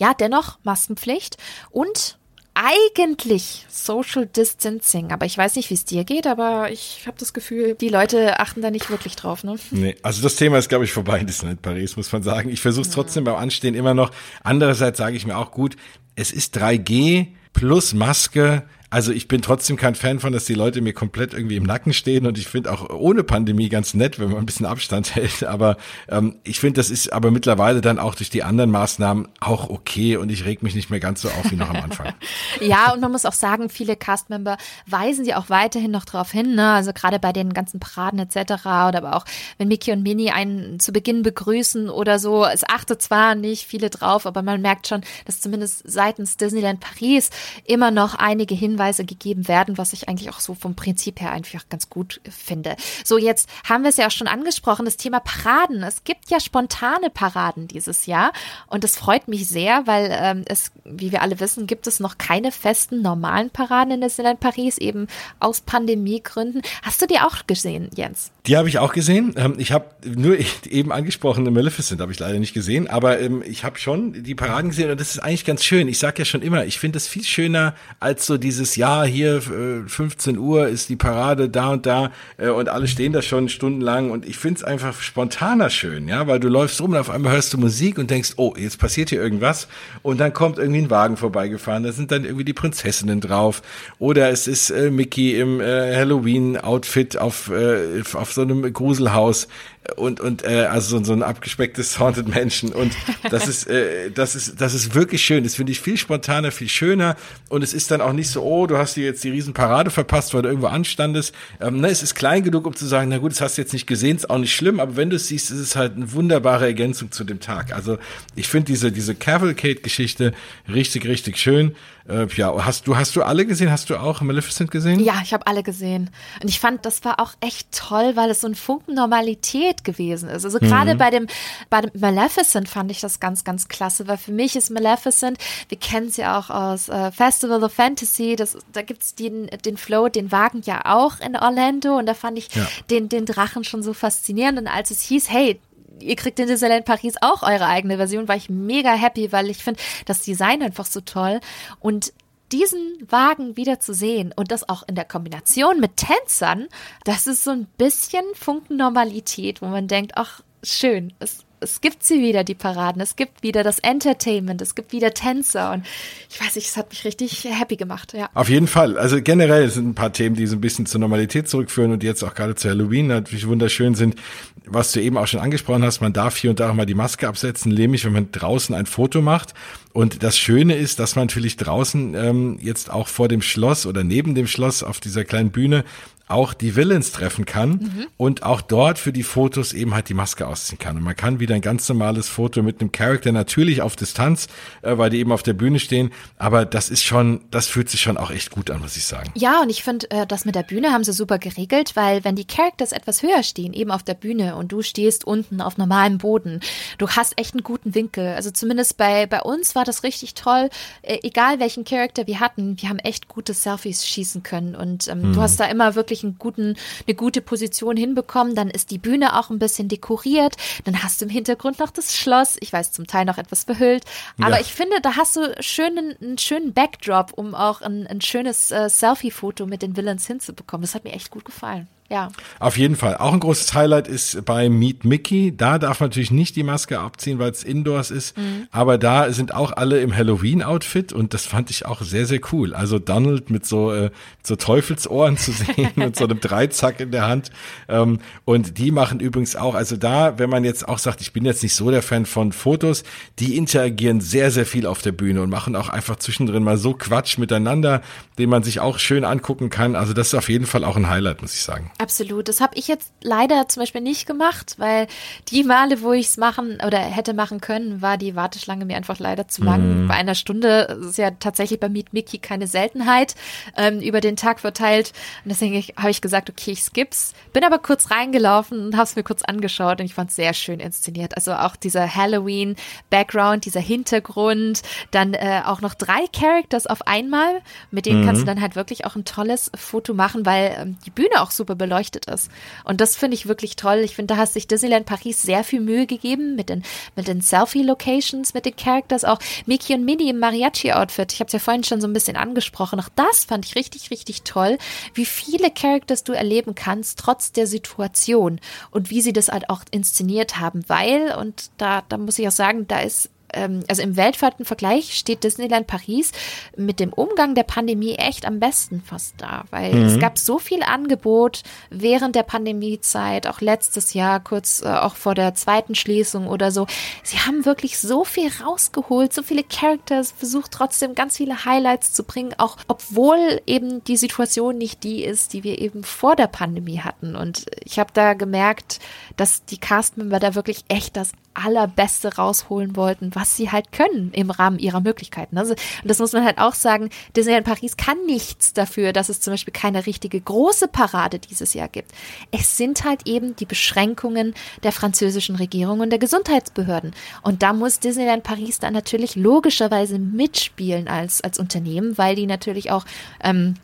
Ja, dennoch Maskenpflicht und eigentlich Social Distancing, aber ich weiß nicht, wie es dir geht, aber ich habe das Gefühl, die Leute achten da nicht wirklich drauf. Ne? Nee, also das Thema ist, glaube ich, vorbei in Disneyland Paris, muss man sagen. Ich versuche es trotzdem beim Anstehen immer noch. Andererseits sage ich mir auch gut, es ist 3G plus Maske also ich bin trotzdem kein Fan von, dass die Leute mir komplett irgendwie im Nacken stehen und ich finde auch ohne Pandemie ganz nett, wenn man ein bisschen Abstand hält. Aber ähm, ich finde, das ist aber mittlerweile dann auch durch die anderen Maßnahmen auch okay und ich reg mich nicht mehr ganz so auf wie noch am Anfang. ja, und man muss auch sagen, viele Castmember weisen sie auch weiterhin noch darauf hin. Ne? Also gerade bei den ganzen Paraden etc. oder aber auch wenn Mickey und Minnie einen zu Beginn begrüßen oder so. Es achtet zwar nicht viele drauf, aber man merkt schon, dass zumindest seitens Disneyland Paris immer noch einige Hinweise Weise gegeben werden, was ich eigentlich auch so vom Prinzip her einfach ganz gut finde. So, jetzt haben wir es ja auch schon angesprochen, das Thema Paraden. Es gibt ja spontane Paraden dieses Jahr und das freut mich sehr, weil ähm, es, wie wir alle wissen, gibt es noch keine festen normalen Paraden in Disneyland Paris, eben aus Pandemiegründen. Hast du die auch gesehen, Jens? Die habe ich auch gesehen. Ähm, ich habe nur eben angesprochen, Maleficent habe ich leider nicht gesehen, aber ähm, ich habe schon die Paraden gesehen und das ist eigentlich ganz schön. Ich sage ja schon immer, ich finde es viel schöner als so dieses Jahr hier 15 äh, Uhr ist die Parade da und da äh, und alle stehen da schon stundenlang und ich finde es einfach spontaner schön, ja, weil du läufst rum und auf einmal hörst du Musik und denkst, oh, jetzt passiert hier irgendwas und dann kommt irgendwie ein Wagen vorbeigefahren, da sind dann irgendwie die Prinzessinnen drauf oder es ist äh, Mickey im äh, Halloween-Outfit auf, äh, auf so einem Gruselhaus und und äh, also so, so ein abgespecktes Haunted Menschen und das ist äh, das ist das ist wirklich schön. Das finde ich viel spontaner, viel schöner und es ist dann auch nicht so, oh, du hast dir jetzt die Riesenparade verpasst, weil du irgendwo anstandest. Ähm, ne, es ist klein genug, um zu sagen, na gut, das hast du jetzt nicht gesehen, ist auch nicht schlimm, aber wenn du es siehst, ist es halt eine wunderbare Ergänzung zu dem Tag. Also ich finde diese diese Cavalcade-Geschichte richtig richtig schön. Äh, ja, hast du hast du alle gesehen? Hast du auch Maleficent gesehen? Ja, ich habe alle gesehen und ich fand, das war auch echt toll, weil es so ein Funken Normalität gewesen ist. Also gerade mhm. bei dem, bei dem Maleficent fand ich das ganz, ganz klasse, weil für mich ist Maleficent, wir kennen es ja auch aus äh, Festival of Fantasy, das, da gibt's den, den Float, den Wagen ja auch in Orlando und da fand ich ja. den, den Drachen schon so faszinierend und als es hieß, hey, ihr kriegt in Disneyland Paris auch eure eigene Version, war ich mega happy, weil ich finde das Design einfach so toll und diesen Wagen wieder zu sehen und das auch in der Kombination mit Tänzern, das ist so ein bisschen Funken Normalität, wo man denkt, ach, schön, es es gibt sie wieder, die Paraden. Es gibt wieder das Entertainment. Es gibt wieder Tänzer. Und ich weiß nicht, es hat mich richtig happy gemacht, ja. Auf jeden Fall. Also generell sind ein paar Themen, die so ein bisschen zur Normalität zurückführen und jetzt auch gerade zu Halloween natürlich wunderschön sind. Was du eben auch schon angesprochen hast, man darf hier und da mal die Maske absetzen, nämlich wenn man draußen ein Foto macht. Und das Schöne ist, dass man natürlich draußen ähm, jetzt auch vor dem Schloss oder neben dem Schloss auf dieser kleinen Bühne auch die Villains treffen kann mhm. und auch dort für die Fotos eben halt die Maske ausziehen kann. Und man kann wieder ein ganz normales Foto mit einem Charakter natürlich auf Distanz, äh, weil die eben auf der Bühne stehen. Aber das ist schon, das fühlt sich schon auch echt gut an, muss ich sagen. Ja, und ich finde, äh, das mit der Bühne haben sie super geregelt, weil wenn die Characters etwas höher stehen, eben auf der Bühne und du stehst unten auf normalem Boden, du hast echt einen guten Winkel. Also zumindest bei, bei uns war das richtig toll. Äh, egal welchen Charakter wir hatten, wir haben echt gute Selfies schießen können und ähm, hm. du hast da immer wirklich wirklich einen guten, eine gute Position hinbekommen. Dann ist die Bühne auch ein bisschen dekoriert. Dann hast du im Hintergrund noch das Schloss. Ich weiß, zum Teil noch etwas verhüllt. Aber ja. ich finde, da hast du schönen, einen schönen Backdrop, um auch ein, ein schönes äh, Selfie-Foto mit den Villains hinzubekommen. Das hat mir echt gut gefallen. Ja. Auf jeden Fall. Auch ein großes Highlight ist bei Meet Mickey. Da darf man natürlich nicht die Maske abziehen, weil es indoors ist. Mhm. Aber da sind auch alle im Halloween-Outfit und das fand ich auch sehr, sehr cool. Also Donald mit so, äh, so Teufelsohren zu sehen und so einem Dreizack in der Hand. Ähm, und die machen übrigens auch, also da, wenn man jetzt auch sagt, ich bin jetzt nicht so der Fan von Fotos, die interagieren sehr, sehr viel auf der Bühne und machen auch einfach zwischendrin mal so Quatsch miteinander, den man sich auch schön angucken kann. Also das ist auf jeden Fall auch ein Highlight, muss ich sagen. Absolut. Das habe ich jetzt leider zum Beispiel nicht gemacht, weil die Male, wo ich es machen oder hätte machen können, war die Warteschlange mir einfach leider zu lang. Mhm. Bei einer Stunde ist ja tatsächlich bei Meet Mickey keine Seltenheit ähm, über den Tag verteilt. Und deswegen habe ich gesagt, okay, ich skips. Bin aber kurz reingelaufen und habe es mir kurz angeschaut und ich fand es sehr schön inszeniert. Also auch dieser Halloween-Background, dieser Hintergrund, dann äh, auch noch drei Characters auf einmal. Mit denen mhm. kannst du dann halt wirklich auch ein tolles Foto machen, weil ähm, die Bühne auch super beleuchtet beleuchtet ist. Und das finde ich wirklich toll. Ich finde, da hat sich Disneyland Paris sehr viel Mühe gegeben mit den, mit den Selfie-Locations, mit den Characters, auch Mickey und Minnie im Mariachi-Outfit. Ich habe es ja vorhin schon so ein bisschen angesprochen. Auch das fand ich richtig, richtig toll, wie viele Characters du erleben kannst, trotz der Situation und wie sie das halt auch inszeniert haben, weil, und da, da muss ich auch sagen, da ist ähm, also im weltweiten Vergleich steht Disneyland Paris mit dem Umgang der Pandemie echt am besten fast da, weil mhm. es gab so viel Angebot während der Pandemiezeit, auch letztes Jahr, kurz äh, auch vor der zweiten Schließung oder so. Sie haben wirklich so viel rausgeholt, so viele Characters, versucht trotzdem ganz viele Highlights zu bringen, auch obwohl eben die Situation nicht die ist, die wir eben vor der Pandemie hatten. Und ich habe da gemerkt, dass die Castmember da wirklich echt das Allerbeste rausholen wollten, was sie halt können im Rahmen ihrer Möglichkeiten. Also, und das muss man halt auch sagen, Disneyland Paris kann nichts dafür, dass es zum Beispiel keine richtige große Parade dieses Jahr gibt. Es sind halt eben die Beschränkungen der französischen Regierung und der Gesundheitsbehörden. Und da muss Disneyland Paris dann natürlich logischerweise mitspielen als, als Unternehmen, weil die natürlich auch ähm,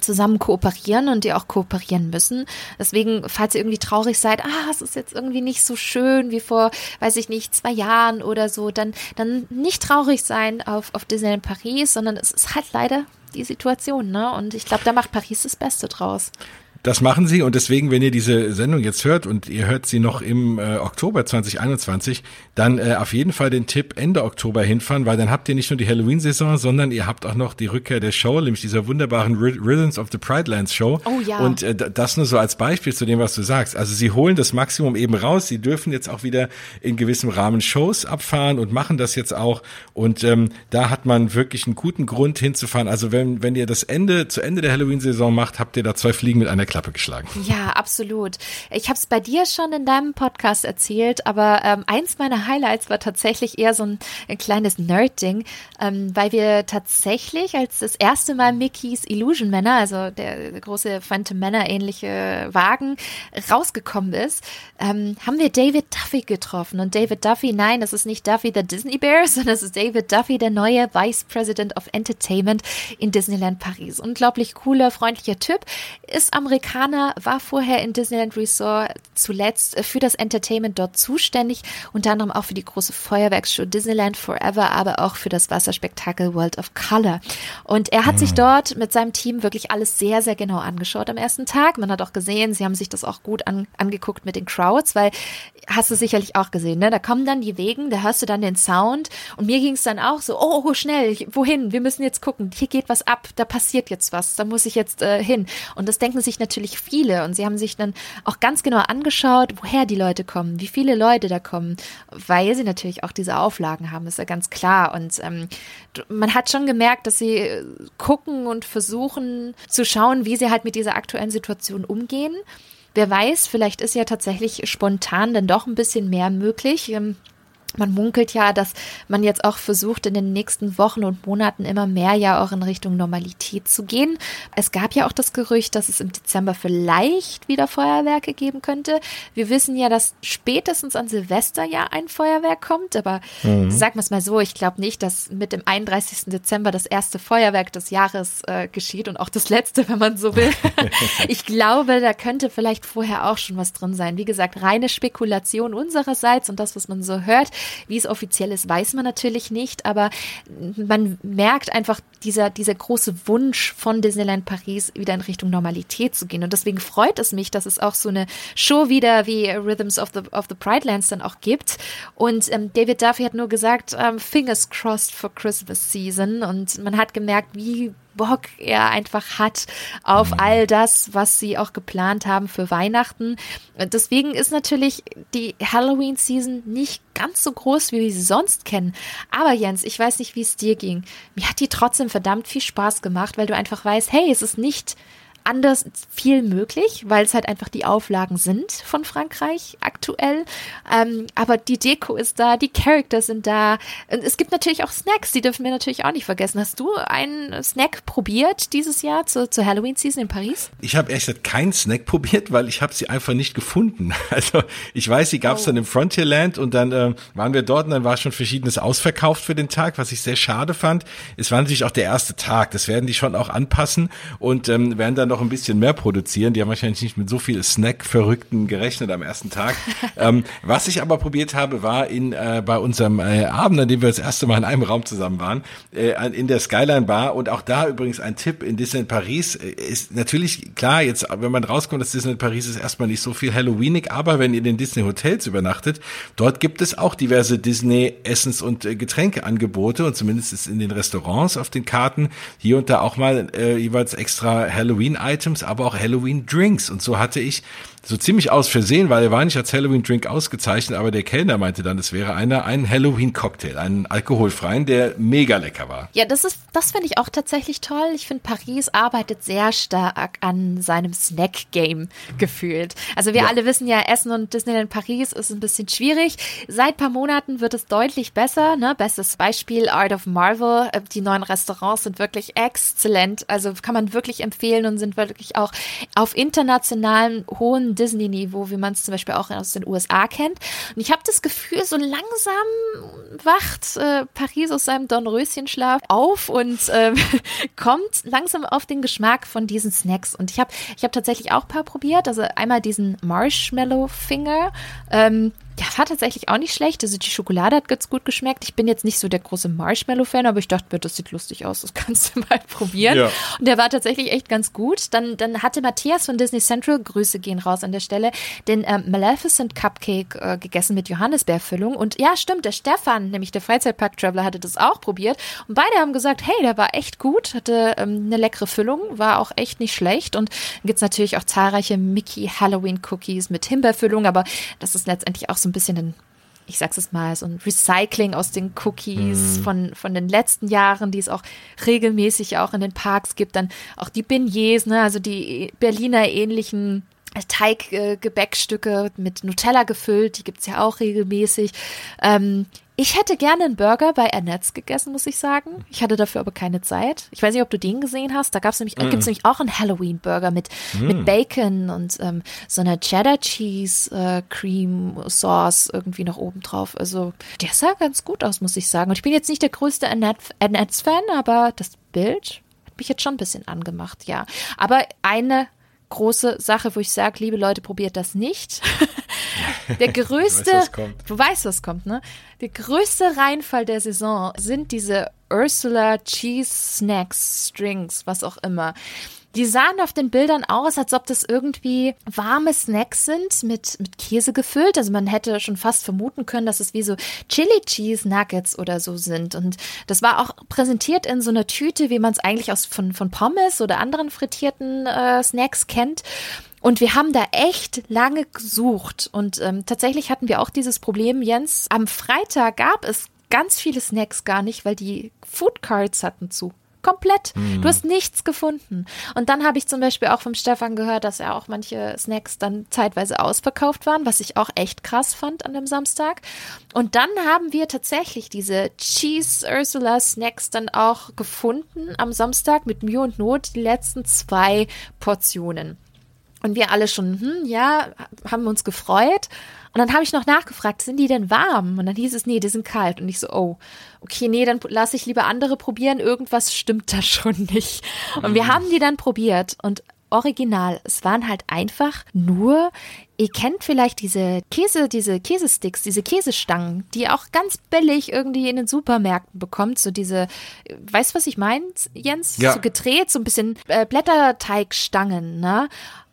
zusammen kooperieren und die auch kooperieren müssen. Deswegen, falls ihr irgendwie traurig seid, ah, es ist jetzt irgendwie nicht so schön wie vor, weiß ich nicht, zwei Jahren oder so, dann, dann nicht traurig sein auf, auf Disneyland Paris, sondern es ist halt leider die Situation, ne? Und ich glaube, da macht Paris das Beste draus. Das machen sie und deswegen, wenn ihr diese Sendung jetzt hört und ihr hört sie noch im äh, Oktober 2021, dann äh, auf jeden Fall den Tipp Ende Oktober hinfahren, weil dann habt ihr nicht nur die Halloween-Saison, sondern ihr habt auch noch die Rückkehr der Show, nämlich dieser wunderbaren Rhythms of the Pride Lands Show. Oh ja. Und äh, das nur so als Beispiel zu dem, was du sagst. Also sie holen das Maximum eben raus. Sie dürfen jetzt auch wieder in gewissem Rahmen Shows abfahren und machen das jetzt auch. Und ähm, da hat man wirklich einen guten Grund hinzufahren. Also wenn, wenn ihr das Ende, zu Ende der Halloween-Saison macht, habt ihr da zwei Fliegen mit einer Klappe geschlagen. Ja, absolut. Ich habe es bei dir schon in deinem Podcast erzählt, aber ähm, eins meiner Highlights war tatsächlich eher so ein, ein kleines Nerd-Ding, ähm, weil wir tatsächlich, als das erste Mal Mickeys Illusion Männer, also der, große Phantom Männer ähnliche Wagen, rausgekommen ist, ähm, haben wir David Duffy getroffen. Und David Duffy, nein, das ist nicht Duffy the Disney Bear, sondern es ist David Duffy, der neue Vice President of Entertainment in Disneyland Paris. Unglaublich cooler, freundlicher Typ, ist Amerikaner Amerikaner, war vorher in Disneyland Resort zuletzt für das Entertainment dort zuständig, unter anderem auch für die große Feuerwerksshow Disneyland Forever, aber auch für das Wasserspektakel World of Color. Und er hat mhm. sich dort mit seinem Team wirklich alles sehr, sehr genau angeschaut am ersten Tag. Man hat auch gesehen, sie haben sich das auch gut an, angeguckt mit den Crowds, weil hast du sicherlich auch gesehen, ne? Da kommen dann die Wegen, da hörst du dann den Sound und mir ging es dann auch so, oh, oh, schnell, wohin? Wir müssen jetzt gucken, hier geht was ab, da passiert jetzt was, da muss ich jetzt äh, hin. Und das denken sich natürlich viele und sie haben sich dann auch ganz genau angeschaut, woher die Leute kommen, wie viele Leute da kommen, weil sie natürlich auch diese Auflagen haben, ist ja ganz klar. Und ähm, man hat schon gemerkt, dass sie äh, gucken und versuchen zu schauen, wie sie halt mit dieser aktuellen Situation umgehen. Wer weiß, vielleicht ist ja tatsächlich spontan dann doch ein bisschen mehr möglich. Man munkelt ja, dass man jetzt auch versucht, in den nächsten Wochen und Monaten immer mehr ja auch in Richtung Normalität zu gehen. Es gab ja auch das Gerücht, dass es im Dezember vielleicht wieder Feuerwerke geben könnte. Wir wissen ja, dass spätestens an Silvester ja ein Feuerwerk kommt, aber mhm. sagen wir es mal so, ich glaube nicht, dass mit dem 31. Dezember das erste Feuerwerk des Jahres äh, geschieht und auch das letzte, wenn man so will. ich glaube, da könnte vielleicht vorher auch schon was drin sein. Wie gesagt, reine Spekulation unsererseits und das, was man so hört. Wie es offiziell ist, weiß man natürlich nicht, aber man merkt einfach dieser, dieser große Wunsch von Disneyland Paris wieder in Richtung Normalität zu gehen. Und deswegen freut es mich, dass es auch so eine Show wieder wie Rhythms of the, of the Pride Lands dann auch gibt. Und ähm, David Duffy hat nur gesagt, ähm, fingers crossed for Christmas season. Und man hat gemerkt, wie Bock er einfach hat auf mhm. all das, was sie auch geplant haben für Weihnachten. Deswegen ist natürlich die Halloween-Season nicht ganz so groß, wie wir sie sonst kennen. Aber Jens, ich weiß nicht, wie es dir ging. Mir hat die trotzdem verdammt viel Spaß gemacht, weil du einfach weißt, hey, es ist nicht anders viel möglich, weil es halt einfach die Auflagen sind von Frankreich aktuell. Ähm, aber die Deko ist da, die Characters sind da. Und es gibt natürlich auch Snacks, die dürfen wir natürlich auch nicht vergessen. Hast du einen Snack probiert dieses Jahr zur, zur Halloween-Season in Paris? Ich habe ehrlich gesagt keinen Snack probiert, weil ich habe sie einfach nicht gefunden. Also ich weiß, sie gab es oh. dann im Frontierland und dann äh, waren wir dort und dann war schon verschiedenes ausverkauft für den Tag, was ich sehr schade fand. Es war natürlich auch der erste Tag. Das werden die schon auch anpassen und ähm, werden dann noch ein bisschen mehr produzieren. Die haben wahrscheinlich nicht mit so viel Snack-Verrückten gerechnet am ersten Tag. ähm, was ich aber probiert habe, war in äh, bei unserem äh, Abend, an dem wir das erste Mal in einem Raum zusammen waren, äh, in der Skyline Bar. Und auch da übrigens ein Tipp in Disneyland Paris äh, ist natürlich klar, jetzt, wenn man rauskommt, dass Disneyland Paris ist erstmal nicht so viel Halloweenig, aber wenn ihr in den Disney Hotels übernachtet, dort gibt es auch diverse Disney Essens- und äh, Getränkeangebote und zumindest ist in den Restaurants auf den Karten hier und da auch mal äh, jeweils extra Halloween Halloween-Items, aber auch Halloween-Drinks. Und so hatte ich so ziemlich aus Versehen, weil er war nicht als Halloween-Drink ausgezeichnet, aber der Kellner meinte dann, es wäre einer, ein Halloween-Cocktail, einen alkoholfreien, der mega lecker war. Ja, das ist, das finde ich auch tatsächlich toll. Ich finde, Paris arbeitet sehr stark an seinem Snack-Game gefühlt. Also wir ja. alle wissen ja, Essen und Disneyland Paris ist ein bisschen schwierig. Seit paar Monaten wird es deutlich besser. Ne? Bestes Beispiel Art of Marvel. Äh, die neuen Restaurants sind wirklich exzellent. Also kann man wirklich empfehlen und sind wirklich auch auf internationalen hohen Disney-Niveau, wie man es zum Beispiel auch aus den USA kennt. Und ich habe das Gefühl, so langsam wacht äh, Paris aus seinem Dornröschenschlaf auf und äh, kommt langsam auf den Geschmack von diesen Snacks. Und ich habe ich hab tatsächlich auch ein paar probiert. Also einmal diesen Marshmallow Finger. Ähm, ja, war tatsächlich auch nicht schlecht. Also die Schokolade hat ganz gut geschmeckt. Ich bin jetzt nicht so der große Marshmallow-Fan, aber ich dachte das sieht lustig aus. Das kannst du mal probieren. Ja. Und der war tatsächlich echt ganz gut. Dann, dann hatte Matthias von Disney Central, Grüße gehen raus an der Stelle, den äh, Maleficent Cupcake äh, gegessen mit Johannisbeerfüllung. Und ja, stimmt, der Stefan, nämlich der Freizeitpark-Traveler, hatte das auch probiert. Und beide haben gesagt, hey, der war echt gut, hatte ähm, eine leckere Füllung, war auch echt nicht schlecht. Und dann gibt es natürlich auch zahlreiche Mickey Halloween Cookies mit Himbeerfüllung, aber das ist letztendlich auch so ein bisschen ein ich sag's es mal, so ein Recycling aus den Cookies mm. von, von den letzten Jahren, die es auch regelmäßig auch in den Parks gibt. Dann auch die Beignets, ne, also die Berliner ähnlichen Teiggebäckstücke mit Nutella gefüllt, die gibt's ja auch regelmäßig. Ähm, ich hätte gerne einen Burger bei Annette's gegessen, muss ich sagen. Ich hatte dafür aber keine Zeit. Ich weiß nicht, ob du den gesehen hast. Da gab's nämlich, mm. gibt's nämlich auch einen Halloween-Burger mit, mm. mit Bacon und ähm, so einer Cheddar Cheese äh, irgendwie noch oben drauf. Also der sah ganz gut aus, muss ich sagen. Und ich bin jetzt nicht der größte Annette's-Fan, aber das Bild hat mich jetzt schon ein bisschen angemacht, ja. Aber eine große Sache, wo ich sage, liebe Leute, probiert das nicht. Der größte, du weißt, was kommt, ne? Der größte Reinfall der Saison sind diese Ursula Cheese Snacks, Strings, was auch immer. Die sahen auf den Bildern aus, als ob das irgendwie warme Snacks sind mit, mit Käse gefüllt. Also man hätte schon fast vermuten können, dass es wie so Chili Cheese Nuggets oder so sind. Und das war auch präsentiert in so einer Tüte, wie man es eigentlich aus von, von Pommes oder anderen frittierten äh, Snacks kennt. Und wir haben da echt lange gesucht. Und ähm, tatsächlich hatten wir auch dieses Problem, Jens. Am Freitag gab es ganz viele Snacks gar nicht, weil die Food Cards hatten zu. Komplett. Mhm. Du hast nichts gefunden. Und dann habe ich zum Beispiel auch vom Stefan gehört, dass er auch manche Snacks dann zeitweise ausverkauft waren, was ich auch echt krass fand an dem Samstag. Und dann haben wir tatsächlich diese Cheese Ursula Snacks dann auch gefunden am Samstag mit Mühe und Not, die letzten zwei Portionen. Und wir alle schon, hm, ja, haben uns gefreut. Und dann habe ich noch nachgefragt, sind die denn warm? Und dann hieß es, nee, die sind kalt. Und ich so, oh, okay, nee, dann lasse ich lieber andere probieren. Irgendwas stimmt da schon nicht. Und wir mhm. haben die dann probiert und original. Es waren halt einfach nur, ihr kennt vielleicht diese Käse, diese Käsesticks, diese Käsestangen, die ihr auch ganz billig irgendwie in den Supermärkten bekommt. So diese, weißt du, was ich meine, Jens? Ja. So gedreht, so ein bisschen äh, Blätterteigstangen, ne?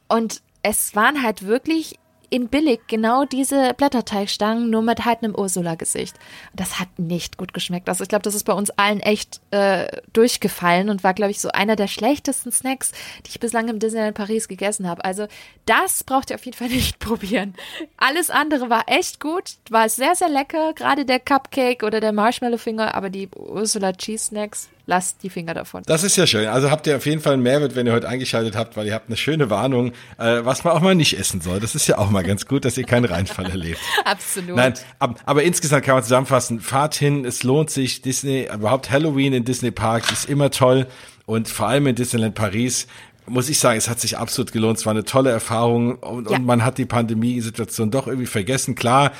Und es waren halt wirklich in billig genau diese Blätterteigstangen, nur mit halt einem Ursula-Gesicht. Das hat nicht gut geschmeckt. Also ich glaube, das ist bei uns allen echt äh, durchgefallen und war, glaube ich, so einer der schlechtesten Snacks, die ich bislang im Disneyland Paris gegessen habe. Also das braucht ihr auf jeden Fall nicht probieren. Alles andere war echt gut, war sehr, sehr lecker, gerade der Cupcake oder der Marshmallow-Finger, aber die Ursula Cheese Snacks lasst die Finger davon. Das ist ja schön. Also habt ihr auf jeden Fall einen Mehrwert, wenn ihr heute eingeschaltet habt, weil ihr habt eine schöne Warnung, äh, was man auch mal nicht essen soll. Das ist ja auch mal ganz gut, dass ihr keinen Reinfall erlebt. Absolut. Nein, ab, aber insgesamt kann man zusammenfassen, fahrt hin, es lohnt sich. Disney, überhaupt Halloween in Disney Parks ist immer toll und vor allem in Disneyland Paris muss ich sagen, es hat sich absolut gelohnt. Es war eine tolle Erfahrung und, ja. und man hat die Pandemiesituation doch irgendwie vergessen. Klar,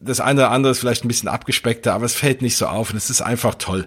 das eine oder andere ist vielleicht ein bisschen abgespeckter, aber es fällt nicht so auf und es ist einfach toll.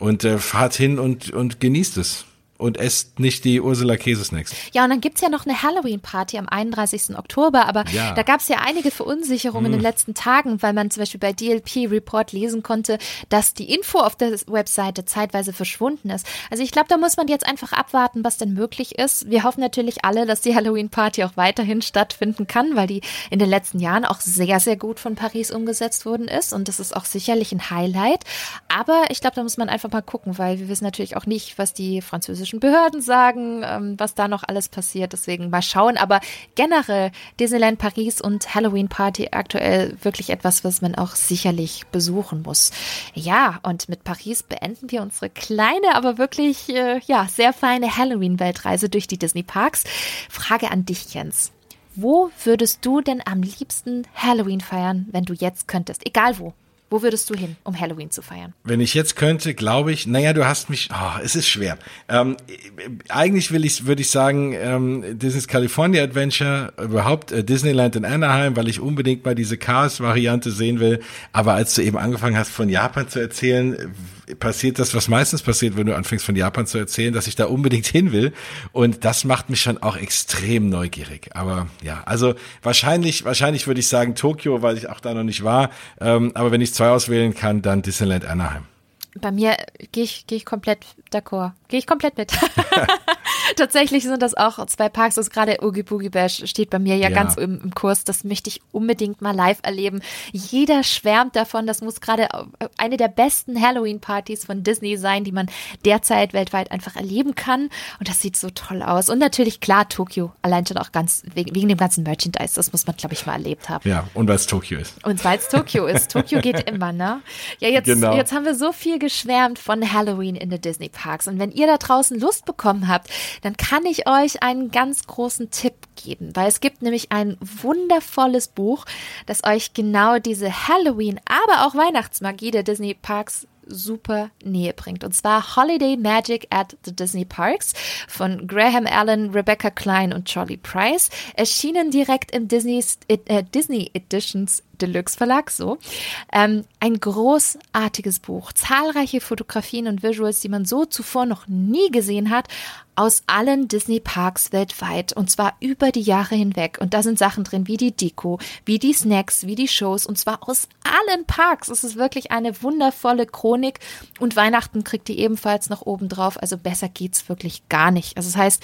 Und äh, fahrt hin und, und genießt es und esst nicht die Ursula Käsesnacks. Ja, und dann gibt's ja noch eine Halloween-Party am 31. Oktober, aber ja. da gab's ja einige Verunsicherungen hm. in den letzten Tagen, weil man zum Beispiel bei DLP Report lesen konnte, dass die Info auf der Webseite zeitweise verschwunden ist. Also ich glaube, da muss man jetzt einfach abwarten, was denn möglich ist. Wir hoffen natürlich alle, dass die Halloween-Party auch weiterhin stattfinden kann, weil die in den letzten Jahren auch sehr, sehr gut von Paris umgesetzt worden ist und das ist auch sicherlich ein Highlight. Aber ich glaube, da muss man einfach mal gucken, weil wir wissen natürlich auch nicht, was die französische chinesischen Behörden sagen, ähm, was da noch alles passiert. Deswegen mal schauen. Aber generell Disneyland Paris und Halloween Party aktuell wirklich etwas, was man auch sicherlich besuchen muss. Ja, und mit Paris beenden wir unsere kleine, aber wirklich äh, ja sehr feine Halloween-Weltreise durch die Disney Parks. Frage an dich, Jens. Wo würdest du denn am liebsten Halloween feiern, wenn du jetzt könntest? Egal wo. Wo würdest du hin, um Halloween zu feiern? Wenn ich jetzt könnte, glaube ich, naja, du hast mich, oh, es ist schwer. Ähm, eigentlich will ich, würde ich sagen, ähm, Disney's California Adventure, überhaupt äh, Disneyland in Anaheim, weil ich unbedingt mal diese Chaos-Variante sehen will. Aber als du eben angefangen hast, von Japan zu erzählen, passiert das, was meistens passiert, wenn du anfängst von Japan zu erzählen, dass ich da unbedingt hin will. Und das macht mich schon auch extrem neugierig. Aber ja, also wahrscheinlich, wahrscheinlich würde ich sagen Tokio, weil ich auch da noch nicht war. Ähm, aber wenn ich zwei auswählen kann, dann Disneyland Anaheim. Bei mir gehe ich, geh ich komplett d'accord. Gehe ich komplett mit. Tatsächlich sind das auch zwei Parks. Das gerade Oogie Boogie Bash steht bei mir ja, ja. ganz im, im, Kurs. Das möchte ich unbedingt mal live erleben. Jeder schwärmt davon. Das muss gerade eine der besten Halloween-Partys von Disney sein, die man derzeit weltweit einfach erleben kann. Und das sieht so toll aus. Und natürlich, klar, Tokio. Allein schon auch ganz wegen, wegen dem ganzen Merchandise. Das muss man, glaube ich, mal erlebt haben. Ja, und weil es Tokio ist. Und weil es Tokio ist. Tokio geht immer, ne? Ja, jetzt, genau. jetzt haben wir so viel geschwärmt von Halloween in den Disney Parks. Und wenn ihr da draußen Lust bekommen habt, dann kann ich euch einen ganz großen Tipp geben, weil es gibt nämlich ein wundervolles Buch, das euch genau diese Halloween, aber auch Weihnachtsmagie der Disney Parks super Nähe bringt. Und zwar Holiday Magic at the Disney Parks von Graham Allen, Rebecca Klein und Charlie Price. Erschienen direkt im Disney's, äh, Disney Editions Deluxe Verlag, so. Ähm, ein großartiges Buch, zahlreiche Fotografien und Visuals, die man so zuvor noch nie gesehen hat, aus allen Disney-Parks weltweit und zwar über die Jahre hinweg. Und da sind Sachen drin wie die Deko, wie die Snacks, wie die Shows und zwar aus allen Parks. Es ist wirklich eine wundervolle Chronik und Weihnachten kriegt ihr ebenfalls noch oben drauf. Also besser geht's wirklich gar nicht. Also das heißt,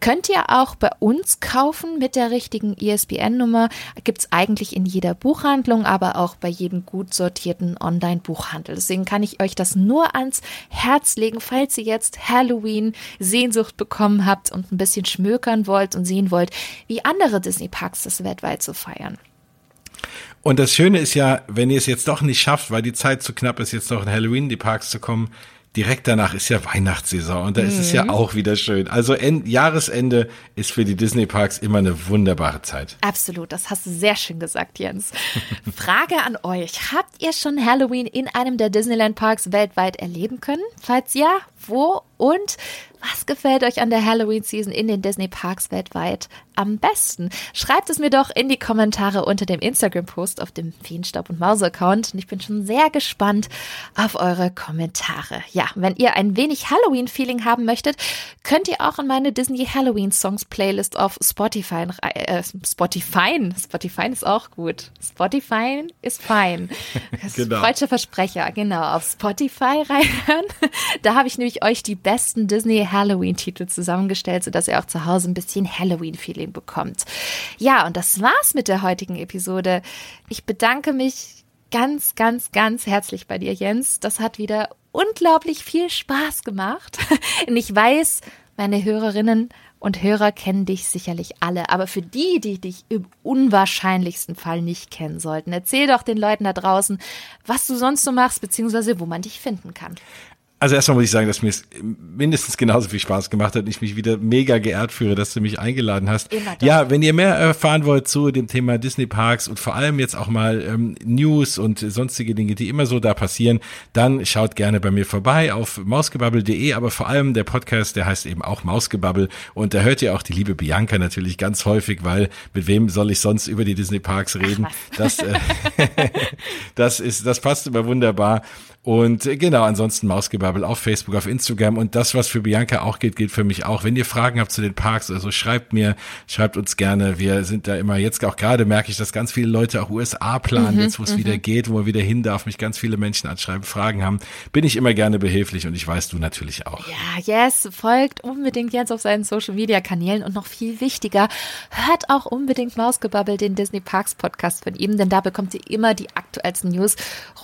könnt ihr auch bei uns kaufen mit der richtigen ISBN-Nummer. Gibt's eigentlich in jeder Buchhandlung, aber auch bei jedem gut sortierten Online-Buchhandel. Deswegen kann ich euch das nur ans Herz legen, falls ihr jetzt Halloween Sehnsucht bekommen habt und ein bisschen schmökern wollt und sehen wollt, wie andere Disney-Parks das weltweit so feiern. Und das Schöne ist ja, wenn ihr es jetzt doch nicht schafft, weil die Zeit zu knapp ist, jetzt noch in Halloween die Parks zu kommen, direkt danach ist ja Weihnachtssaison und da mhm. ist es ja mhm. auch wieder schön. Also End Jahresende ist für die Disney Parks immer eine wunderbare Zeit. Absolut, das hast du sehr schön gesagt, Jens. Frage an euch, habt ihr schon Halloween in einem der Disneyland Parks weltweit erleben können? Falls ja, wo und was gefällt euch an der Halloween-Season in den Disney-Parks weltweit am besten? Schreibt es mir doch in die Kommentare unter dem Instagram-Post auf dem Feenstaub und Mause-Account. Und ich bin schon sehr gespannt auf eure Kommentare. Ja, wenn ihr ein wenig Halloween-Feeling haben möchtet, könnt ihr auch in meine Disney Halloween Songs Playlist auf Spotify, äh, Spotify, Spotify ist auch gut. Spotify ist fein. Das genau. Freudscher Versprecher, genau. Auf Spotify reinhören. Da habe ich nämlich euch die besten Disney Halloween-Titel zusammengestellt, sodass ihr auch zu Hause ein bisschen Halloween-Feeling bekommt. Ja, und das war's mit der heutigen Episode. Ich bedanke mich ganz, ganz, ganz herzlich bei dir, Jens. Das hat wieder unglaublich viel Spaß gemacht. Und ich weiß, meine Hörerinnen und Hörer kennen dich sicherlich alle, aber für die, die dich im unwahrscheinlichsten Fall nicht kennen sollten, erzähl doch den Leuten da draußen, was du sonst so machst, beziehungsweise wo man dich finden kann. Also erstmal muss ich sagen, dass mir es mindestens genauso viel Spaß gemacht hat und ich mich wieder mega geehrt führe, dass du mich eingeladen hast. Ja, wenn ihr mehr erfahren wollt zu dem Thema Disney Parks und vor allem jetzt auch mal ähm, News und sonstige Dinge, die immer so da passieren, dann schaut gerne bei mir vorbei auf mausgebabbel.de, aber vor allem der Podcast, der heißt eben auch Mausgebabbel und da hört ihr auch die liebe Bianca natürlich ganz häufig, weil mit wem soll ich sonst über die Disney Parks reden? Ach, das, äh, das ist, das passt immer wunderbar. Und äh, genau, ansonsten Mausgebabbel auf Facebook, auf Instagram und das, was für Bianca auch geht, geht für mich auch. Wenn ihr Fragen habt zu den Parks, also schreibt mir, schreibt uns gerne. Wir sind da immer, jetzt auch gerade merke ich, dass ganz viele Leute auch USA planen, mhm, jetzt wo es mhm. wieder geht, wo man wieder hin darf, mich ganz viele Menschen anschreiben, Fragen haben. Bin ich immer gerne behilflich und ich weiß, du natürlich auch. Ja, yes, folgt unbedingt jetzt auf seinen Social Media Kanälen und noch viel wichtiger, hört auch unbedingt Mausgebabbel, den Disney Parks Podcast von ihm, denn da bekommt ihr immer die aktuellsten News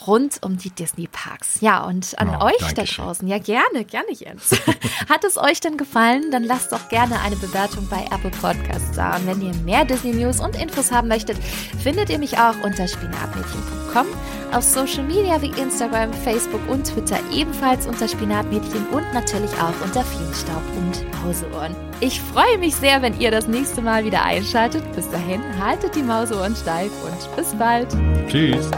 rund um die Disney Parks. Parks. Ja, und an oh, euch da draußen, ja gerne, gerne Jens. Hat es euch denn gefallen? Dann lasst doch gerne eine Bewertung bei Apple Podcasts da. Und wenn ihr mehr Disney News und Infos haben möchtet, findet ihr mich auch unter spinatmädchen.com, auf Social Media wie Instagram, Facebook und Twitter ebenfalls unter Spinatmädchen und natürlich auch unter Feenstaub und Mauseohren. Ich freue mich sehr, wenn ihr das nächste Mal wieder einschaltet. Bis dahin, haltet die Mauseohren steif und bis bald. Tschüss.